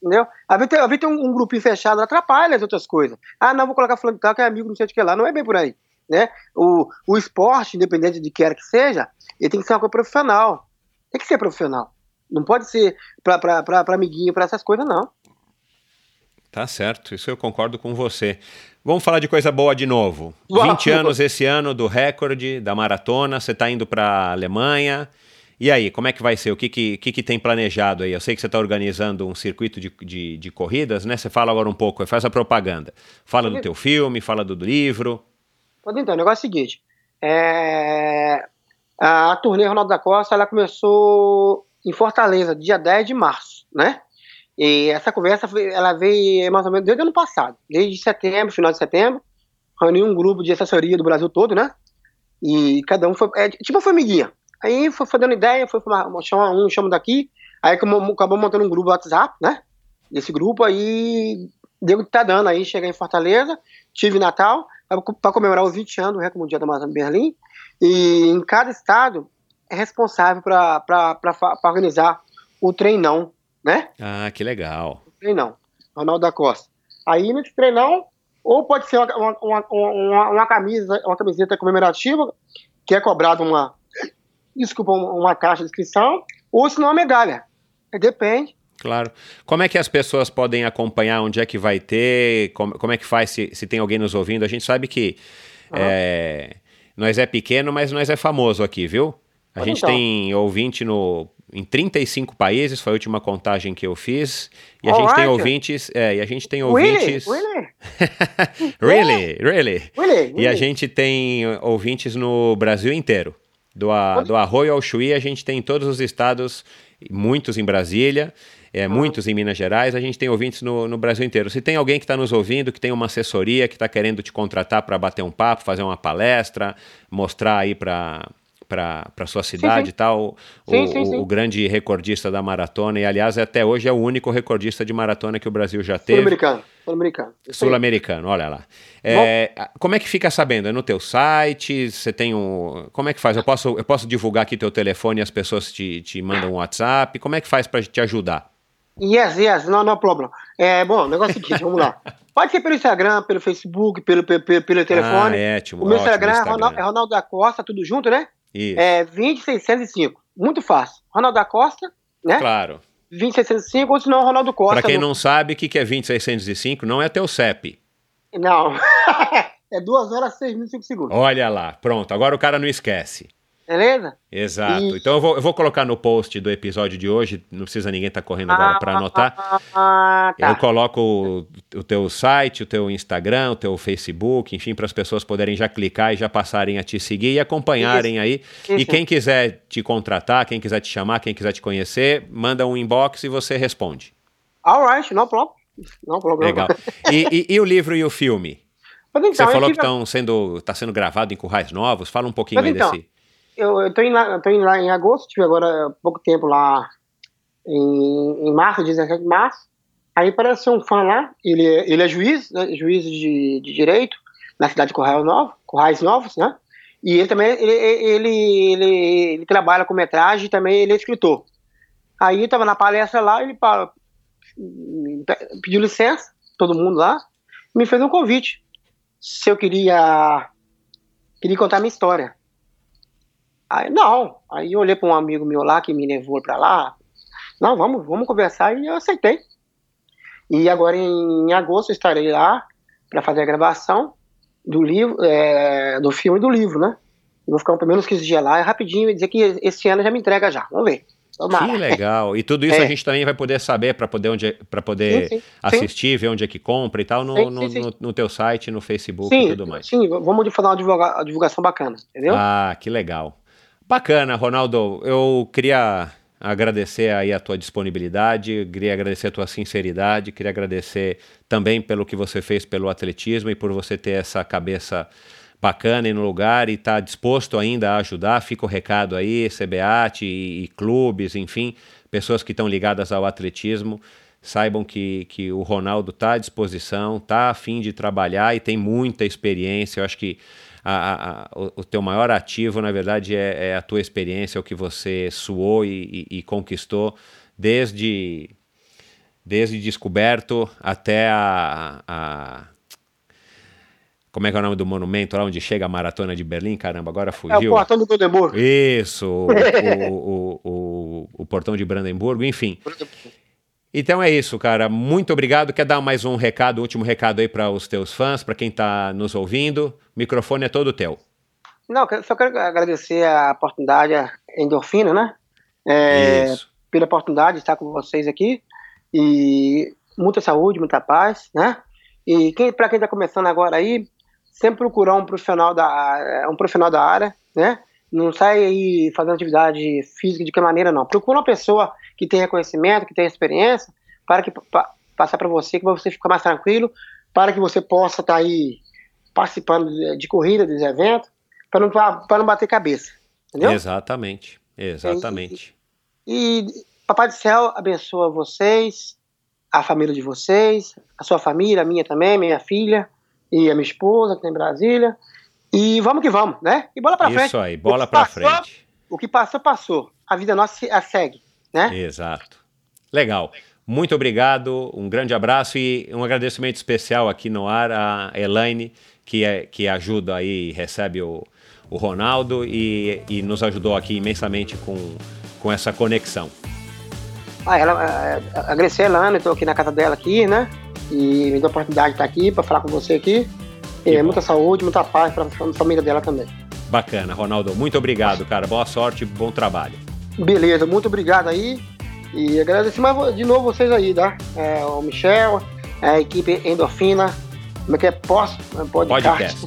Entendeu? Às vezes, às vezes tem um, um grupinho fechado, atrapalha as outras coisas. Ah, não, vou colocar fulano de tal que é amigo, não sei de que lá. Não é bem por aí. Né? O, o esporte, independente de que quer que seja, ele tem que ser uma coisa profissional. Tem que ser profissional. Não pode ser para amiguinho, para essas coisas, não. Tá certo, isso eu concordo com você. Vamos falar de coisa boa de novo. Uau. 20 anos esse ano do recorde da maratona, você está indo para a Alemanha E aí, como é que vai ser? O que, que, que, que tem planejado aí? Eu sei que você está organizando um circuito de, de, de, corridas, né? Você fala agora um pouco, faz a propaganda. Fala do teu filme, fala do, livro. Então, o negócio é o seguinte. É... A turnê Ronaldo da Costa, ela começou em Fortaleza, dia 10 de março, né? E essa conversa, ela veio mais ou menos desde o ano passado. Desde setembro, final de setembro. Reuni um grupo de assessoria do Brasil todo, né? E cada um foi... É, tipo uma formiguinha Aí foi, foi dando ideia, foi uma, chama um, chama daqui. Aí acabou montando um grupo WhatsApp, né? Desse grupo aí, deu que tá dando aí, chegar em Fortaleza, tive Natal, para comemorar os 20 anos do Recorde Mundial da Amazônia Berlim. E em cada estado é responsável para organizar o treinão, né? Ah, que legal. O treinão, Ronaldo da Costa. Aí nesse treinão, ou pode ser uma, uma, uma, uma, camisa, uma camiseta comemorativa, que é cobrado uma, desculpa, uma caixa de inscrição, ou se não uma medalha. Depende. Claro. Como é que as pessoas podem acompanhar onde é que vai ter? Como, como é que faz se, se tem alguém nos ouvindo? A gente sabe que uhum. é, nós é pequeno, mas nós é famoso aqui, viu? A gente então. tem ouvinte no, em 35 países, foi a última contagem que eu fiz. E a gente tem ouvintes. É, e a gente tem ouvintes. Really? Really? really? really? E a gente tem ouvintes no Brasil inteiro. Do, a, do Arroio ao Chuí, a gente tem em todos os estados, muitos em Brasília, é, muitos em Minas Gerais, a gente tem ouvintes no, no Brasil inteiro. Se tem alguém que está nos ouvindo, que tem uma assessoria, que está querendo te contratar para bater um papo, fazer uma palestra, mostrar aí para para sua cidade sim, sim. e tal, o, sim, o, o, grande recordista da maratona, e aliás, até hoje é o único recordista de maratona que o Brasil já teve. Sul-americano. Sul-americano. Sul-americano, olha lá. É, como é que fica sabendo? É no teu site? Você tem um. Como é que faz? Eu posso, eu posso divulgar aqui teu telefone e as pessoas te, te mandam um WhatsApp? Como é que faz para te ajudar? Yes, yes, não, não problema. É, bom, o negócio é o seguinte, vamos lá. Pode ser pelo Instagram, pelo Facebook, pelo, pelo, pelo telefone. Ah, é, ótimo, o meu Instagram, Instagram. É, Ronaldo, é Ronaldo da Costa, tudo junto, né? Isso. É 20605. Muito fácil. Ronaldo da Costa, né? Claro. 20605 ou senão Ronaldo Costa. Para quem não sabe, o que é 20605 não é teu CEP. Não. é 2 horas 6 minutos e 5 segundos. Olha lá, pronto. Agora o cara não esquece. Beleza? Exato. E... Então eu vou, eu vou colocar no post do episódio de hoje, não precisa ninguém estar tá correndo agora ah, para anotar. Ah, tá. Eu coloco o, o, teu site, o teu Instagram, o teu Facebook, enfim, para as pessoas poderem já clicar e já passarem a te seguir e acompanharem Isso. aí. Isso. E quem quiser te contratar, quem quiser te chamar, quem quiser te conhecer, manda um inbox e você responde. Alright, no problem. No problem. Legal. E, e, e o livro e o filme? Então, você falou que estão sendo, está sendo gravado em currais novos. Fala um pouquinho Mas aí então, desse eu, eu tô indo lá, tô indo lá em agosto, tive agora pouco tempo lá em, em março, 17 de março. Aí apareceu um fã lá, ele, é, ele é juiz, né, juiz de, de direito na cidade de Corrais Novos, Corrais Novos, né? E ele também ele, ele, ele, ele trabalha com metragem e também ele é escritor. Aí eu tava na palestra lá, ele pediu licença, todo mundo lá, me fez um convite. Se eu queria, queria contar minha história. Aí, não. Aí eu olhei para um amigo meu lá que me levou para lá. Não, vamos, vamos conversar e eu aceitei. E agora em agosto estarei lá para fazer a gravação do livro, é, do filme e do livro, né? Eu vou ficar pelo menos 15 dias lá, é rapidinho, e dizer que esse ano já me entrega já. Vamos ver. Tomara. Que legal. E tudo isso é. a gente também vai poder saber para poder, onde, poder sim, sim, assistir, sim. ver onde é que compra e tal, no, no, no, no, teu site, no Facebook e tudo mais. Sim, vamos fazer uma divulgação bacana, entendeu? Ah, que legal. Bacana, Ronaldo. Eu queria agradecer aí a tua disponibilidade, queria agradecer a tua sinceridade, queria agradecer também pelo que você fez pelo atletismo e por você ter essa cabeça bacana e no lugar e estar tá disposto ainda a ajudar. Fica o recado aí, CBAT e, e clubes, enfim, pessoas que estão ligadas ao atletismo, saibam que, que o Ronaldo está à disposição, está a fim de trabalhar e tem muita experiência. Eu acho que a, a, o, o, teu maior ativo, na verdade, é, é, a tua experiência, o que você suou e, e, e, conquistou desde, desde descoberto até a, a, Como é que é o nome do monumento lá onde chega a maratona de Berlim? Caramba, agora fugiu. É o portão do Brandenburgo. Isso, o, o, o, o, portão de Brandenburgo, enfim. Então é isso, cara. Muito obrigado. Quer dar mais um recado, último recado aí para os teus fãs, para quem está nos ouvindo? O microfone é todo teu. Não, só quero agradecer a oportunidade, a endorfina, né? é, pela oportunidade de estar com vocês aqui. E muita saúde, muita paz, né? E quem, para quem está começando agora aí, sempre procurar um profissional da, um profissional da área, né? Não sai aí fazendo atividade física de que maneira, não. Procura uma pessoa que tenha conhecimento, que tenha experiência, para que pa, passar para você, que você ficar mais tranquilo, para que você possa estar tá aí participando de, de corrida, dos eventos, para não, não bater cabeça. Entendeu? Exatamente, exatamente. E, e Papai do Céu abençoa vocês, a família de vocês, a sua família, a minha também, minha filha e a minha esposa que tem em Brasília. E vamos que vamos, né? E bola pra Isso frente. Isso aí, bola pra passou, frente. O que passou, passou. A vida nossa a segue, né? Exato. Legal. Muito obrigado, um grande abraço e um agradecimento especial aqui no ar a Elaine, que, é, que ajuda aí, recebe o, o Ronaldo e, e nos ajudou aqui imensamente com, com essa conexão. Ah, ela, é, agradecer a Elaine, estou aqui na casa dela aqui, né? E me deu a oportunidade de estar aqui para falar com você aqui. E muita saúde, muita paz para a família dela também. Bacana, Ronaldo. Muito obrigado, cara. Boa sorte, bom trabalho. Beleza, muito obrigado aí. E agradecer mais de novo vocês aí, tá? É, o Michel, a equipe Endorfina, como é que é? Post, podcast. podcast.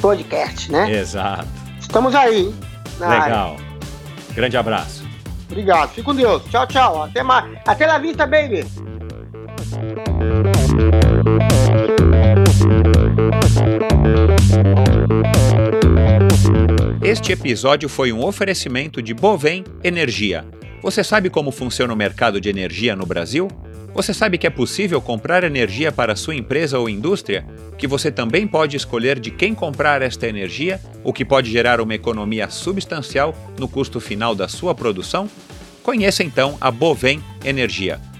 Podcast, né? Exato. Estamos aí. Legal. Área. Grande abraço. Obrigado. Fique com Deus. Tchau, tchau. Até mais. Até na vista, baby. Este episódio foi um oferecimento de Bovem Energia você sabe como funciona o mercado de energia no Brasil? Você sabe que é possível comprar energia para sua empresa ou indústria? Que você também pode escolher de quem comprar esta energia, o que pode gerar uma economia substancial no custo final da sua produção? Conheça então a Bovem Energia.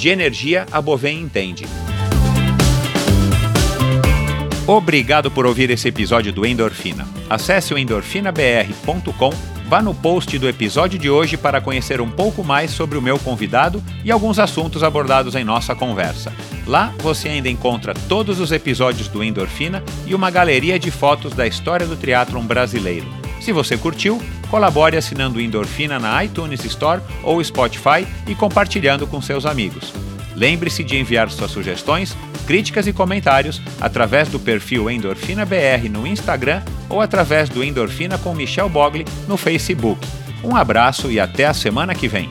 De energia a Bovem entende. Obrigado por ouvir esse episódio do Endorfina. Acesse o endorfinabr.com Vá no post do episódio de hoje para conhecer um pouco mais sobre o meu convidado e alguns assuntos abordados em nossa conversa. Lá você ainda encontra todos os episódios do Endorfina e uma galeria de fotos da história do triatlon brasileiro. Se você curtiu, colabore assinando Endorfina na iTunes Store ou Spotify e compartilhando com seus amigos. Lembre-se de enviar suas sugestões, críticas e comentários através do perfil Endorfina BR no Instagram ou através do Endorfina com Michel Bogli no Facebook. Um abraço e até a semana que vem.